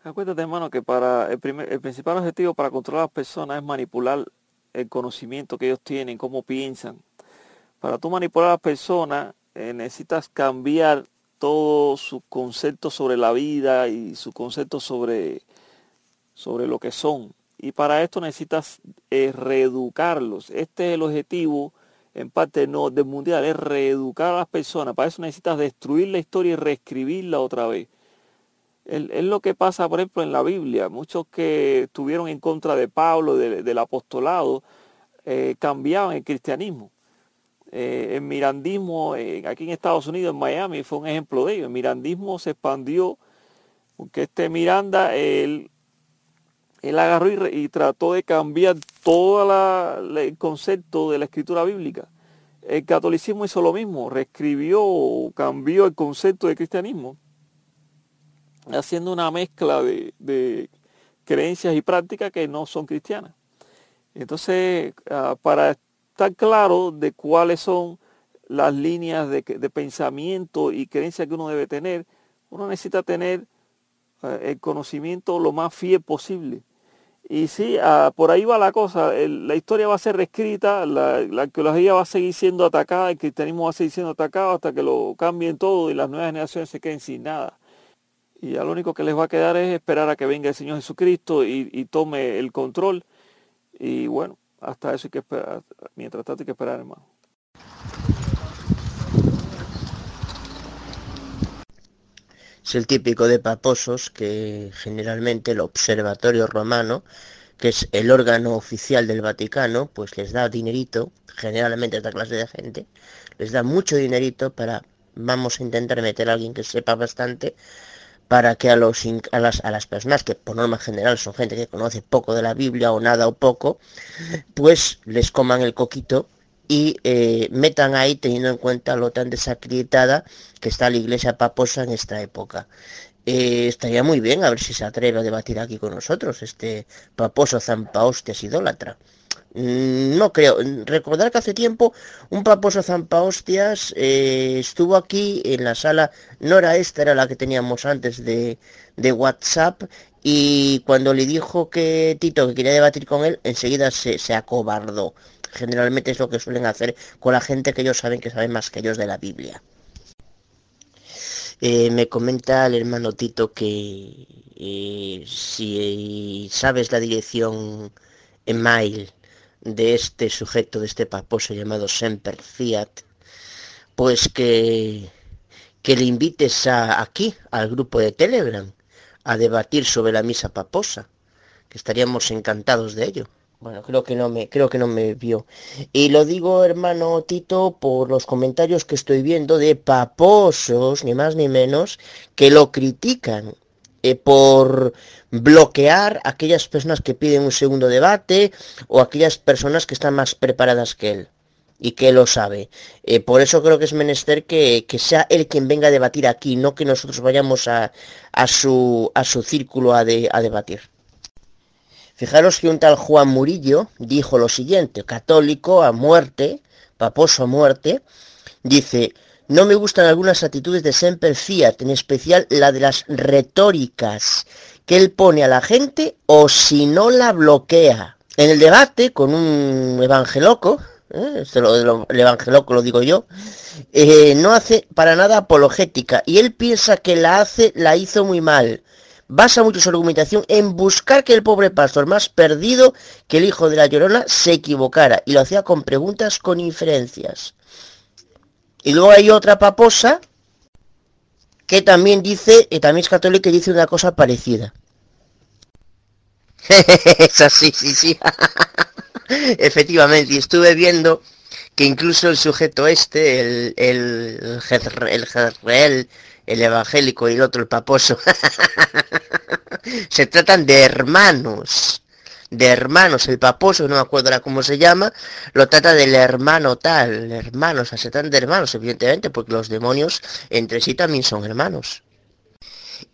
Acuérdate, hermano, que para el, primer, el principal objetivo para controlar a las personas es manipular el conocimiento que ellos tienen, cómo piensan. Para tú manipular a las personas, eh, necesitas cambiar todo su concepto sobre la vida y su concepto sobre sobre lo que son. Y para esto necesitas eh, reeducarlos. Este es el objetivo, en parte no del mundial, es reeducar a las personas. Para eso necesitas destruir la historia y reescribirla otra vez. Es lo que pasa, por ejemplo, en la Biblia. Muchos que estuvieron en contra de Pablo, del apostolado, eh, cambiaban el cristianismo. Eh, el mirandismo, aquí en Estados Unidos, en Miami, fue un ejemplo de ello. El mirandismo se expandió, porque este Miranda, él él agarró y, trató de cambiar todo el concepto de la escritura bíblica. El catolicismo hizo lo mismo, reescribió, cambió el concepto de cristianismo, haciendo una mezcla de, creencias y prácticas que no son cristianas. Entonces, ah, para estar claro de cuáles son las líneas de, pensamiento y creencias que uno debe tener, uno necesita tener ah, el conocimiento lo más fiel posible y sí, ah, por ahí va la cosa. la historia va a ser reescrita, la, arqueología va a seguir siendo atacada, el cristianismo va a seguir siendo atacado hasta que lo cambien todo y las nuevas generaciones se queden sin nada. Y ya lo único que les va a quedar es esperar a que venga el Señor Jesucristo y tome el control. Y bueno, hasta eso hay que esperar. Mientras tanto hay que esperar, hermano. es el típico de paposos que generalmente el Observatorio Romano, que es el órgano oficial del Vaticano, pues les da dinerito, generalmente esta clase de gente, les da mucho dinerito para, vamos a intentar meter a alguien que sepa bastante, para que a, las personas que por norma general son gente que conoce poco de la Biblia o nada o poco, pues les coman el coquito y eh, metan ahí teniendo en cuenta lo tan desacreditada que está la iglesia paposa en esta época. eh, estaría muy bien a ver si se atreve a debatir aquí con nosotros, este paposo zampahostias idólatra. Mm, no creo. Recordar que hace tiempo un paposo zampahostias eh, estuvo aquí en la sala, no era esta, era la que teníamos antes de, WhatsApp, y cuando le dijo que Tito que quería debatir con él, enseguida se, acobardó. Generalmente es lo que suelen hacer con la gente que ellos saben que saben más que ellos de la Biblia. Eh, me comenta el hermano Tito que eh, si sabes la dirección email de este sujeto, de este paposo llamado Semper Fiat, pues que, que le invites a, aquí, al grupo de Telegram, a debatir sobre la misa paposa, que estaríamos encantados de ello. Bueno, creo que no me, creo que no me vio. Y lo digo, hermano Tito, por los comentarios que estoy viendo de paposos, ni más ni menos, que lo critican eh, por bloquear a aquellas personas que piden un segundo debate o aquellas personas que están más preparadas que él y que lo sabe. Eh, por eso creo que es menester que, sea él quien venga a debatir aquí, no que nosotros vayamos a, a, su, a su círculo a, de, a debatir. Fijaros que un tal Juan Murillo dijo lo siguiente, católico a muerte, paposo a muerte, dice, no me gustan algunas actitudes de Semper Fiat, en especial la de las retóricas que él pone a la gente o si no la bloquea. En el debate con un evangeloco, ¿eh? lo, el evangeloco lo digo yo, eh, no hace para nada apologética y él piensa que la hace, la hizo muy mal basa mucho su argumentación en buscar que el pobre pastor más perdido que el hijo de la llorona se equivocara y lo hacía con preguntas con inferencias. Y luego hay otra paposa que también dice, y también es católica y dice una cosa parecida. [laughs] es así, sí, sí. [laughs] Efectivamente, y estuve viendo que incluso el sujeto este, el, el, el, el, el evangélico y el otro el paposo, [laughs] se tratan de hermanos, de hermanos, el paposo, no me acuerdo ahora cómo se llama, lo trata del hermano tal, hermanos, se tratan de hermanos, evidentemente, porque los demonios entre sí también son hermanos.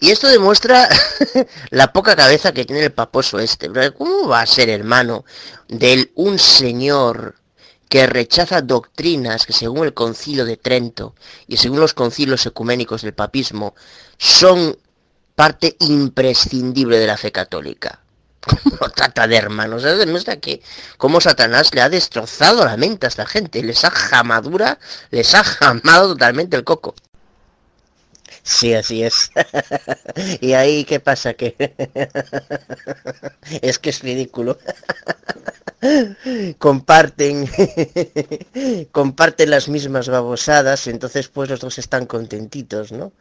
Y esto demuestra [laughs] la poca cabeza que tiene el paposo este. ¿Cómo va a ser hermano de un señor que rechaza doctrinas que según el concilio de Trento y según los concilios ecuménicos del papismo son parte imprescindible de la fe católica. ¿Cómo trata de hermanos? Demuestra que como Satanás le ha destrozado la mente a esta gente, les ha jamadura, les ha jamado totalmente el coco. Sí, así es. [laughs] y ahí, ¿qué pasa? Que [laughs] es que es ridículo [laughs] comparten comparten las mismas babosadas, entonces pues los dos están contentitos, ¿no?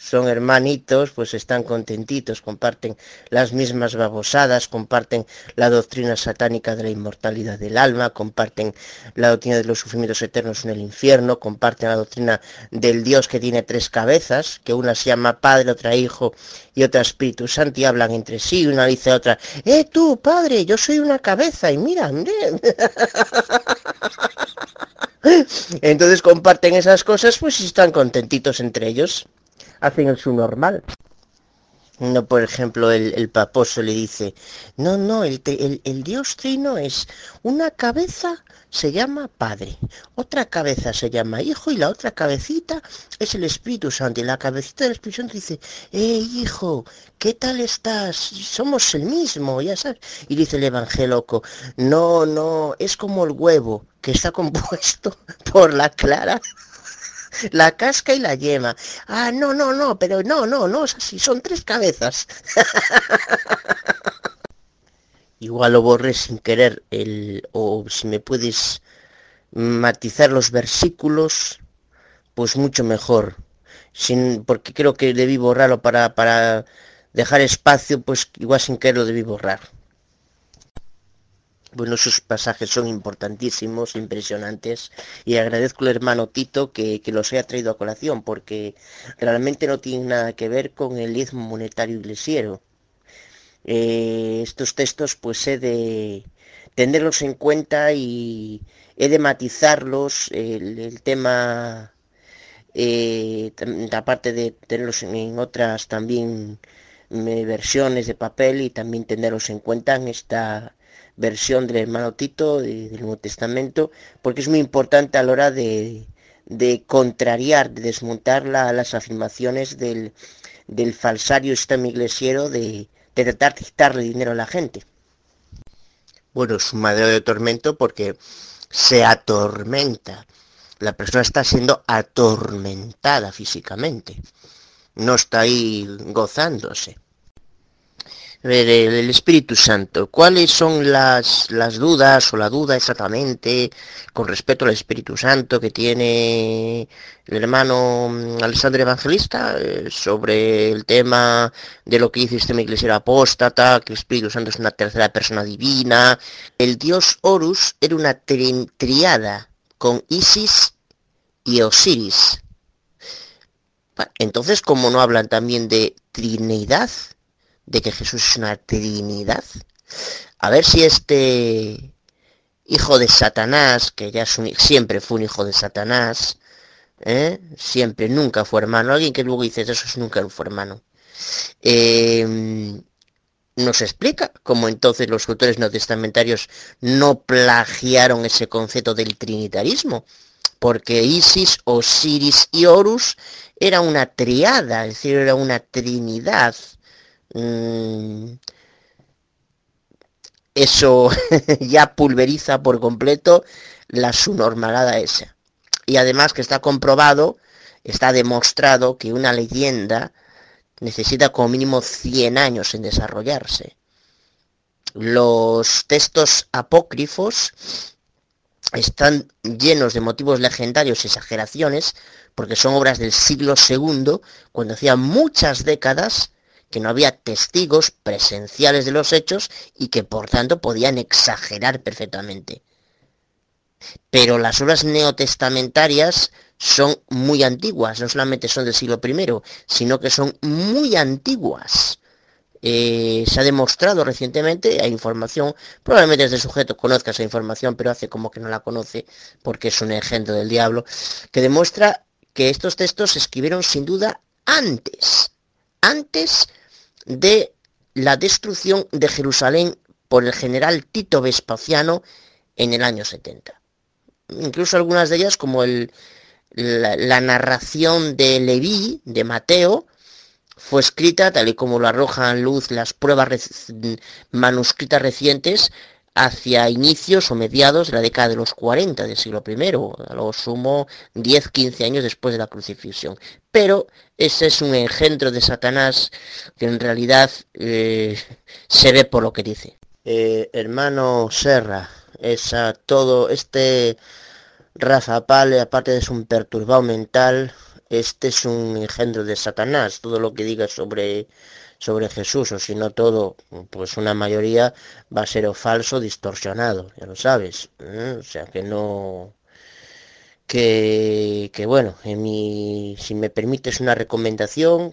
Son hermanitos, pues están contentitos, comparten las mismas babosadas, comparten la doctrina satánica de la inmortalidad del alma, comparten la doctrina de los sufrimientos eternos en el infierno, comparten la doctrina del Dios que tiene tres cabezas, que una se llama Padre, otra Hijo y otra Espíritu Santo, y hablan entre sí, una dice a otra, eh tú, Padre, yo soy una cabeza, y mira, [laughs] Entonces comparten esas cosas, pues están contentitos entre ellos hacen el su normal. No, por ejemplo, el, paposo le dice, no, no, el, el, Dios trino es una cabeza se llama Padre, otra cabeza se llama Hijo y la otra cabecita es el Espíritu Santo. Y la cabecita del Espíritu Santo dice, eh, hijo, ¿qué tal estás? Somos el mismo, ya sabes. Y dice el evangélico, no, no, es como el huevo que está [laughs] compuesto por la clara la casca y la yema. Ah, no, no, no, pero no, no, no es así, son tres cabezas. [laughs] Igual lo borré sin querer, el, o si me puedes matizar los versículos, pues mucho mejor. Sin, porque creo que debí borrarlo para, para dejar espacio, pues igual sin querer lo debí borrar. Bueno, sus pasajes son importantísimos, impresionantes, y agradezco al hermano Tito que, los haya traído a colación, porque realmente no tienen nada que ver con el diezmo monetario iglesiero. Eh, estos textos pues he de tenerlos en cuenta y he de matizarlos, el, tema eh, aparte de tenerlos en otras también versiones de papel y también tenerlos en cuenta en esta versión del hermano Tito del Nuevo Testamento, porque es muy importante a la hora de, contrariar, de desmontar las afirmaciones del, del falsario sistema iglesiero de, de tratar de quitarle dinero a la gente. Bueno, es un madero de tormento porque se atormenta. La persona está siendo atormentada físicamente. No está ahí gozándose el Espíritu Santo. ¿Cuáles son las, las dudas o la duda exactamente con respecto al Espíritu Santo que tiene el hermano mm, Alexandre Evangelista eh, sobre el tema de lo que dice este iglesia apóstata, que el Espíritu Santo es una tercera persona divina? El dios Horus era una triada con Isis y Osiris. Entonces, ¿cómo no hablan también de Trinidad? De que Jesús es una trinidad. A ver si este hijo de Satanás, que ya siempre fue un hijo de Satanás, ¿eh? siempre, nunca fue hermano. Alguien que luego dice eso es nunca fue hermano. Em, nos explica cómo entonces los autores no testamentarios no plagiaron ese concepto del trinitarismo, porque Isis, Osiris y Horus era una triada, es decir, era una trinidad. Mm, eso [laughs] ya pulveriza por completo la subnormalada esa. Y además que está comprobado, está demostrado que una leyenda necesita como mínimo 100 años en desarrollarse. Los textos apócrifos están llenos de motivos legendarios y exageraciones, porque son obras del siglo II, cuando hacía muchas décadas que no había testigos presenciales de los hechos y que por tanto podían exagerar perfectamente. Pero las obras neotestamentarias son muy antiguas, no solamente son del siglo I, sino que son muy antiguas. Eh, se ha demostrado recientemente, hay información, probablemente este sujeto conozca esa información, pero hace como que no la conoce porque es un ejemplo del diablo, que demuestra que estos textos se escribieron sin duda antes, antes de la destrucción de Jerusalén por el general Tito Vespasiano en el año 70. Incluso algunas de ellas, como la, narración de Leví, de Mateo, fue escrita, tal y como lo arrojan luz las pruebas manuscritas recientes, hacia inicios o mediados de la década de los 40 del siglo I, lo sumo 10-15 años después de la crucifixión. Pero ese es un engendro de Satanás que en realidad eh, se ve por lo que dice. Eh, hermano Serra, esa, todo este Rafa Pale, aparte de ser un perturbado mental, este es un engendro de Satanás. Todo lo que diga sobre sobre Jesús, o si no todo, pues una mayoría va a ser o falso, distorsionado, ya lo sabes. ¿eh? O sea que no... Que, bueno, en si me permites una recomendación,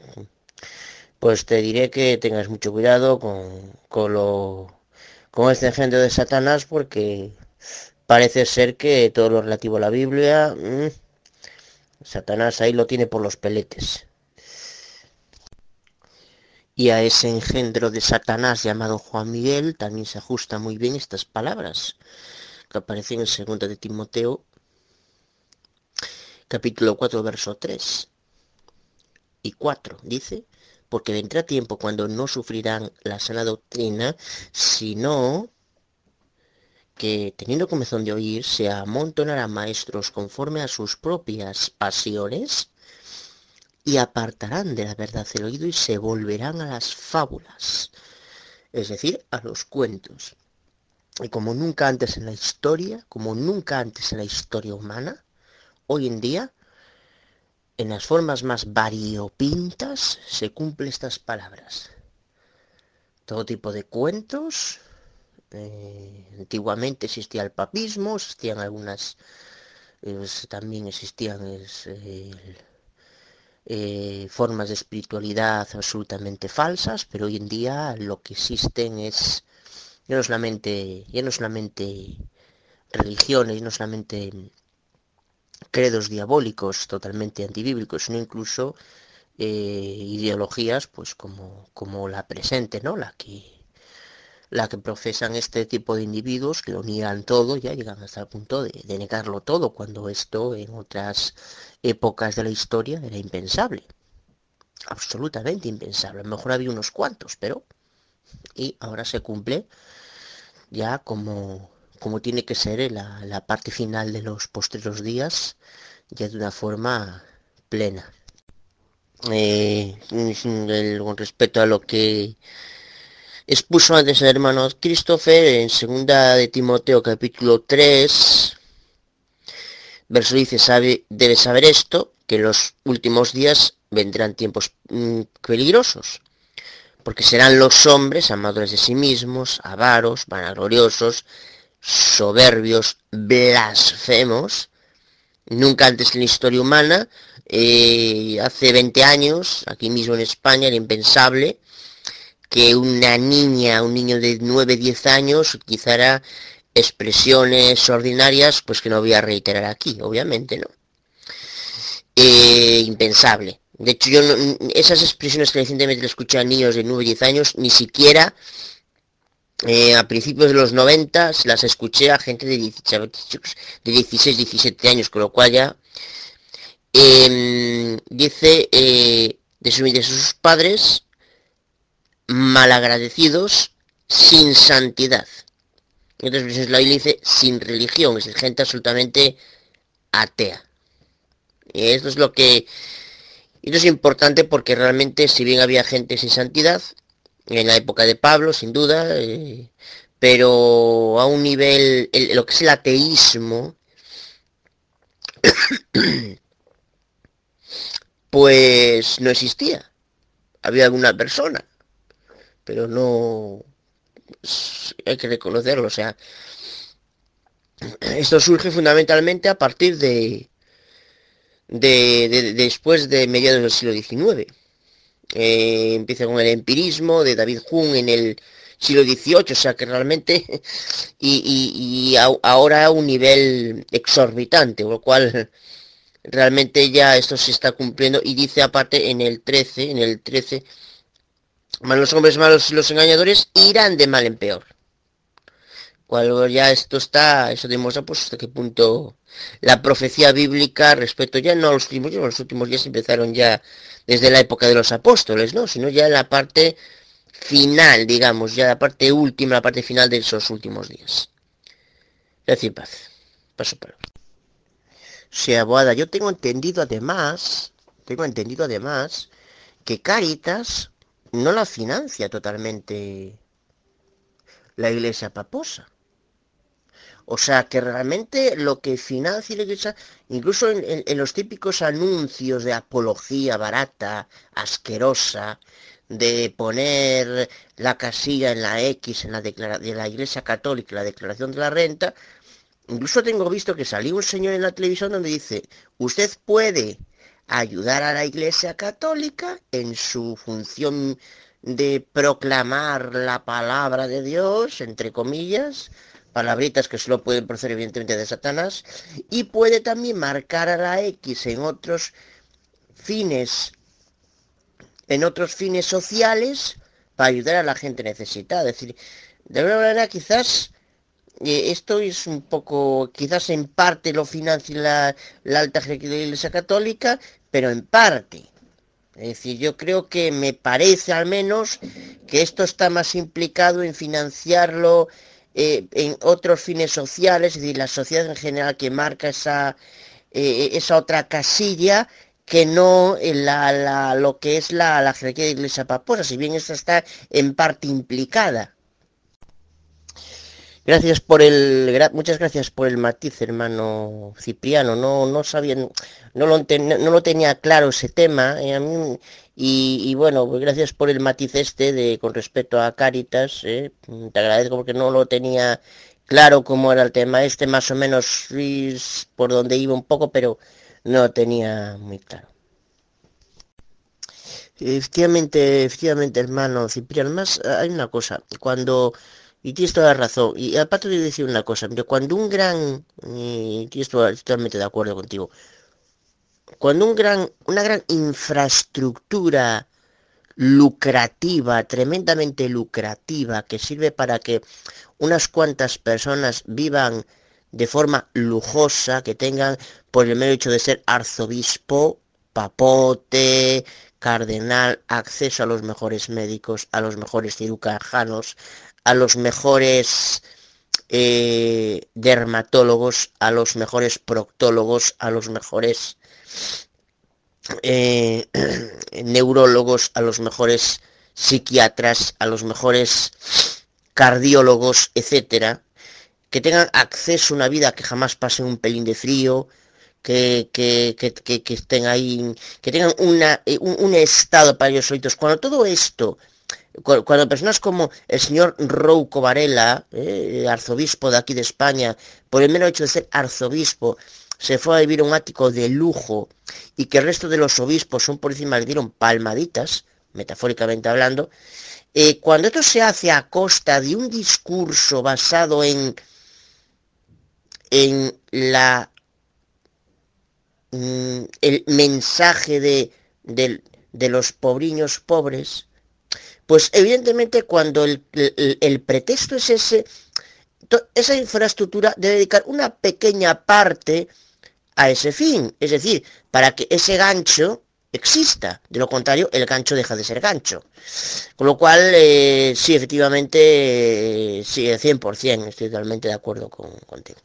pues te diré que tengas mucho cuidado con, con, lo, con este ejemplo de Satanás, porque parece ser que todo lo relativo a la Biblia, Satanás ahí lo tiene por los peletes. Y a ese engendro de Satanás llamado Juan Miguel también se ajusta muy bien estas palabras que aparecen en el segundo de Timoteo, capítulo 4, verso 3 y 4. Dice, porque vendrá tiempo cuando no sufrirán la sana doctrina, sino que teniendo comezón de oír, se amontonarán maestros conforme a sus propias pasiones y apartarán de la verdad el oído y se volverán a las fábulas, es decir, a los cuentos. Y como nunca antes en la historia, como nunca antes en la historia humana, hoy en día, en las formas más variopintas, se cumplen estas palabras. Todo tipo de cuentos. Eh, antiguamente existía el papismo, existían algunas, también existían el, eh, formas de espiritualidad absolutamente falsas, pero hoy en día lo que existen es ya no solamente, ya no solamente religiones, no solamente credos diabólicos totalmente antibíblicos, sino incluso eh, ideologías pues como, como la presente, ¿no? La que la que profesan este tipo de individuos que lo niegan todo, ya llegan hasta el punto de, de, negarlo todo, cuando esto en otras épocas de la historia era impensable. Absolutamente impensable. A lo mejor había unos cuantos, pero... Y ahora se cumple ya como, como tiene que ser la, la parte final de los postreros días, ya de una forma plena. Eh, con respecto a lo que expuso antes el hermano Christopher en segunda de Timoteo capítulo 3 verso dice sabe debe saber esto que en los últimos días vendrán tiempos mmm, peligrosos porque serán los hombres amadores de sí mismos avaros vanagloriosos soberbios blasfemos nunca antes en la historia humana eh, hace 20 años aquí mismo en España era impensable que una niña, un niño de 9, 10 años utilizara expresiones ordinarias, pues que no voy a reiterar aquí, obviamente, ¿no? Eh, impensable. De hecho, yo no, esas expresiones que recientemente le escuché a niños de 9, 10 años, ni siquiera eh, a principios de los 90 las escuché a gente de 16, de 16 17 años, con lo cual ya eh, dice eh, de, su, de sus padres malagradecidos sin santidad. Entonces la Biblia dice sin religión, es gente absolutamente atea. Y esto es lo que... Esto es importante porque realmente si bien había gente sin santidad, en la época de Pablo, sin duda, eh, pero a un nivel, el, lo que es el ateísmo, [coughs] pues no existía. Había alguna persona pero no hay que reconocerlo, o sea, esto surge fundamentalmente a partir de, de después de mediados del siglo XIX. Eh, empieza con el empirismo de David Hume en el siglo XVIII, o sea que realmente, [laughs] y, ahora a un nivel exorbitante, lo cual realmente ya esto se está cumpliendo, y dice aparte en el 13, en el 13, los hombres malos y los engañadores irán de mal en peor. Cuando ya esto está, eso demuestra pues hasta qué punto la profecía bíblica respecto ya no a los últimos días, los últimos días empezaron ya desde la época de los apóstoles, ¿no? Sino ya en la parte final, digamos, ya la parte última, la parte final de esos últimos días. Decir paz. Paso para. sea, Boada, yo tengo entendido además, tengo entendido además que Caritas no la financia totalmente la iglesia paposa. O sea que realmente lo que financia la iglesia, incluso en, los típicos anuncios de apología barata, asquerosa, de poner la casilla en la X en la de la Iglesia Católica, la declaración de la renta, incluso tengo visto que salió un señor en la televisión donde dice, usted puede ayudar a la Iglesia Católica en su función de proclamar la palabra de Dios, entre comillas, palabritas que solo pueden proceder evidentemente de Satanás, y puede también marcar a la X en otros fines, en otros fines sociales, para ayudar a la gente necesitada. Es decir, de alguna manera quizás eh, esto es un poco, quizás en parte lo financia la, la alta jerarquía de la Iglesia Católica, pero en parte. Es decir, yo creo que me parece al menos que esto está más implicado en financiarlo eh, en otros fines sociales, es decir, la sociedad en general que marca esa, eh, esa otra casilla que no en la, la, lo que es la, la jerarquía de Iglesia Paposa, si bien esta está en parte implicada. Gracias por el, gra muchas gracias por el matiz, hermano Cipriano. No, no sabía, no lo, ten, no lo tenía claro ese tema. Eh, mí, y, bueno, pues gracias por el matiz este de con respecto a Caritas. Eh, te agradezco porque no lo tenía claro cómo era el tema este, más o menos por donde iba un poco, pero no tenía muy claro. Efectivamente, efectivamente, hermano Cipriano. Más hay una cosa, cuando y tienes toda la razón. Y aparte de decir una cosa, cuando un gran, y estoy totalmente de acuerdo contigo, cuando un gran, una gran infraestructura lucrativa, tremendamente lucrativa, que sirve para que unas cuantas personas vivan de forma lujosa, que tengan por el mero hecho de ser arzobispo, papote, cardenal, acceso a los mejores médicos, a los mejores cirujanos, a los mejores eh, dermatólogos, a los mejores proctólogos, a los mejores eh, [clears throat] neurólogos, a los mejores psiquiatras, a los mejores cardiólogos, etcétera, que tengan acceso a una vida que jamás pase un pelín de frío, que, que, que, estén ahí, que tengan una, eh, un, estado para ellos solitos. Cuando todo esto, cuando, personas como el señor Rouco Varela, eh, arzobispo de aquí de España, por el mero hecho de ser arzobispo, se fue a vivir un ático de lujo y que el resto de los obispos son por encima le dieron palmaditas, metafóricamente hablando, eh, cuando esto se hace a costa de un discurso basado en, en la, mm, el mensaje de, de, los pobriños pobres, pues evidentemente cuando el, el pretexto es ese, esa infraestructura debe dedicar una pequeña parte a ese fin, es decir, para que ese gancho exista. De lo contrario, el gancho deja de ser gancho. Con lo cual, eh, sí, efectivamente, sí, 100%, estoy totalmente de acuerdo con, contigo.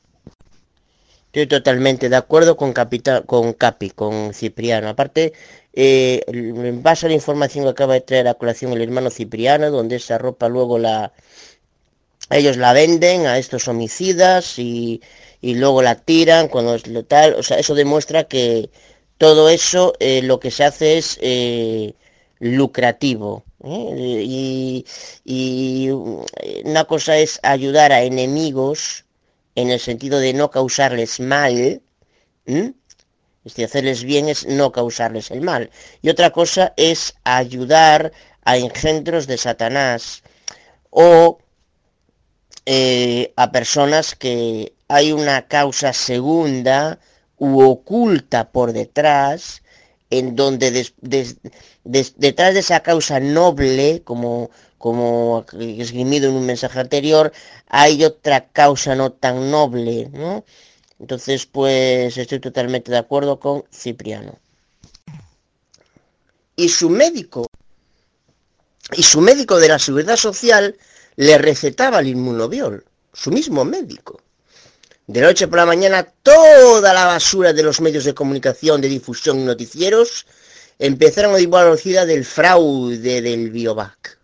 Estoy totalmente de acuerdo con, con Capi, con Cipriano. Aparte, eh, en base a la información que acaba de traer a colación el hermano Cipriano, donde esa ropa luego la... Ellos la venden a estos homicidas y y luego la tiran cuando es tal, o sea, eso demuestra que todo eso eh, lo que se hace es eh, lucrativo. ¿eh? Y, una cosa es ayudar a enemigos en el sentido de no causarles mal, es decir, hacerles bien es no causarles el mal. Y otra cosa es ayudar a engendros de Satanás o a personas que hay una causa segunda u oculta por detrás, en donde detrás de esa causa noble, como, como esgrimido en un mensaje anterior, hay otra causa no tan noble, ¿no? Entonces, pues estoy totalmente de acuerdo con Cipriano. Y su médico, y su médico de la seguridad social le recetaba el inmunobiol, su mismo médico. De noche por la mañana, toda la basura de los medios de comunicación, de difusión y noticieros empezaron a divulgar la del fraude del Biovac.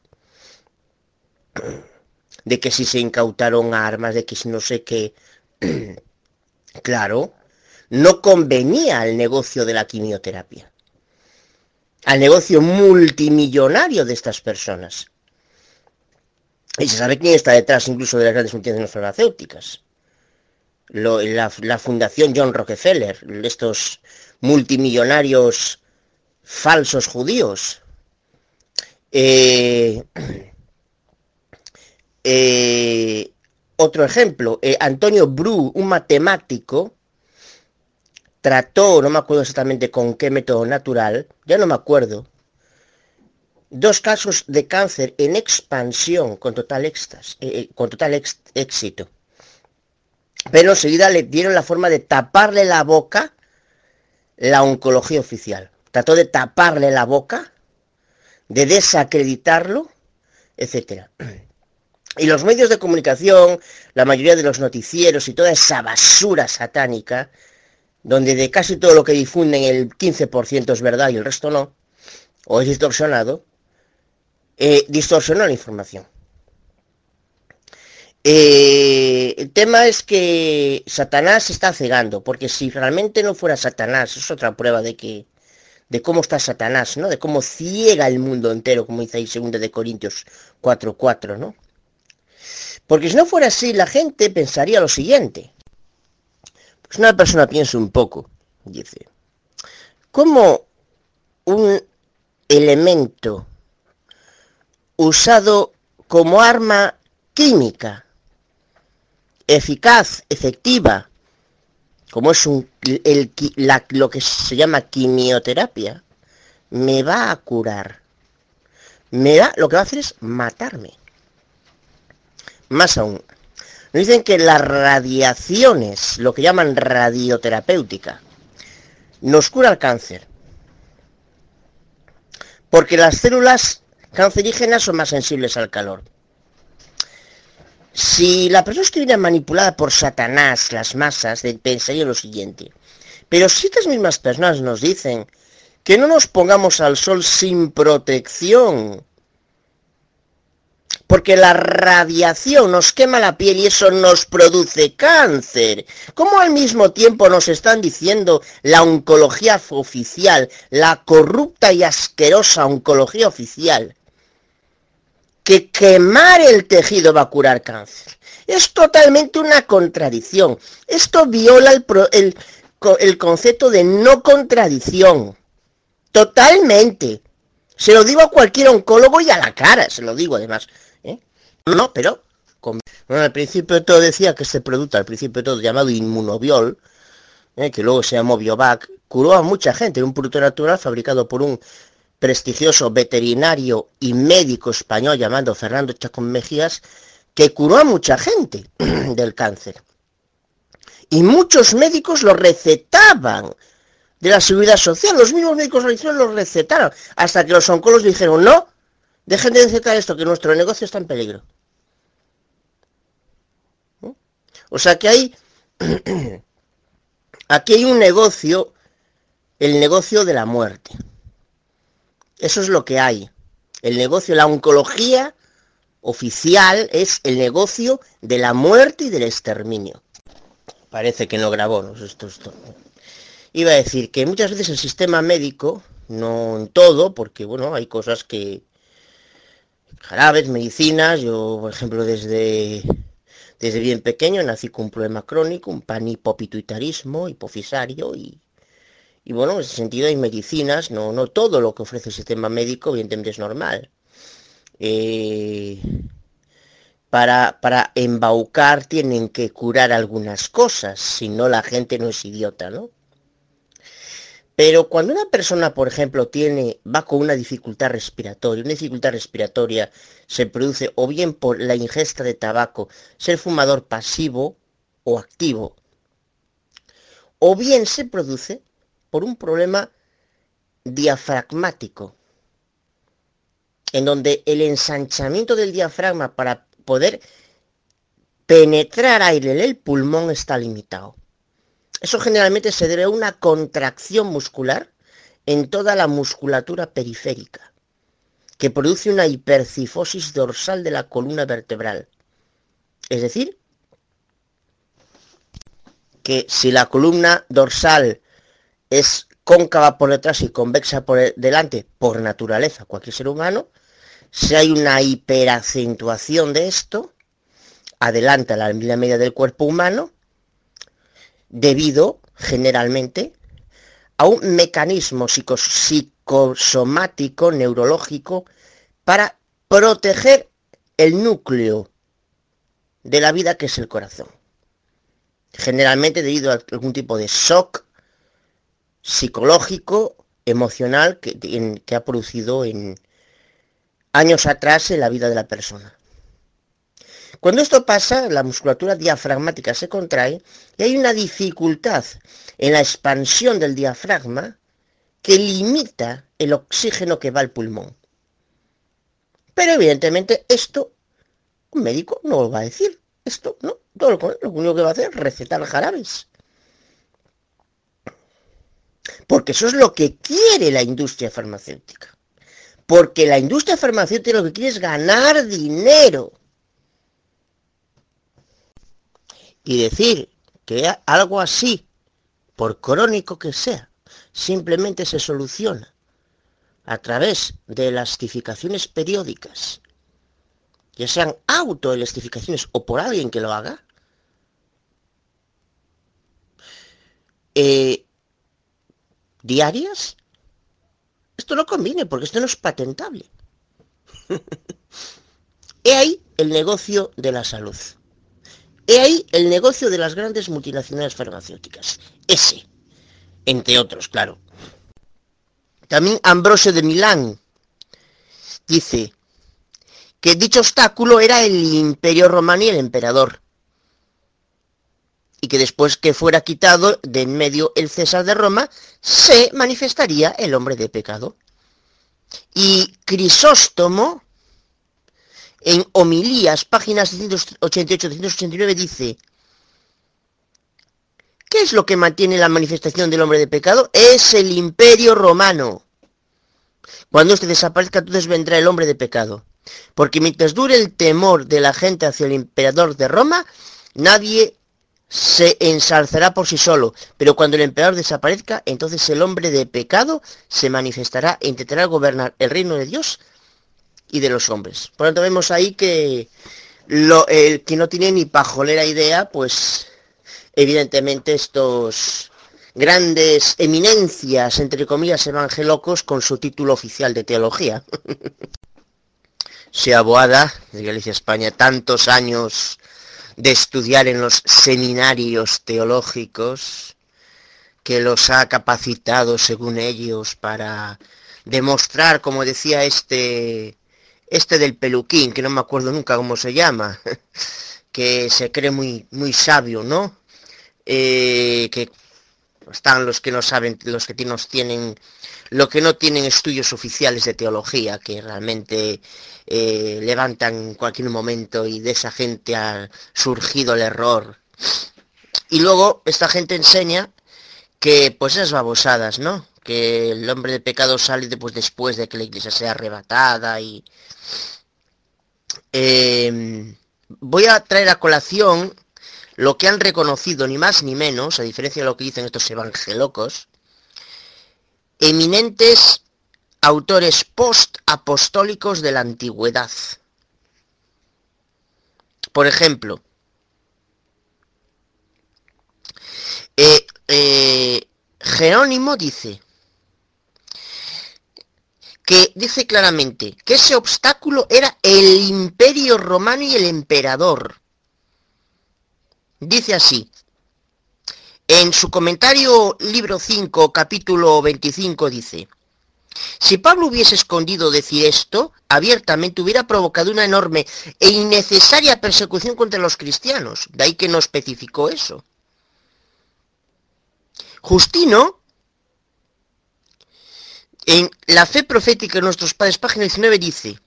De que si se incautaron armas, de que si no sé qué. [clears throat] claro, no convenía al negocio de la quimioterapia. Al negocio multimillonario de estas personas. Y se sabe quién está detrás incluso de las grandes multinacionales farmacéuticas la, fundación John Rockefeller, estos multimillonarios falsos judíos. Eh, [clears throat] eh, otro ejemplo, eh, Antonio Bru, un matemático, trató, no me acuerdo exactamente con qué método natural, ya no me acuerdo, dos casos de cáncer en expansión con total, con total éxito pero enseguida le dieron la forma de taparle la boca la oncología oficial. Trató de taparle la boca, de desacreditarlo, etc. Y los medios de comunicación, la mayoría de los noticieros y toda esa basura satánica, donde de casi todo lo que difunden el 15% es verdad y el resto no, o es distorsionado, eh, distorsionó la información. Eh, el tema es que Satanás está cegando, porque si realmente no fuera Satanás, es otra prueba de que de cómo está Satanás, ¿no? De cómo ciega el mundo entero, como dice ahí 2 de Corintios 4:4, ¿no? Porque si no fuera así, la gente pensaría lo siguiente. Pues una persona piensa un poco, dice, ¿cómo un elemento usado como arma química eficaz, efectiva, como es un, el, lo que se llama quimioterapia, me va a curar. Me va, lo que va a hacer es matarme. Más aún, nos dicen que las radiaciones, lo que llaman radioterapéutica, nos cura el cáncer. Porque las células cancerígenas son más sensibles al calor. Si la persona estuviera manipulada por Satanás, las masas, pensaría lo siguiente. Pero si estas mismas personas nos dicen que no nos pongamos al sol sin protección, porque la radiación nos quema la piel y eso nos produce cáncer. ¿Cómo al mismo tiempo nos están diciendo la oncología oficial, la corrupta y asquerosa oncología oficial, que quemar el tejido va a curar cáncer. Es totalmente una contradicción. Esto viola el, el, concepto de no contradicción. Totalmente. Se lo digo a cualquier oncólogo y a la cara, se lo digo además. ¿eh? No, pero al principio de todo decía que este producto, al principio de todo llamado Inmunobiol, ¿eh? que luego se llamó Biovac, curó a mucha gente, un producto natural fabricado por un prestigioso veterinario y médico español llamado Fernando Chacón Mejías, que curó a mucha gente [clears throat] del cáncer. Y muchos médicos lo recetaban de la seguridad social. Los mismos médicos religiosos lo recetaron. Hasta que los oncólogos dijeron, no, dejen de recetar esto, que nuestro negocio está en peligro. O sea que hay, [clears throat] aquí hay un negocio, el negocio de la muerte. Eso es lo que hay. El negocio, la oncología oficial es el negocio de la muerte y del exterminio. Parece que no grabó, ¿no? Esto. Iba a decir que muchas veces el sistema médico, no en todo, porque bueno, hay cosas que jarabes, medicinas, yo por ejemplo desde desde bien pequeño nací con un problema crónico, un panhipopituitarismo hipofisario y y bueno, en ese sentido hay medicinas, no, no todo lo que ofrece el sistema médico, evidentemente es normal. Eh, para, para embaucar tienen que curar algunas cosas, si no la gente no es idiota, ¿no? Pero cuando una persona, por ejemplo, tiene, va con una dificultad respiratoria, una dificultad respiratoria se produce o bien por la ingesta de tabaco, ser fumador pasivo o activo, o bien se produce por un problema diafragmático, en donde el ensanchamiento del diafragma para poder penetrar aire en el pulmón está limitado. Eso generalmente se debe a una contracción muscular en toda la musculatura periférica, que produce una hipercifosis dorsal de la columna vertebral. Es decir, que si la columna dorsal es cóncava por detrás y convexa por delante por naturaleza, cualquier ser humano, si hay una hiperacentuación de esto, adelanta la media del cuerpo humano, debido generalmente a un mecanismo psicosomático, neurológico, para proteger el núcleo de la vida que es el corazón. Generalmente debido a algún tipo de shock psicológico, emocional que, ha producido en años atrás en la vida de la persona. Cuando esto pasa, la musculatura diafragmática se contrae y hay una dificultad en la expansión del diafragma que limita el oxígeno que va al pulmón. Pero evidentemente esto un médico no lo va a decir. Esto no, todo lo, lo único que va a hacer es recetar jarabes. Porque eso es lo que quiere la industria farmacéutica. Porque la industria farmacéutica lo que quiere es ganar dinero. Y decir que algo así, por crónico que sea, simplemente se soluciona a través de elastificaciones periódicas, ya sean autoelastificaciones o por alguien que lo haga, eh, diarias, esto no conviene porque esto no es patentable. [laughs] He ahí el negocio de la salud. He ahí el negocio de las grandes multinacionales farmacéuticas. Ese, entre otros, claro. También Ambrosio de Milán dice que dicho obstáculo era el imperio romano y el emperador. Y que después que fuera quitado de en medio el César de Roma, se manifestaría el hombre de pecado. Y Crisóstomo, en homilías, páginas 188-189, dice, ¿qué es lo que mantiene la manifestación del hombre de pecado? Es el imperio romano. Cuando este desaparezca, entonces vendrá el hombre de pecado. Porque mientras dure el temor de la gente hacia el emperador de Roma, nadie se ensalzará por sí solo, pero cuando el emperador desaparezca, entonces el hombre de pecado se manifestará e intentará gobernar el reino de Dios y de los hombres. Por lo tanto, vemos ahí que lo, el que no tiene ni pajolera idea, pues evidentemente estos grandes eminencias, entre comillas, evangelocos, con su título oficial de teología. [laughs] Se aboada de Galicia, España, tantos años de estudiar en los seminarios teológicos que los ha capacitado, según ellos, para demostrar, como decía este, este del peluquín, que no me acuerdo nunca cómo se llama, [laughs] que se cree muy, muy sabio, ¿no? Eh, que están los que no saben, los que nos tienen, lo que no tienen estudios oficiales de teología, que realmente eh, levantan en cualquier momento y de esa gente ha surgido el error. Y luego esta gente enseña que pues esas babosadas, ¿no? Que el hombre de pecado sale después, después de que la iglesia sea arrebatada y... Em, voy a traer a colación lo que han reconocido ni más ni menos, a diferencia de lo que dicen estos evangelocos, eminentes autores post-apostólicos de la antigüedad. Por ejemplo, eh, eh, Jerónimo dice que dice claramente que ese obstáculo era el imperio romano y el emperador. Dice así, en su comentario libro 5, capítulo 25, dice, si Pablo hubiese escondido decir esto, abiertamente hubiera provocado una enorme e innecesaria persecución contra los cristianos. De ahí que no especificó eso. Justino, en La fe profética de nuestros padres, página 19, dice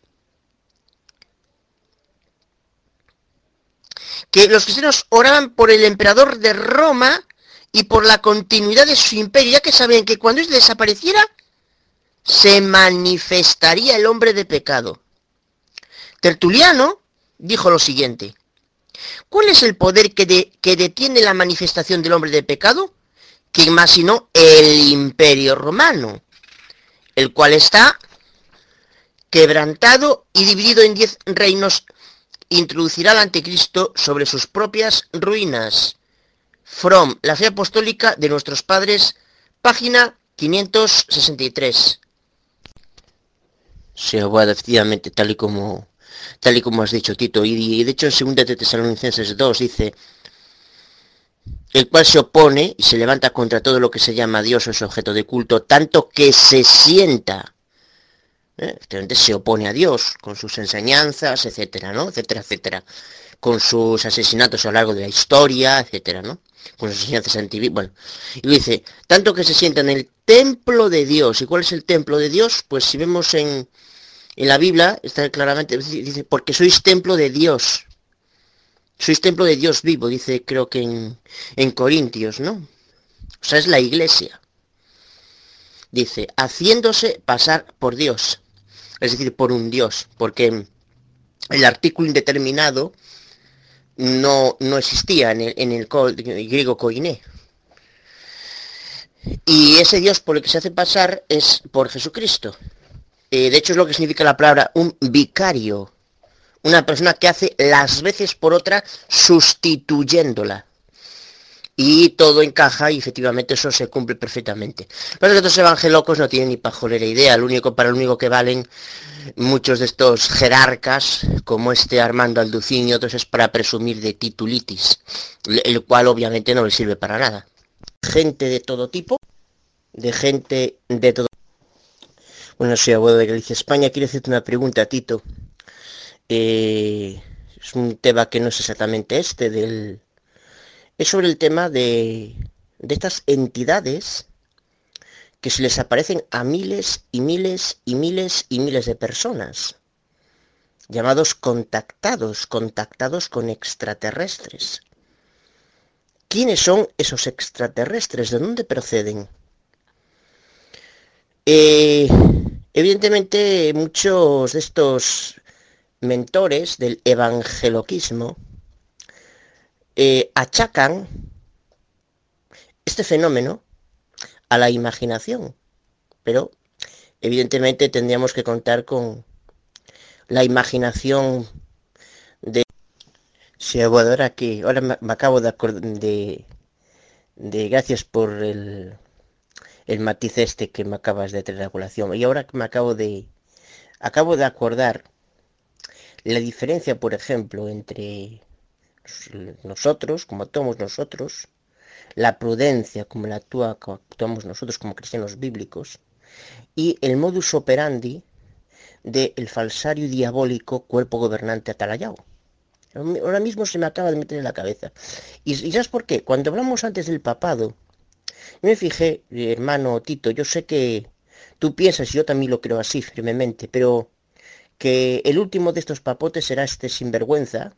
que los cristianos oraban por el emperador de Roma y por la continuidad de su imperio, ya que sabían que cuando él desapareciera, se manifestaría el hombre de pecado. Tertuliano dijo lo siguiente, ¿cuál es el poder que, detiene la manifestación del hombre de pecado? ¿Quién más sino el imperio romano, el cual está quebrantado y dividido en diez reinos, introducirá al anticristo sobre sus propias ruinas. From la fe apostólica de nuestros padres, página 563 se va efectivamente tal y como tal y como has dicho Tito. Y, de hecho en 2 de Tesalonicenses 2 dice el cual se opone y se levanta contra todo lo que se llama Dios o es objeto de culto tanto que se sienta ¿eh? se opone a Dios con sus enseñanzas etcétera no etcétera etcétera. Con sus asesinatos a lo largo de la historia etcétera no con sus enseñanzas antiguas bueno. Y dice tanto que se sienta en el templo de Dios. Y cuál es el templo de Dios pues si vemos en en la Biblia está claramente, dice, porque sois templo de Dios. Sois templo de Dios vivo, dice creo que en, en Corintios, ¿no? O sea, es la iglesia. Dice, haciéndose pasar por Dios. Es decir, por un Dios. Porque el artículo indeterminado no, no existía en el, en el, griego koiné. Y ese Dios por el que se hace pasar es por Jesucristo. Eh, de hecho es lo que significa la palabra un vicario. Una persona que hace las veces por otra sustituyéndola. y todo encaja y efectivamente eso se cumple perfectamente. Pero estos evangelocos no tienen ni pajolera idea, lo único para lo único que valen muchos de estos jerarcas, como este Armando Alducín y otros, es para presumir de titulitis, el cual obviamente no le sirve para nada. Gente de todo tipo, de gente de todo bueno, soy abuelo de Galicia, España. Quiero hacerte una pregunta, Tito. Eh, es un tema que no es exactamente este, del... es sobre el tema de, de estas entidades que se les aparecen a miles y miles y miles y miles de personas, llamados contactados, contactados con extraterrestres. ¿Quiénes son esos extraterrestres? ¿De dónde proceden? Eh, evidentemente muchos de estos mentores del evangeloquismo eh, achacan este fenómeno a la imaginación, pero evidentemente tendríamos que contar con la imaginación de... Sí, ahora ahora me, acabo de, de, de... Gracias por el el matiz este que me acabas de traer a colación. Y ahora que me acabo de acabo de acordar la diferencia, por ejemplo, entre nosotros, como actuamos nosotros, la prudencia, como la actúa, actuamos nosotros como cristianos bíblicos, y el modus operandi del falsario diabólico cuerpo gobernante atalayado. Ahora mismo se me acaba de meter en la cabeza. ¿Y, ¿Y sabes por qué? Cuando hablamos antes del papado, me fijé, hermano Tito, yo sé que tú piensas, y yo también lo creo así firmemente, pero que el último de estos papotes será este sinvergüenza,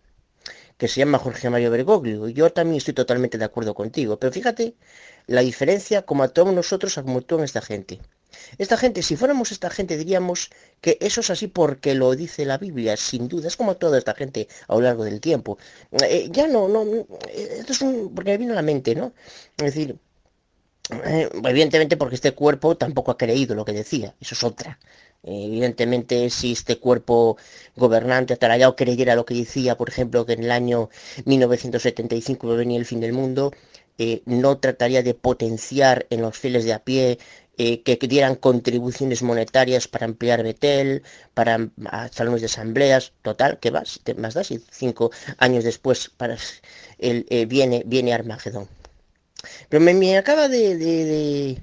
que se llama Jorge Mario Bergoglio. Yo también estoy totalmente de acuerdo contigo, pero fíjate la diferencia como actuamos nosotros como actúan esta gente. Esta gente, si fuéramos esta gente, diríamos que eso es así porque lo dice la Biblia, sin duda. Es como toda esta gente a lo largo del tiempo. Eh, ya no, no, esto es un, porque me vino a la mente, ¿no? Es decir, eh, evidentemente porque este cuerpo tampoco ha creído lo que decía, eso es otra. evidentemente si este cuerpo gobernante atarallado creyera lo que decía, por ejemplo, que en el año 1975 venía el fin del mundo, eh, no trataría de potenciar en los fieles de a pie eh, que dieran contribuciones monetarias para ampliar Betel, para salones de asambleas, total, ¿qué vas? más da si cinco años después viene, viene Armagedón. Pero me, acaba de,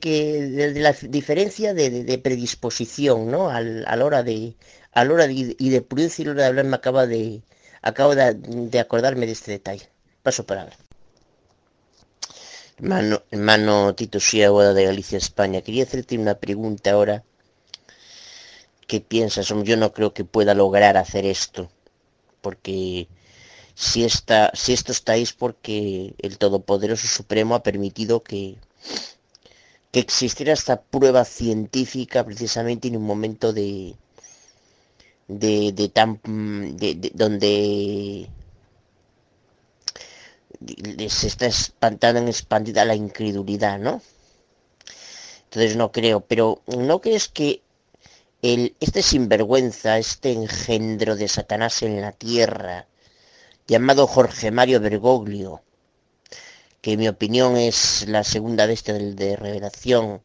que de, la diferencia de, predisposición, ¿no? Al, a la hora de a la hora y de prudencia y la hora de hablar me acaba de acabo de, acordarme de este detalle. Paso palabra. Hermano, hermano Tito Siagua de Galicia, España, quería hacerte una pregunta ahora. ¿Qué piensas? Yo no creo que pueda lograr hacer esto, porque si, esta, si esto estáis porque el Todopoderoso Supremo ha permitido que, que existiera esta prueba científica precisamente en un momento de, de, de tan de, donde se está espantando en expandida la incredulidad, ¿no? Entonces no creo, pero ¿no crees que el, este sinvergüenza, este engendro de Satanás en la tierra, llamado Jorge Mario Bergoglio, que en mi opinión es la segunda bestia del de revelación,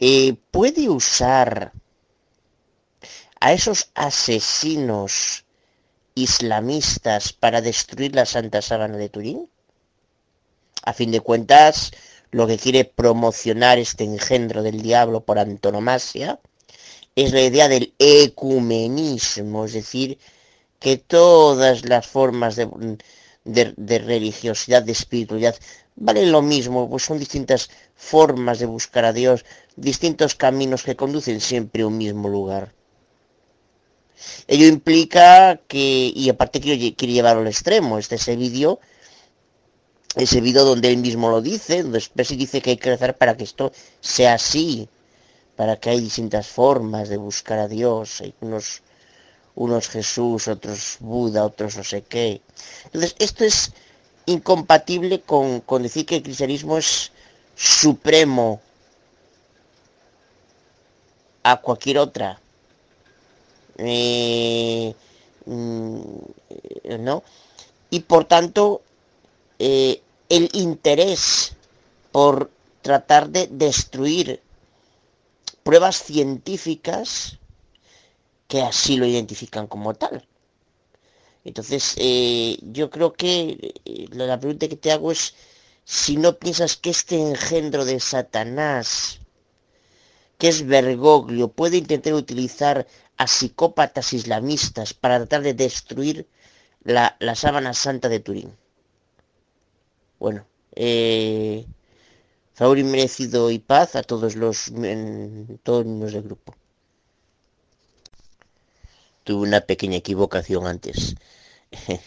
eh, puede usar a esos asesinos islamistas para destruir la Santa Sábana de Turín? A fin de cuentas, lo que quiere promocionar este engendro del diablo por antonomasia es la idea del ecumenismo, es decir, que todas las formas de, religiosidad, de espiritualidad, valen lo mismo, pues son distintas formas de buscar a Dios, distintos caminos que conducen siempre a un mismo lugar. Ello implica que, y aparte quiero, quiero llevarlo al extremo, este ese vídeo, ese vídeo donde él mismo lo dice, donde después dice que hay que rezar para que esto sea así, para que hay distintas formas de buscar a Dios, hay unos unos Jesús, otros Buda, otros no sé qué. Entonces, esto es incompatible con, decir que el cristianismo es supremo a cualquier otra. Eh, mm, ¿No? Y por tanto, eh, el interés por tratar de destruir pruebas científicas que así lo identifican como tal. Entonces, eh, yo creo que eh, la pregunta que te hago es si no piensas que este engendro de Satanás, que es Bergoglio, puede intentar utilizar a psicópatas islamistas para tratar de destruir la, sábana santa de Turín. Bueno, eh, favor inmerecido y paz a todos los, todos los del grupo. Tuve una pequeña equivocación antes. [laughs]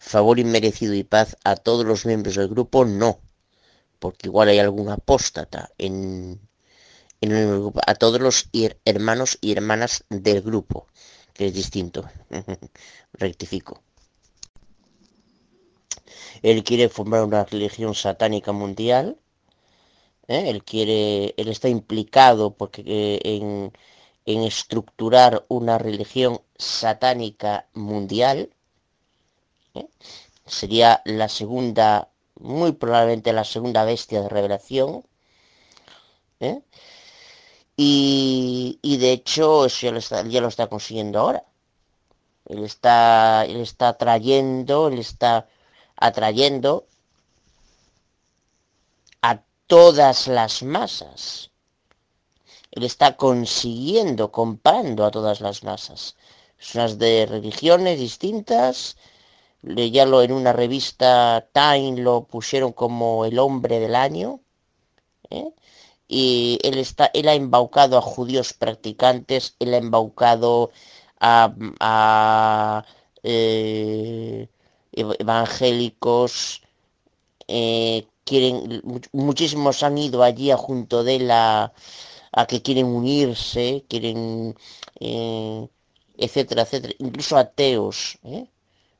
favor inmerecido y paz a todos los miembros del grupo, no. Porque igual hay algún apóstata en, en el grupo. A todos los hermanos y hermanas del grupo, que es distinto. [laughs] Rectifico. Él quiere formar una religión satánica mundial. ¿eh? Él quiere, él está implicado porque eh, en, en estructurar una religión satánica mundial. ¿eh? Sería la segunda, muy probablemente la segunda bestia de revelación. Y, y, de hecho eso ya lo, está, ya lo está consiguiendo ahora. Él está, él está trayendo, él está atrayendo a todas las masas. Él está consiguiendo, comprando a todas las masas. Personas de religiones distintas. lo en una revista Time, lo pusieron como el hombre del año. ¿eh? Y él, está, él ha embaucado a judíos practicantes, él ha embaucado a, eh, evangélicos, eh, quieren, muchísimos han ido allí a junto de la, a que quieren unirse, quieren, eh, etcétera, etcétera, incluso ateos, ¿eh?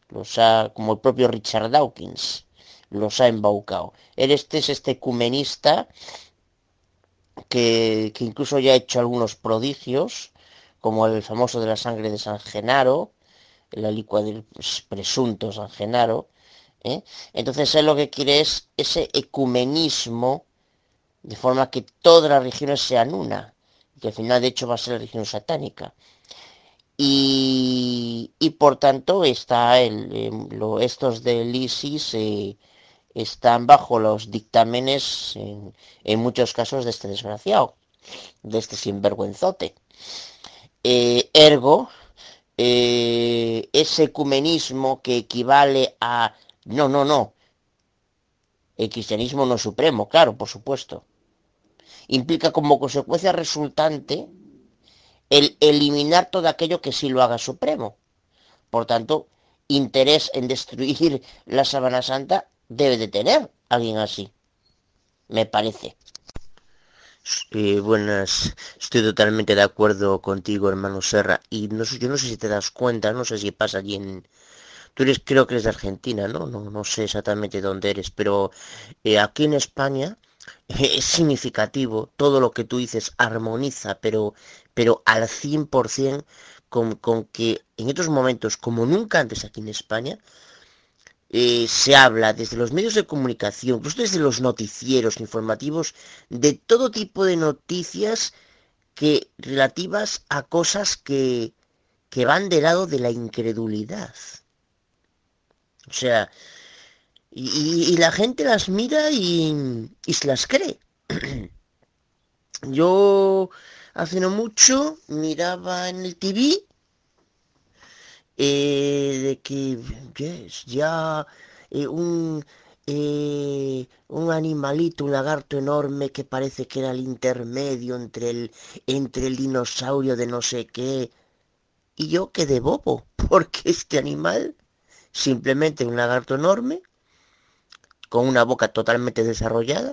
los ha, como el propio Richard Dawkins, los ha embaucado. Él este es este ecumenista que, que incluso ya ha hecho algunos prodigios, como el famoso de la sangre de San Genaro, la licua del presunto San Genaro. ¿eh? Entonces él lo que quiere es ese ecumenismo, de forma que todas las religiones sean una, que al final de hecho va a ser la religión satánica. Y, por tanto está el, em, estos del ISIS eh, están bajo los dictámenes en, en, muchos casos de este desgraciado, de este sinvergüenzote. Eh, ergo, eh, ese ecumenismo que equivale a... No, no, no. El cristianismo no supremo, claro, por supuesto. Implica como consecuencia resultante el eliminar todo aquello que sí lo haga supremo. Por tanto, interés en destruir la Sabana Santa debe de tener alguien así. Me parece. Eh, buenas, estoy totalmente de acuerdo contigo, hermano Serra. Y no yo no sé si te das cuenta, no sé si pasa allí en... Tú eres, creo que eres de Argentina, ¿no? No, no sé exactamente dónde eres, pero eh, aquí en España [laughs] es significativo, todo lo que tú dices armoniza, pero, pero al 100% con, con que en estos momentos, como nunca antes aquí en España, eh, se habla desde los medios de comunicación, incluso desde los noticieros informativos, de todo tipo de noticias que relativas a cosas que, que van del lado de la incredulidad. O sea, y, la gente las mira y, y se las cree. [clears throat] Yo hace no mucho miraba en el TV eh, de que ya eh, un, eh, un animalito, un lagarto enorme que parece que era el intermedio entre el, entre el dinosaurio de no sé qué. Y yo quedé bobo, [laughs] porque este animal, simplemente un lagarto enorme, con una boca totalmente desarrollada,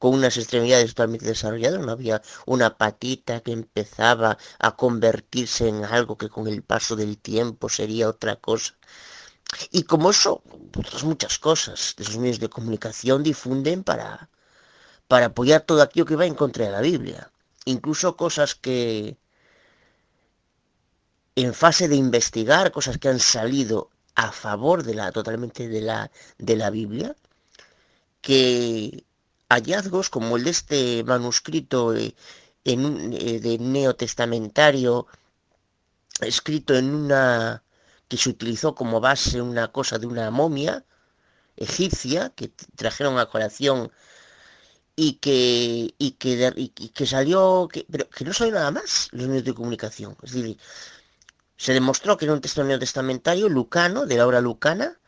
con unas extremidades totalmente desarrolladas, no había una patita que empezaba a convertirse en algo que con el paso del tiempo sería otra cosa. Y como eso, otras muchas cosas de esos medios de comunicación difunden para, para apoyar todo aquello que va en contra de la Biblia. Incluso cosas que en fase de investigar, cosas que han salido a favor de la totalmente de la de la Biblia que hallazgos como el de este manuscrito eh, en eh, de neotestamentario escrito en una que se utilizó como base una cosa de una momia egipcia que trajeron a colación y que y que, y que salió que, pero que no salió nada más los medios de comunicación. Es decir se demostró que era un texto neotestamentario lucano de la obra lucana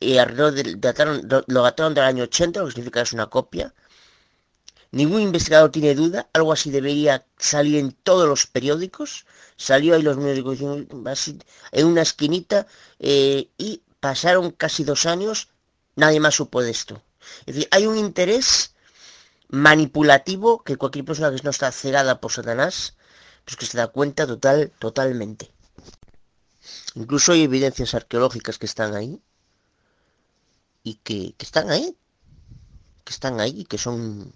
y alrededor de, dataron, lo dataron del año 80 lo que significa que es una copia. Ningún investigador tiene duda algo así debería salir en todos los periódicos. Salió ahí los así, en una esquinita eh, y pasaron casi dos años nadie más supo de esto. Es decir hay un interés manipulativo que cualquier persona que no está cegada por Satanás, pues que se da cuenta total, totalmente. Incluso hay evidencias arqueológicas que están ahí y que, que están ahí, que están ahí y que son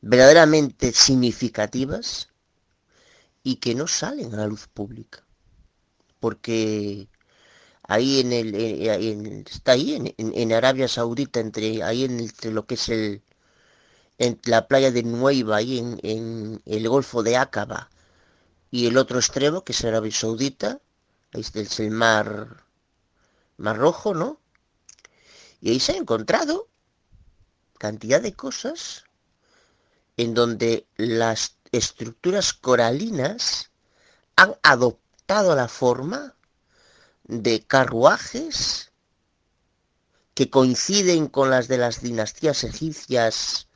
verdaderamente significativas y que no salen a la luz pública. Porque ahí en el, en, está ahí en, en, Arabia Saudita, entre ahí entre lo que es el, en la playa de Nueva, ahí en, en el Golfo de Aqaba, y el otro extremo, que es Arabia Saudita, ahí es el mar, mar Rojo, ¿no? Y ahí se ha encontrado cantidad de cosas en donde las estructuras coralinas han adoptado la forma de carruajes que coinciden con las de las dinastías egipcias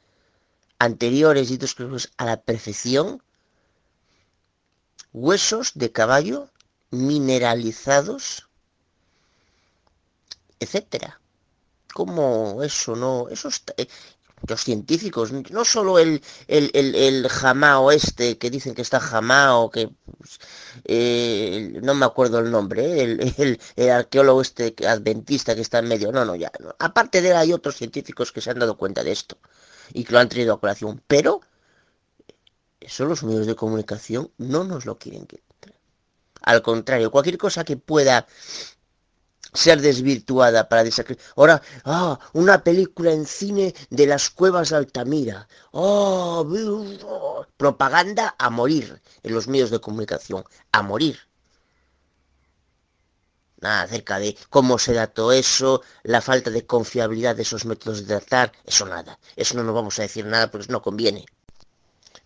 anteriores y otros a la perfección, huesos de caballo mineralizados, etcétera. Como eso no, eso está, eh, los científicos, no solo el, el, el, el, jamao este que dicen que está jamao, que eh, no me acuerdo el nombre, eh, el, el, arqueólogo este adventista que está en medio, no, no, ya, no. aparte de él hay otros científicos que se han dado cuenta de esto y que lo han traído a colación, pero eso los medios de comunicación no nos lo quieren quitar. Al contrario, cualquier cosa que pueda ser desvirtuada para desacreditar. Ahora, ah, una película en cine de las cuevas de Altamira. Oh, propaganda a morir en los medios de comunicación. A morir. Nada acerca de cómo se dató eso, la falta de confiabilidad de esos métodos de datar, eso nada. Eso no nos vamos a decir nada porque no conviene.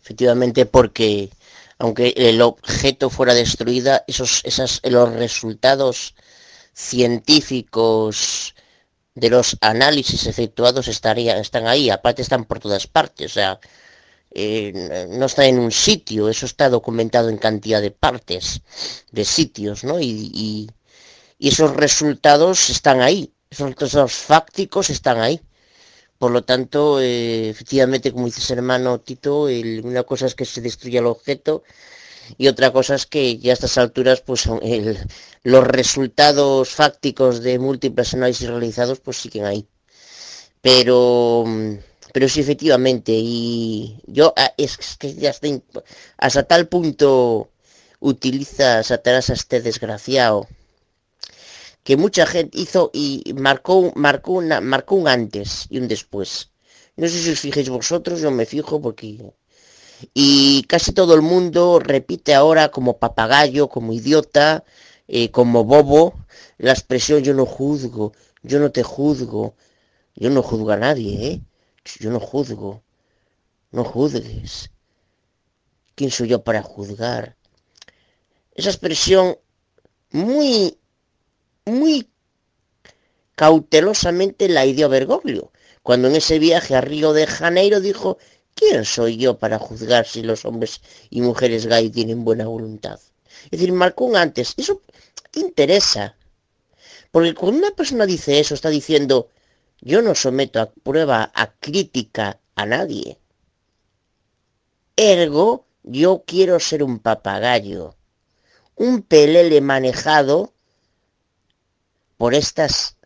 Efectivamente porque aunque el objeto fuera destruida, esos, esas, los resultados científicos de los análisis efectuados estarían, están ahí, aparte están por todas partes, o sea, eh, no está en un sitio, eso está documentado en cantidad de partes, de sitios, ¿no? Y, y, esos resultados están ahí, esos resultados fácticos están ahí. Por lo tanto, eh, efectivamente, como dices hermano Tito, una cosa es que se destruya el objeto y otra cosa es que ya a estas alturas pues el, los resultados fácticos de múltiples análisis realizados pues siguen ahí. Pero pero sí efectivamente y yo ah, es que ya hasta, hasta tal punto utiliza Satanás a este desgraciado que mucha gente hizo y marcó, marcó, una, marcó un antes y un después. No sé si os fijéis vosotros, yo me fijo porque... Y casi todo el mundo repite ahora como papagayo, como idiota, eh, como bobo, la expresión yo no juzgo, yo no te juzgo, yo no juzgo a nadie, ¿eh? Yo no juzgo, no juzgues. ¿Quién soy yo para juzgar? Esa expresión muy muy cautelosamente la idió Bergoglio, cuando en ese viaje a Río de Janeiro dijo, ¿quién soy yo para juzgar si los hombres y mujeres gay tienen buena voluntad? Es decir, marcó un antes. Eso interesa. Porque cuando una persona dice eso, está diciendo, yo no someto a prueba, a crítica a nadie. Ergo, yo quiero ser un papagayo, un pelele manejado por estas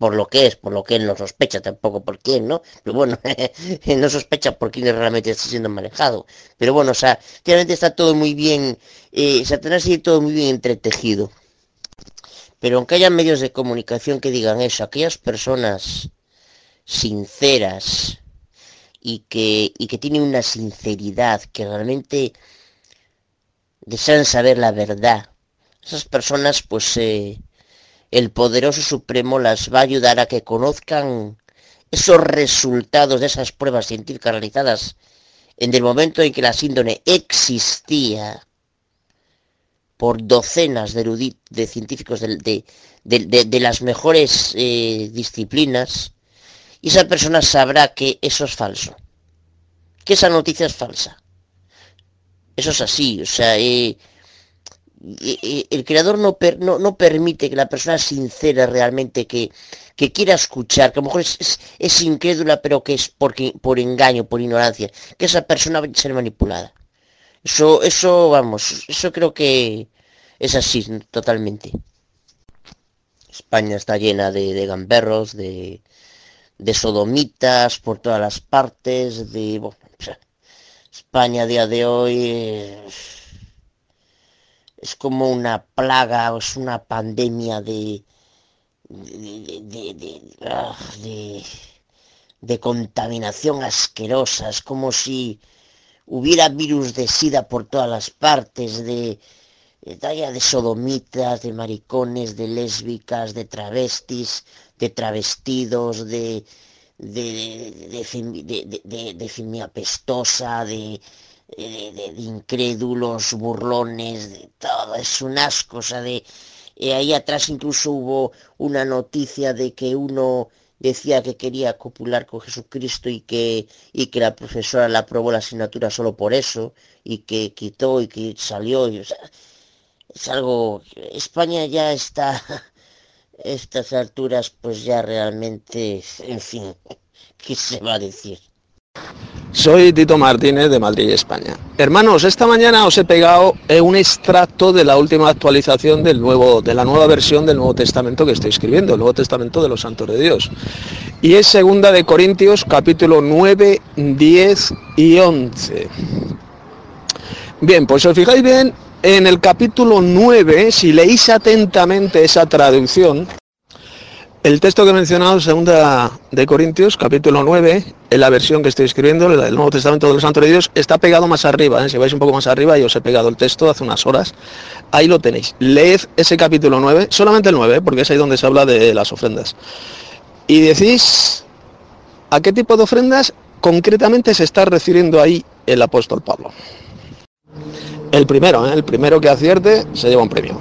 por lo que es, por lo que él no sospecha tampoco por quién, ¿no? Pero bueno, [laughs] no sospecha por quién realmente está siendo manejado. Pero bueno, o sea, realmente está todo muy bien, eh, Satanás sigue todo muy bien entretejido. Pero aunque haya medios de comunicación que digan eso, aquellas personas sinceras y que, y que tienen una sinceridad, que realmente desean saber la verdad, esas personas pues eh, el poderoso supremo las va a ayudar a que conozcan esos resultados de esas pruebas científicas realizadas en el momento en que la síndrome existía por docenas de, de científicos de, de, las mejores eh, disciplinas, y esa persona sabrá que eso es falso, que esa noticia es falsa. Eso es así, o sea, eh, el creador no, no, permite que la persona sincera realmente que, que quiera escuchar, que a lo mejor es, incrédula, pero que es porque, por engaño, por ignorancia, que esa persona va a ser manipulada. Eso, eso, vamos, eso creo que es así totalmente. España está llena de, gamberros, de, de, sodomitas por todas las partes, de... España a día de hoy es como una plaga, es una pandemia de, ah, de, de, contaminación asquerosa, es como si hubiera virus de sida por todas las partes, de, de, de sodomitas, de maricones, de lésbicas, de travestis, de travestidos, de, de, de, de, de, apestosa, de, de, incrédulos, burlones, de todo, es un asco, o sea, de... Eh, ahí atrás incluso hubo una noticia de que uno decía que quería copular con Jesucristo y que, y que la profesora le aprobó la asignatura solo por eso, y que quitó y que salió, y, o sea, es algo... España ya está... [laughs] Estas alturas pues ya realmente, en fin, [laughs] ¿qué se va a decir? Soy Tito Martínez de Madrid, España. Hermanos, esta mañana os he pegado un extracto de la última actualización del nuevo, de la nueva versión del Nuevo Testamento que estoy escribiendo, el Nuevo Testamento de los Santos de Dios. Y es segunda de Corintios, capítulo 9, 10 y 11. Bien, pues os fijáis bien, en el capítulo 9, si leéis atentamente esa traducción, el texto que he mencionado, segunda de Corintios, capítulo 9, en la versión que estoy escribiendo, el Nuevo Testamento de los Santos de Dios, está pegado más arriba. ¿eh? Si vais un poco más arriba, yo os he pegado el texto hace unas horas. Ahí lo tenéis. Leed ese capítulo 9, solamente el 9, ¿eh? porque es ahí donde se habla de las ofrendas. Y decís, ¿a qué tipo de ofrendas concretamente se está refiriendo ahí el apóstol Pablo? El primero, ¿eh? el primero que acierte se lleva un premio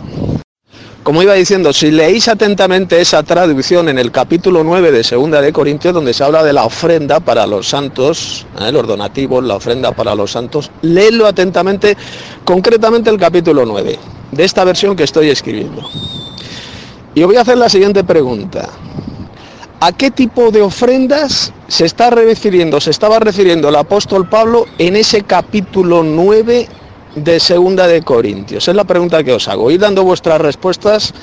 como iba diciendo, si leéis atentamente esa traducción en el capítulo 9 de Segunda de Corintios, donde se habla de la ofrenda para los santos, ¿eh? los donativos, la ofrenda para los santos, leedlo atentamente, concretamente el capítulo 9, de esta versión que estoy escribiendo. Y voy a hacer la siguiente pregunta. ¿A qué tipo de ofrendas se está refiriendo, se estaba refiriendo el apóstol Pablo en ese capítulo 9 de Segunda de Corintios? Es la pregunta que os hago. Ir dando vuestras respuestas,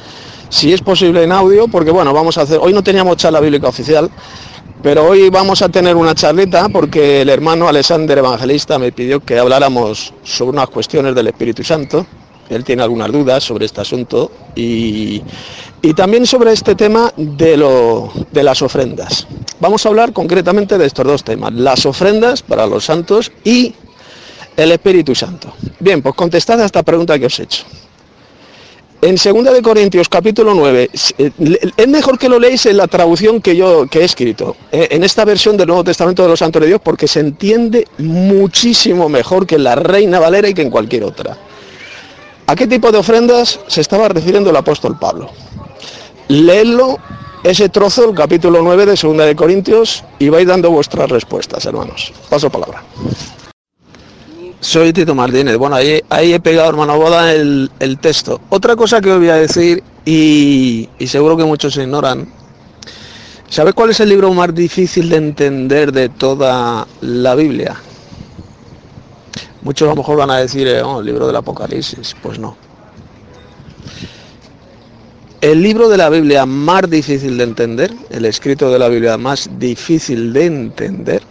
si es posible en audio, porque bueno, vamos a hacer, hoy no teníamos charla bíblica oficial, pero hoy vamos a tener una charleta porque el hermano Alexander Evangelista me pidió que habláramos sobre unas cuestiones del Espíritu Santo. Él tiene algunas dudas sobre este asunto y, y también sobre este tema de, lo, de las ofrendas. Vamos a hablar concretamente de estos dos temas, las ofrendas para los santos y el Espíritu Santo. Bien, pues contestad a esta pregunta que os he hecho. En 2 de Corintios capítulo 9, eh, es mejor que lo leáis en la traducción que yo que he escrito, eh, en esta versión del Nuevo Testamento de los Santos de Dios, porque se entiende muchísimo mejor que en la Reina Valera y que en cualquier otra. ¿A qué tipo de ofrendas se estaba refiriendo el apóstol Pablo? Leedlo, ese trozo, el capítulo 9 de 2 de Corintios, y vais dando vuestras respuestas, hermanos. Paso palabra. Soy Tito Martínez. Bueno, ahí, ahí he pegado, hermano Boda, el, texto. Otra cosa que os voy a decir, y, seguro que muchos ignoran, ¿sabes cuál es el libro más difícil de entender de toda la Biblia? Muchos a lo mejor van a decir, eh, oh, el libro del Apocalipsis. Pues no. El libro de la Biblia más difícil de entender, el escrito de la Biblia más difícil de entender,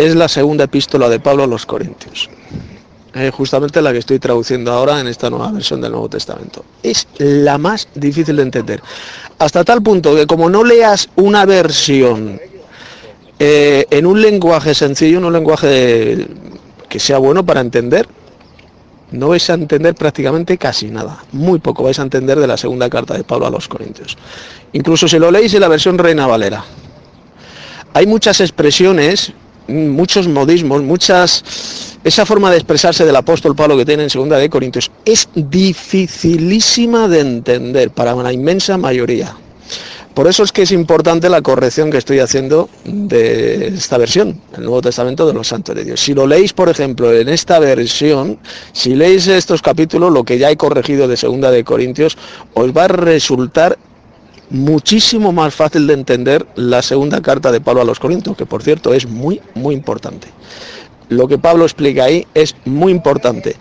es la segunda epístola de Pablo a los Corintios. eh, justamente la que estoy traduciendo ahora en esta nueva versión del Nuevo Testamento. Es la más difícil de entender. Hasta tal punto que como no leas una versión eh, en un lenguaje sencillo, en un lenguaje que sea bueno para entender, no vais a entender prácticamente casi nada. Muy poco vais a entender de la segunda carta de Pablo a los Corintios. Incluso si lo leéis en la versión Reina Valera. Hay muchas expresiones, muchos modismos, muchas... Esa forma de expresarse del apóstol Pablo que tiene en segunda de Corintios es dificilísima de entender para una inmensa mayoría. Por eso es que es importante la corrección que estoy haciendo de esta versión, el Nuevo Testamento de los Santos de Dios. Si lo leéis, por ejemplo, en esta versión, si leéis estos capítulos, lo que ya he corregido de Segunda de Corintios, os va a resultar muchísimo más fácil de entender la segunda carta de Pablo a los Corintios, que por cierto es muy, muy importante. Lo que Pablo explica ahí es muy importante.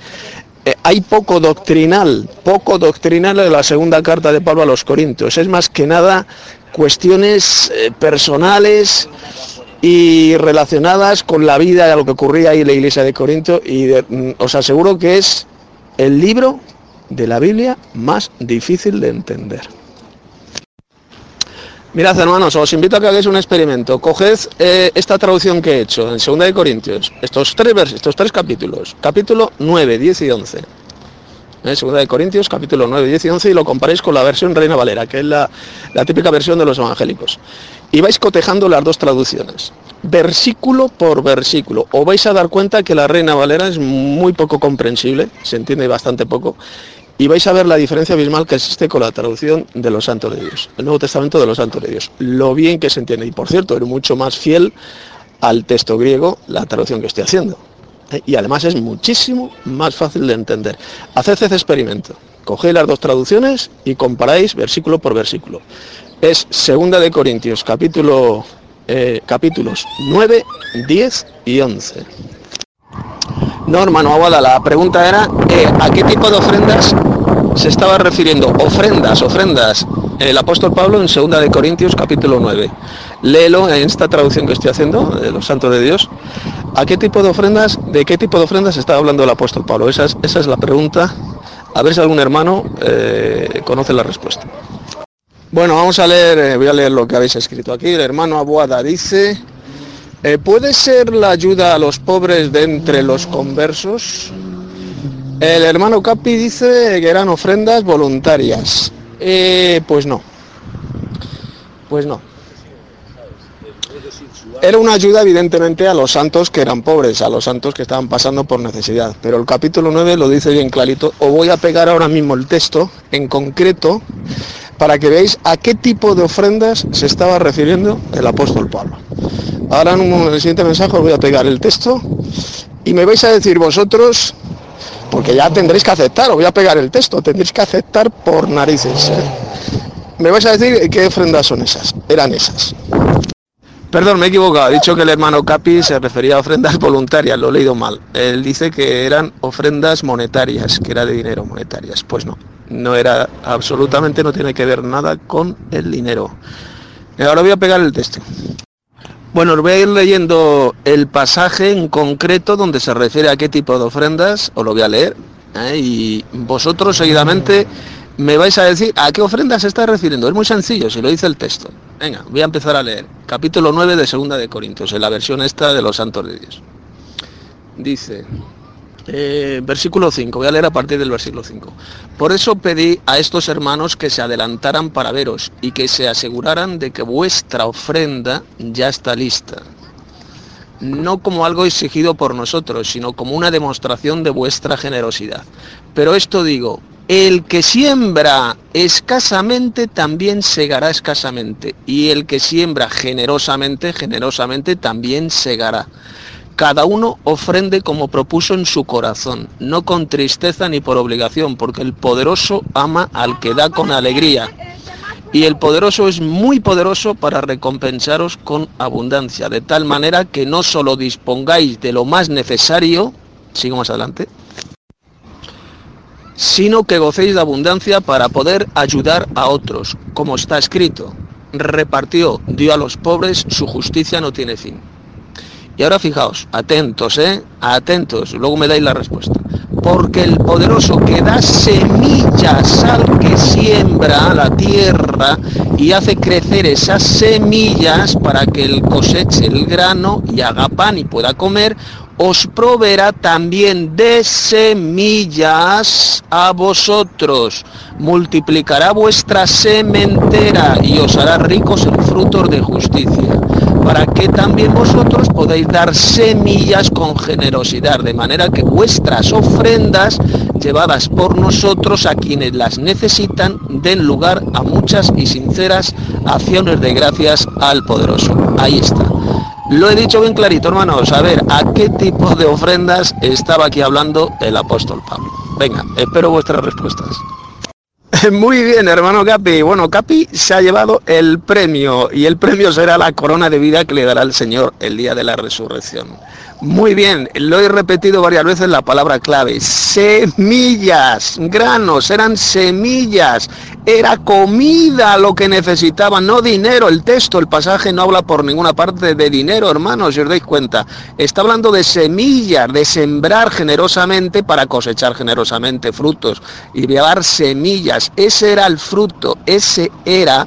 Eh, hay poco doctrinal, poco doctrinal en la segunda carta de Pablo a los Corintios. Es más que nada cuestiones eh, personales y relacionadas con la vida lo que ocurría ahí en la iglesia de Corinto y mm, os aseguro que es el libro de la Biblia más difícil de entender. Mirad hermanos, os invito a que hagáis un experimento. Coged eh, esta traducción que he hecho en 2 de Corintios, estos tres versos, estos tres capítulos, capítulo 9, 10 y 11. En 2 de Corintios, capítulo 9, 10 y 11, y lo comparéis con la versión Reina Valera, que es la, la típica versión de los evangélicos. Y vais cotejando las dos traducciones, versículo por versículo. Os vais a dar cuenta que la Reina Valera es muy poco comprensible, se entiende bastante poco, y vais a ver la diferencia abismal que existe con la traducción de los santos de Dios, el Nuevo Testamento de los santos de Dios. Lo bien que se entiende. Y por cierto, es mucho más fiel al texto griego la traducción que estoy haciendo. ¿eh? Y además es muchísimo más fácil de entender. Haced ese experimento. Cogéis las dos traducciones y comparáis versículo por versículo. Es segunda de Corintios, capítulo, eh, capítulos 9, 10 y 11. No, hermano Aguada, la pregunta era eh, ¿a qué tipo de ofrendas se estaba refiriendo? Ofrendas, ofrendas. El apóstol Pablo en 2 de Corintios capítulo 9. Léelo en esta traducción que estoy haciendo, de los santos de Dios. ¿A qué tipo de ofrendas, de qué tipo de ofrendas estaba hablando el apóstol Pablo? Esa es, esa es la pregunta. A ver si algún hermano eh, conoce la respuesta. Bueno, vamos a leer, eh, voy a leer lo que habéis escrito aquí. El hermano Abuada dice, eh, ¿Puede ser la ayuda a los pobres de entre los conversos? El hermano Capi dice que eran ofrendas voluntarias. Eh, pues no. Pues no. Era una ayuda evidentemente a los santos que eran pobres, a los santos que estaban pasando por necesidad. Pero el capítulo 9 lo dice bien clarito. Os voy a pegar ahora mismo el texto en concreto para que veáis a qué tipo de ofrendas se estaba refiriendo el apóstol Pablo. Ahora en, el siguiente mensaje os voy a pegar el texto y me vais a decir vosotros, porque ya tendréis que aceptar, os voy a pegar el texto, tendréis que aceptar por narices. ¿eh? Me vais a decir qué ofrendas son esas, eran esas. Perdón, me he equivocado, he dicho que el hermano Capi se refería a ofrendas [laughs] voluntarias, lo he leído mal. Él dice que eran ofrendas monetarias, que era de dinero monetarias. Pues no, no era, absolutamente no tiene que ver nada con el dinero. Ahora voy a pegar el texto. Bueno, os voy a ir leyendo el pasaje en concreto donde se refiere a qué tipo de ofrendas, os lo voy a leer, ¿eh? y vosotros seguidamente me vais a decir a qué ofrendas se está refiriendo. Es muy sencillo, si lo dice el texto. Venga, voy a empezar a leer. Capítulo 9 de Segunda de Corintios, en la versión esta de los santos de Dios. Dice, eh, versículo 5, voy a leer a partir del versículo 5. Por eso pedí a estos hermanos que se adelantaran para veros y que se aseguraran de que vuestra ofrenda ya está lista. No como algo exigido por nosotros, sino como una demostración de vuestra generosidad. Pero esto digo, el que siembra escasamente también segará escasamente, y el que siembra generosamente, generosamente también segará cada uno ofrende como propuso en su corazón, no con tristeza ni por obligación, porque el poderoso ama al que da con alegría. Y el poderoso es muy poderoso para recompensaros con abundancia, de tal manera que no solo dispongáis de lo más necesario, sigo más adelante, sino que gocéis de abundancia para poder ayudar a otros, como está escrito. Repartió, dio a los pobres, su justicia no tiene fin Y ahora fijaos, atentos, ¿eh? Atentos, luego me dais la respuesta. Porque el poderoso que da semillas al que siembra la tierra y hace crecer esas semillas para que él coseche el grano y haga pan y pueda comer, os proveerá también de semillas a vosotros, multiplicará vuestra sementera y os hará ricos en frutos de justicia, para que también vosotros podáis dar semillas con generosidad, de manera que vuestras ofrendas llevadas por nosotros a quienes las necesitan den lugar a muchas y sinceras acciones de gracias al poderoso. Ahí está. Lo he dicho bien clarito, hermanos. A ver, ¿a qué tipo de ofrendas estaba aquí hablando el apóstol Pablo? Venga, espero vuestras respuestas. [laughs] Muy bien, hermano Capi. Bueno, Capi se ha llevado el premio y el premio será la corona de vida que le dará el Señor el día de la resurrección. Muy bien, lo he repetido varias veces la palabra clave. Semillas, granos, eran semillas. Era comida lo que necesitaban, no dinero. El texto, el pasaje no habla por ninguna parte de dinero, hermanos, si os dais cuenta. Está hablando de semillas, de sembrar generosamente para cosechar generosamente frutos y llevar semillas. Ese era el fruto, ese era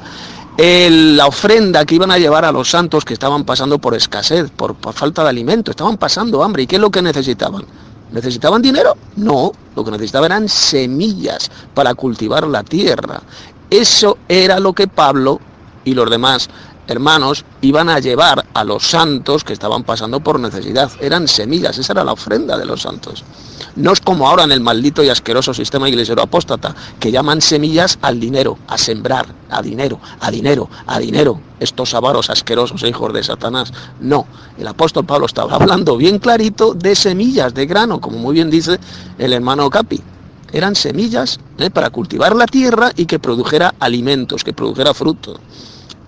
la ofrenda que iban a llevar a los santos que estaban pasando por escasez, por, por, falta de alimento, estaban pasando hambre. ¿Y qué es lo que necesitaban? ¿Necesitaban dinero? No, lo que necesitaban eran semillas para cultivar la tierra. Eso era lo que Pablo y los demás hermanos iban a llevar a los santos que estaban pasando por necesidad. Eran semillas, esa era la ofrenda de los santos. No es como ahora en el maldito y asqueroso sistema iglesiero apóstata, que llaman semillas al dinero, a sembrar, a dinero, a dinero, a dinero. Estos avaros asquerosos, hijos de Satanás. No, el apóstol Pablo estaba hablando bien clarito de semillas, de grano, como muy bien dice el hermano Capi. Eran semillas ¿eh? para cultivar la tierra y que produjera alimentos, que produjera fruto.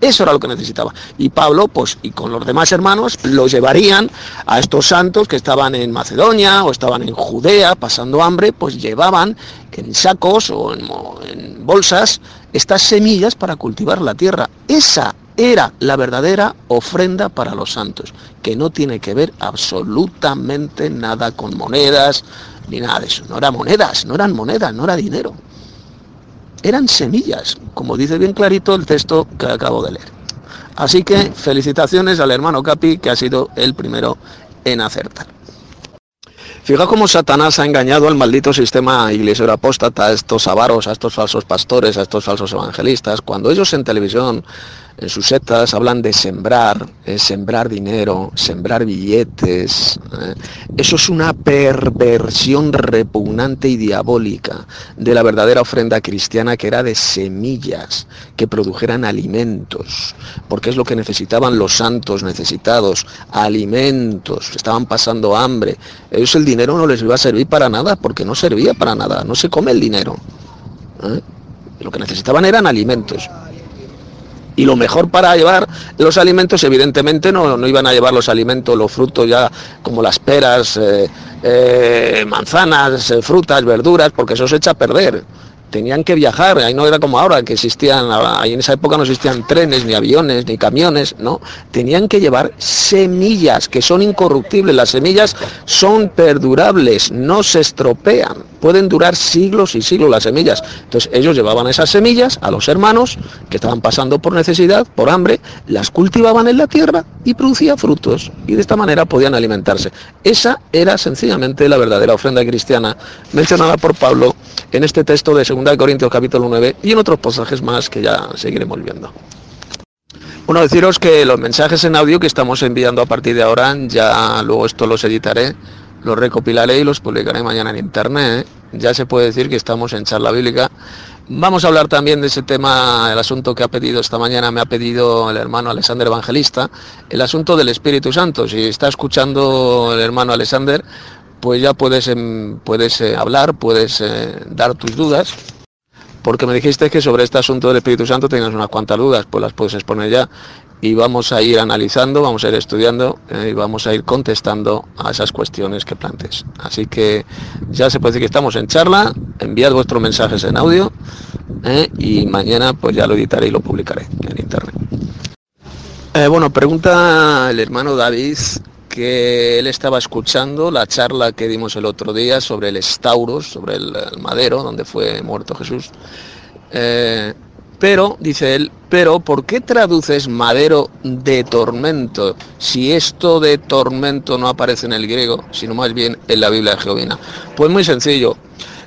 Eso era lo que necesitaba. Y Pablo, pues, y con los demás hermanos, lo llevarían a estos santos que estaban en Macedonia o estaban en Judea pasando hambre, pues llevaban en sacos o en, bolsas estas semillas para cultivar la tierra. Esa era la verdadera ofrenda para los santos, que no tiene que ver absolutamente nada con monedas ni nada de eso. No eran monedas, no eran monedas, no era dinero eran semillas, como dice bien clarito el texto que acabo de leer. Así que felicitaciones al hermano Capi, que ha sido el primero en acertar. Fijaos cómo Satanás ha engañado al maldito sistema iglesia apóstata, a estos avaros, a estos falsos pastores, a estos falsos evangelistas, cuando ellos en televisión en sus setas hablan de sembrar, eh, sembrar dinero, sembrar billetes. Eh. Eso es una perversión repugnante y diabólica de la verdadera ofrenda cristiana que era de semillas que produjeran alimentos, porque es lo que necesitaban los santos necesitados, alimentos, estaban pasando hambre. Ellos el dinero no les iba a servir para nada, porque no servía para nada, no se come el dinero. Eh. Lo que necesitaban eran alimentos. Y lo mejor para llevar los alimentos, evidentemente no, no iban a llevar los alimentos, los frutos ya como las peras, eh, eh, manzanas, eh, frutas, verduras, porque eso se echa a perder tenían que viajar, ahí no era como ahora, que existían, ahí en esa época no existían trenes, ni aviones, ni camiones, no, tenían que llevar semillas que son incorruptibles, las semillas son perdurables, no se estropean, pueden durar siglos y siglos las semillas. Entonces ellos llevaban esas semillas a los hermanos que estaban pasando por necesidad, por hambre, las cultivaban en la tierra y producía frutos y de esta manera podían alimentarse. Esa era sencillamente la verdadera ofrenda cristiana mencionada por Pablo en este texto de 2 Corintios capítulo 9 y en otros pasajes más que ya seguiremos viendo. Bueno, deciros que los mensajes en audio que estamos enviando a partir de ahora, ya luego esto los editaré, los recopilaré y los publicaré mañana en internet. Ya se puede decir que estamos en charla bíblica. Vamos a hablar también de ese tema, el asunto que ha pedido esta mañana, me ha pedido el hermano Alexander Evangelista, el asunto del Espíritu Santo. Si está escuchando el hermano Alexander, pues ya puedes, em, puedes eh, hablar, puedes eh, dar tus dudas, porque me dijiste que sobre este asunto del Espíritu Santo tenías unas cuantas dudas, pues las puedes exponer ya y vamos a ir analizando, vamos a ir estudiando eh, y vamos a ir contestando a esas cuestiones que plantes. Así que ya se puede decir que estamos en charla, enviad vuestros mensajes en audio y mañana pues ya lo editaré y lo publicaré en internet. bueno, pregunta el hermano David que él estaba escuchando la charla que dimos el otro día sobre el Estauros, sobre el, madero donde fue muerto Jesús. Eh, pero, dice él, pero ¿por qué traduces madero de tormento si esto de tormento no aparece en el griego, sino más bien en la Biblia de Jehovina? Pues muy sencillo.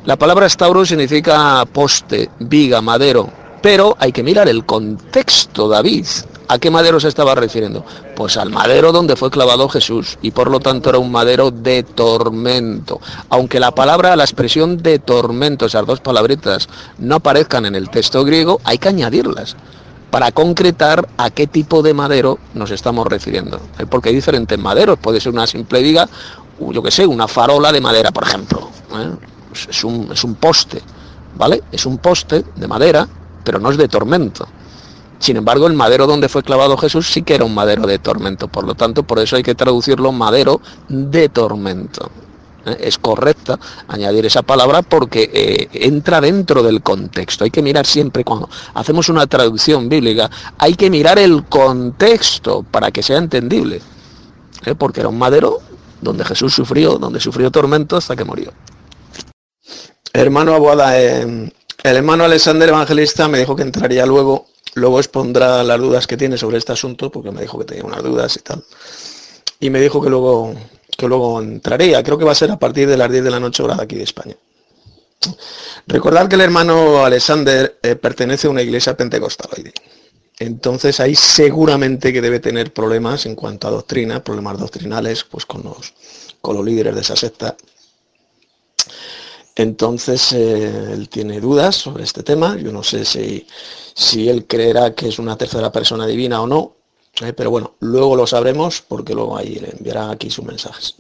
La palabra estauro significa poste, viga, madero, pero hay que mirar el contexto, David. ¿A qué madero se estaba refiriendo? Pues al madero donde fue clavado Jesús y por lo tanto era un madero de tormento. Aunque la palabra, la expresión de tormento, esas dos palabritas, no aparezcan en el texto griego, hay que añadirlas para concretar a qué tipo de madero nos estamos refiriendo. Porque hay diferentes maderos, puede ser una simple viga, yo que sé, una farola de madera, por ejemplo. ¿eh? Es un poste, ¿vale? Es un poste de madera, pero no es de tormento. Sin embargo, el madero donde fue clavado Jesús sí que era un madero de tormento, por lo tanto, por eso hay que traducirlo madero de tormento. ¿Eh? Es correcta añadir esa palabra porque eh, entra dentro del contexto. Hay que mirar siempre cuando hacemos una traducción bíblica, hay que mirar el contexto para que sea entendible. ¿Eh? Porque era un madero donde Jesús sufrió, donde sufrió tormento hasta que murió. Hermano Abuada, el hermano Alexander Evangelista me dijo que entraría luego Luego expondrá las dudas que tiene sobre este asunto, porque me dijo que tenía unas dudas y tal. Y me dijo que luego, que luego entraría. Creo que va a ser a partir de las 10 de la noche hora de aquí de España. Recordad que el hermano Alexander eh, pertenece a una iglesia pentecostal Entonces ahí seguramente que debe tener problemas en cuanto a doctrina, problemas doctrinales, pues con los, con los líderes de esa secta. Entonces eh, él tiene dudas sobre este tema. Yo no sé si, si él creerá que es una tercera persona divina o no, eh, pero bueno, luego lo sabremos porque luego ahí le enviará aquí sus mensajes.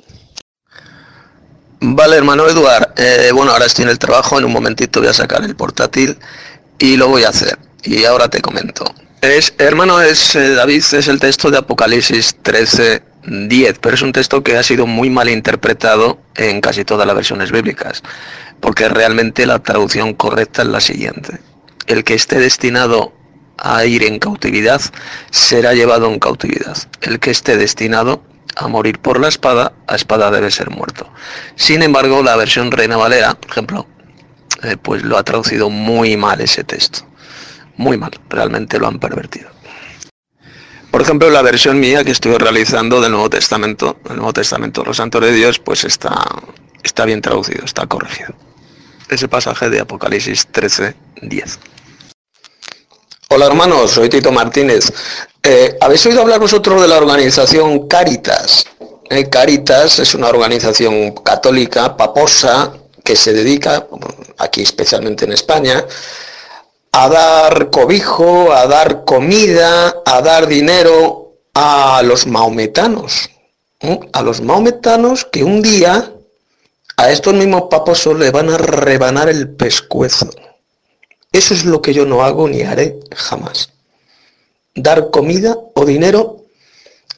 Vale, hermano Eduard. Eh, bueno, ahora estoy en el trabajo, en un momentito voy a sacar el portátil y lo voy a hacer. Y ahora te comento. Es, hermano, es David, es el texto de Apocalipsis 13, 10, pero es un texto que ha sido muy mal interpretado en casi todas las versiones bíblicas, porque realmente la traducción correcta es la siguiente el que esté destinado a ir en cautividad será llevado en cautividad. El que esté destinado a morir por la espada, a espada debe ser muerto. Sin embargo, la versión Reina Valera, por ejemplo, eh, pues lo ha traducido muy mal ese texto. Muy mal, realmente lo han pervertido. Por ejemplo, la versión mía que estoy realizando del Nuevo Testamento, el Nuevo Testamento, los santos de Dios, pues está, está bien traducido, está corregido. Ese pasaje de Apocalipsis 13, 10. Hola hermanos, soy Tito Martínez. Eh, ¿Habéis oído hablar vosotros de la organización Caritas? Eh, Caritas es una organización católica, paposa, que se dedica, aquí especialmente en España, a dar cobijo, a dar comida, a dar dinero a los maometanos. ¿eh? A los maometanos que un día a estos mismos paposos le van a rebanar el pescuezo. Eso es lo que yo no hago ni haré jamás. Dar comida o dinero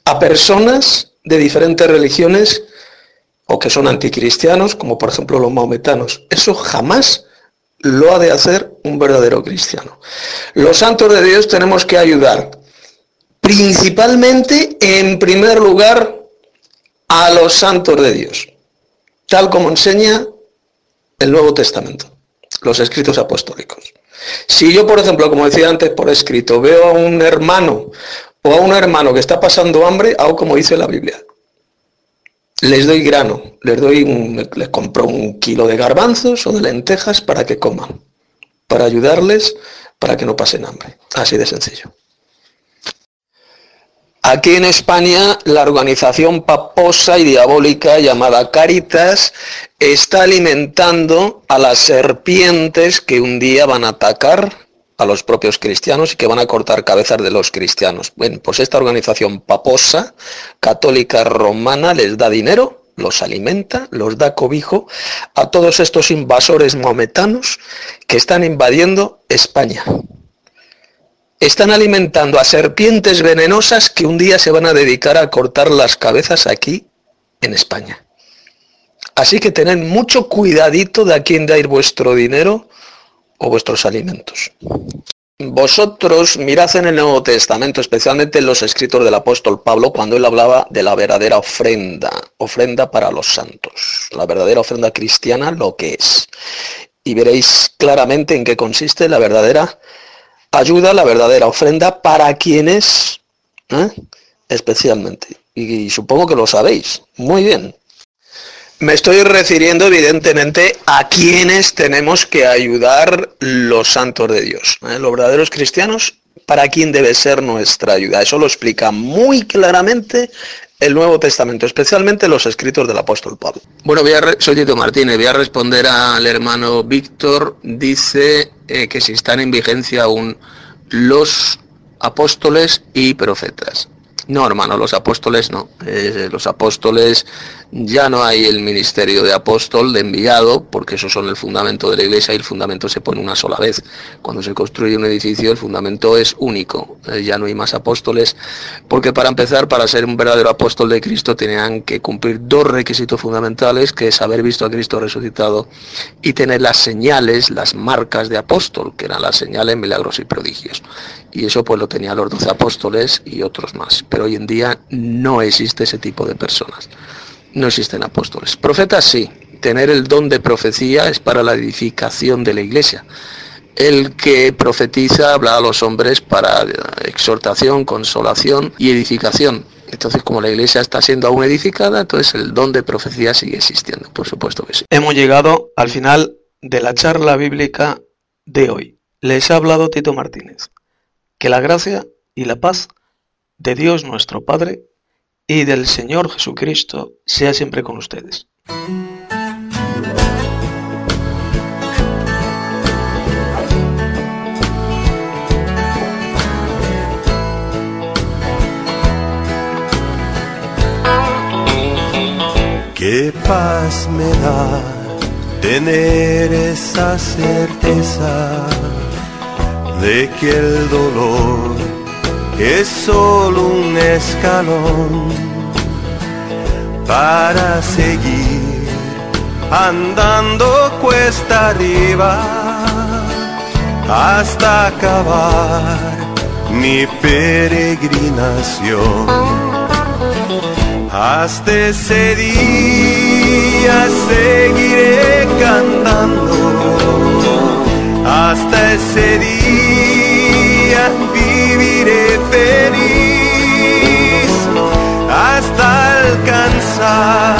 a personas de diferentes religiones o que son anticristianos, como por ejemplo los maometanos. Eso jamás lo ha de hacer un verdadero cristiano. Los santos de Dios tenemos que ayudar principalmente, en primer lugar, a los santos de Dios, tal como enseña el Nuevo Testamento, los escritos apostólicos. Si yo, por ejemplo, como decía antes por escrito, veo a un hermano o a un hermano que está pasando hambre, hago como dice la Biblia. Les doy grano, les doy les compro un kilo de garbanzos o de lentejas para que coman, para ayudarles para que no pasen hambre. Así de sencillo. Aquí en España, la organización paposa y diabólica llamada Caritas está alimentando a las serpientes que un día van a atacar a los propios cristianos y que van a cortar cabezas de los cristianos. Bueno, pues esta organización paposa, católica romana, les da dinero, los alimenta, los da cobijo a todos estos invasores maometanos que están invadiendo España están alimentando a serpientes venenosas que un día se van a dedicar a cortar las cabezas aquí en España. Así que tened mucho cuidadito de a quién dais vuestro dinero o vuestros alimentos. Vosotros mirad en el Nuevo Testamento, especialmente en los escritos del apóstol Pablo, cuando él hablaba de la verdadera ofrenda, ofrenda para los santos, la verdadera ofrenda cristiana, lo que es. Y veréis claramente en qué consiste la verdadera ayuda, la verdadera ofrenda para quienes, ¿eh? especialmente. y supongo que lo sabéis. Muy bien. Me estoy refiriendo evidentemente a quienes tenemos que ayudar los santos de Dios, ¿eh? los verdaderos cristianos, para quién debe ser nuestra ayuda. Eso lo explica muy claramente el Nuevo Testamento, especialmente los escritos del apóstol Pablo. Bueno, voy a soy Tito Martínez, voy a responder al hermano Víctor. Dice eh, que si están en vigencia aún los apóstoles y profetas. No, hermano, los apóstoles no. Eh, los apóstoles ya no hay el ministerio de apóstol, de enviado, porque esos son el fundamento de la iglesia y el fundamento se pone una sola vez. Cuando se construye un edificio el fundamento es único, eh, ya no hay más apóstoles, porque para empezar, para ser un verdadero apóstol de Cristo tenían que cumplir dos requisitos fundamentales, que es haber visto a Cristo resucitado y tener las señales, las marcas de apóstol, que eran las señales, milagros y prodigios. Y eso pues lo tenían los doce apóstoles y otros más. Pero hoy en día no existe ese tipo de personas no existen apóstoles. Profetas sí, tener el don de profecía es para la edificación de la iglesia. El que profetiza habla a los hombres para exhortación, consolación y edificación. Entonces, como la iglesia está siendo aún edificada, entonces el don de profecía sigue existiendo, por supuesto que sí. Hemos llegado al final de la charla bíblica de hoy. Les ha hablado Tito Martínez. Que la gracia y la paz de Dios nuestro Padre y del Señor Jesucristo sea siempre con ustedes. Qué paz me da tener esa certeza de que el dolor es solo un escalón para seguir andando cuesta arriba hasta acabar mi peregrinación. Hasta ese día seguiré cantando, hasta ese día viviré feliz hasta alcanzar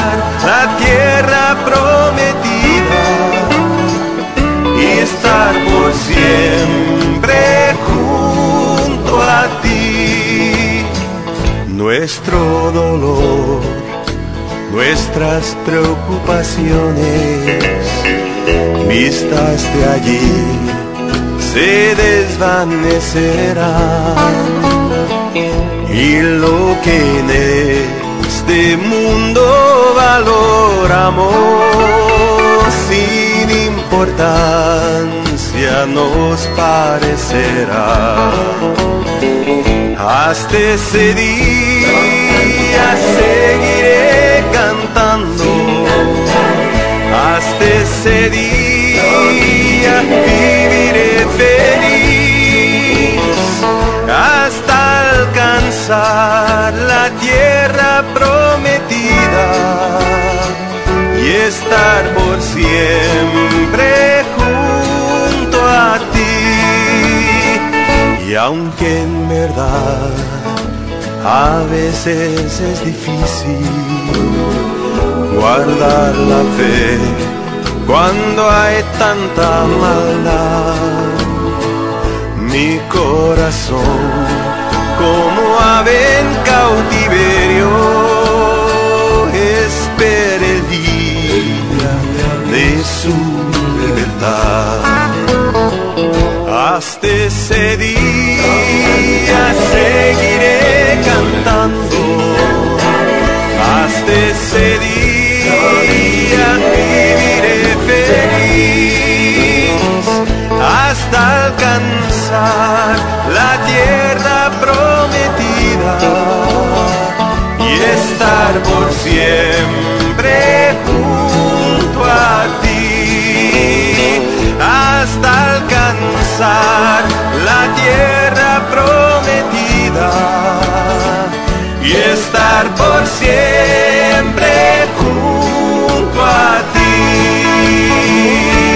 la tierra prometida y estar por siempre junto a ti. Nuestro dolor, nuestras preocupaciones, vistas de allí se desvanecerán y lo que en este mundo valoramos sin importancia nos parecerá. Hasta ese día seguiré cantando. Hasta ese día la tierra prometida y estar por siempre junto a ti. Y aunque en verdad a veces es difícil guardar la fe cuando hay tanta maldad. Mi corazón, como ave en cautiverio, espera el día de su libertad. Hasta ese día seguiré cantando. Hasta ese día viviré feliz hasta alcanzar la tierra por siempre junto a ti hasta alcanzar la tierra prometida y estar por siempre junto a ti.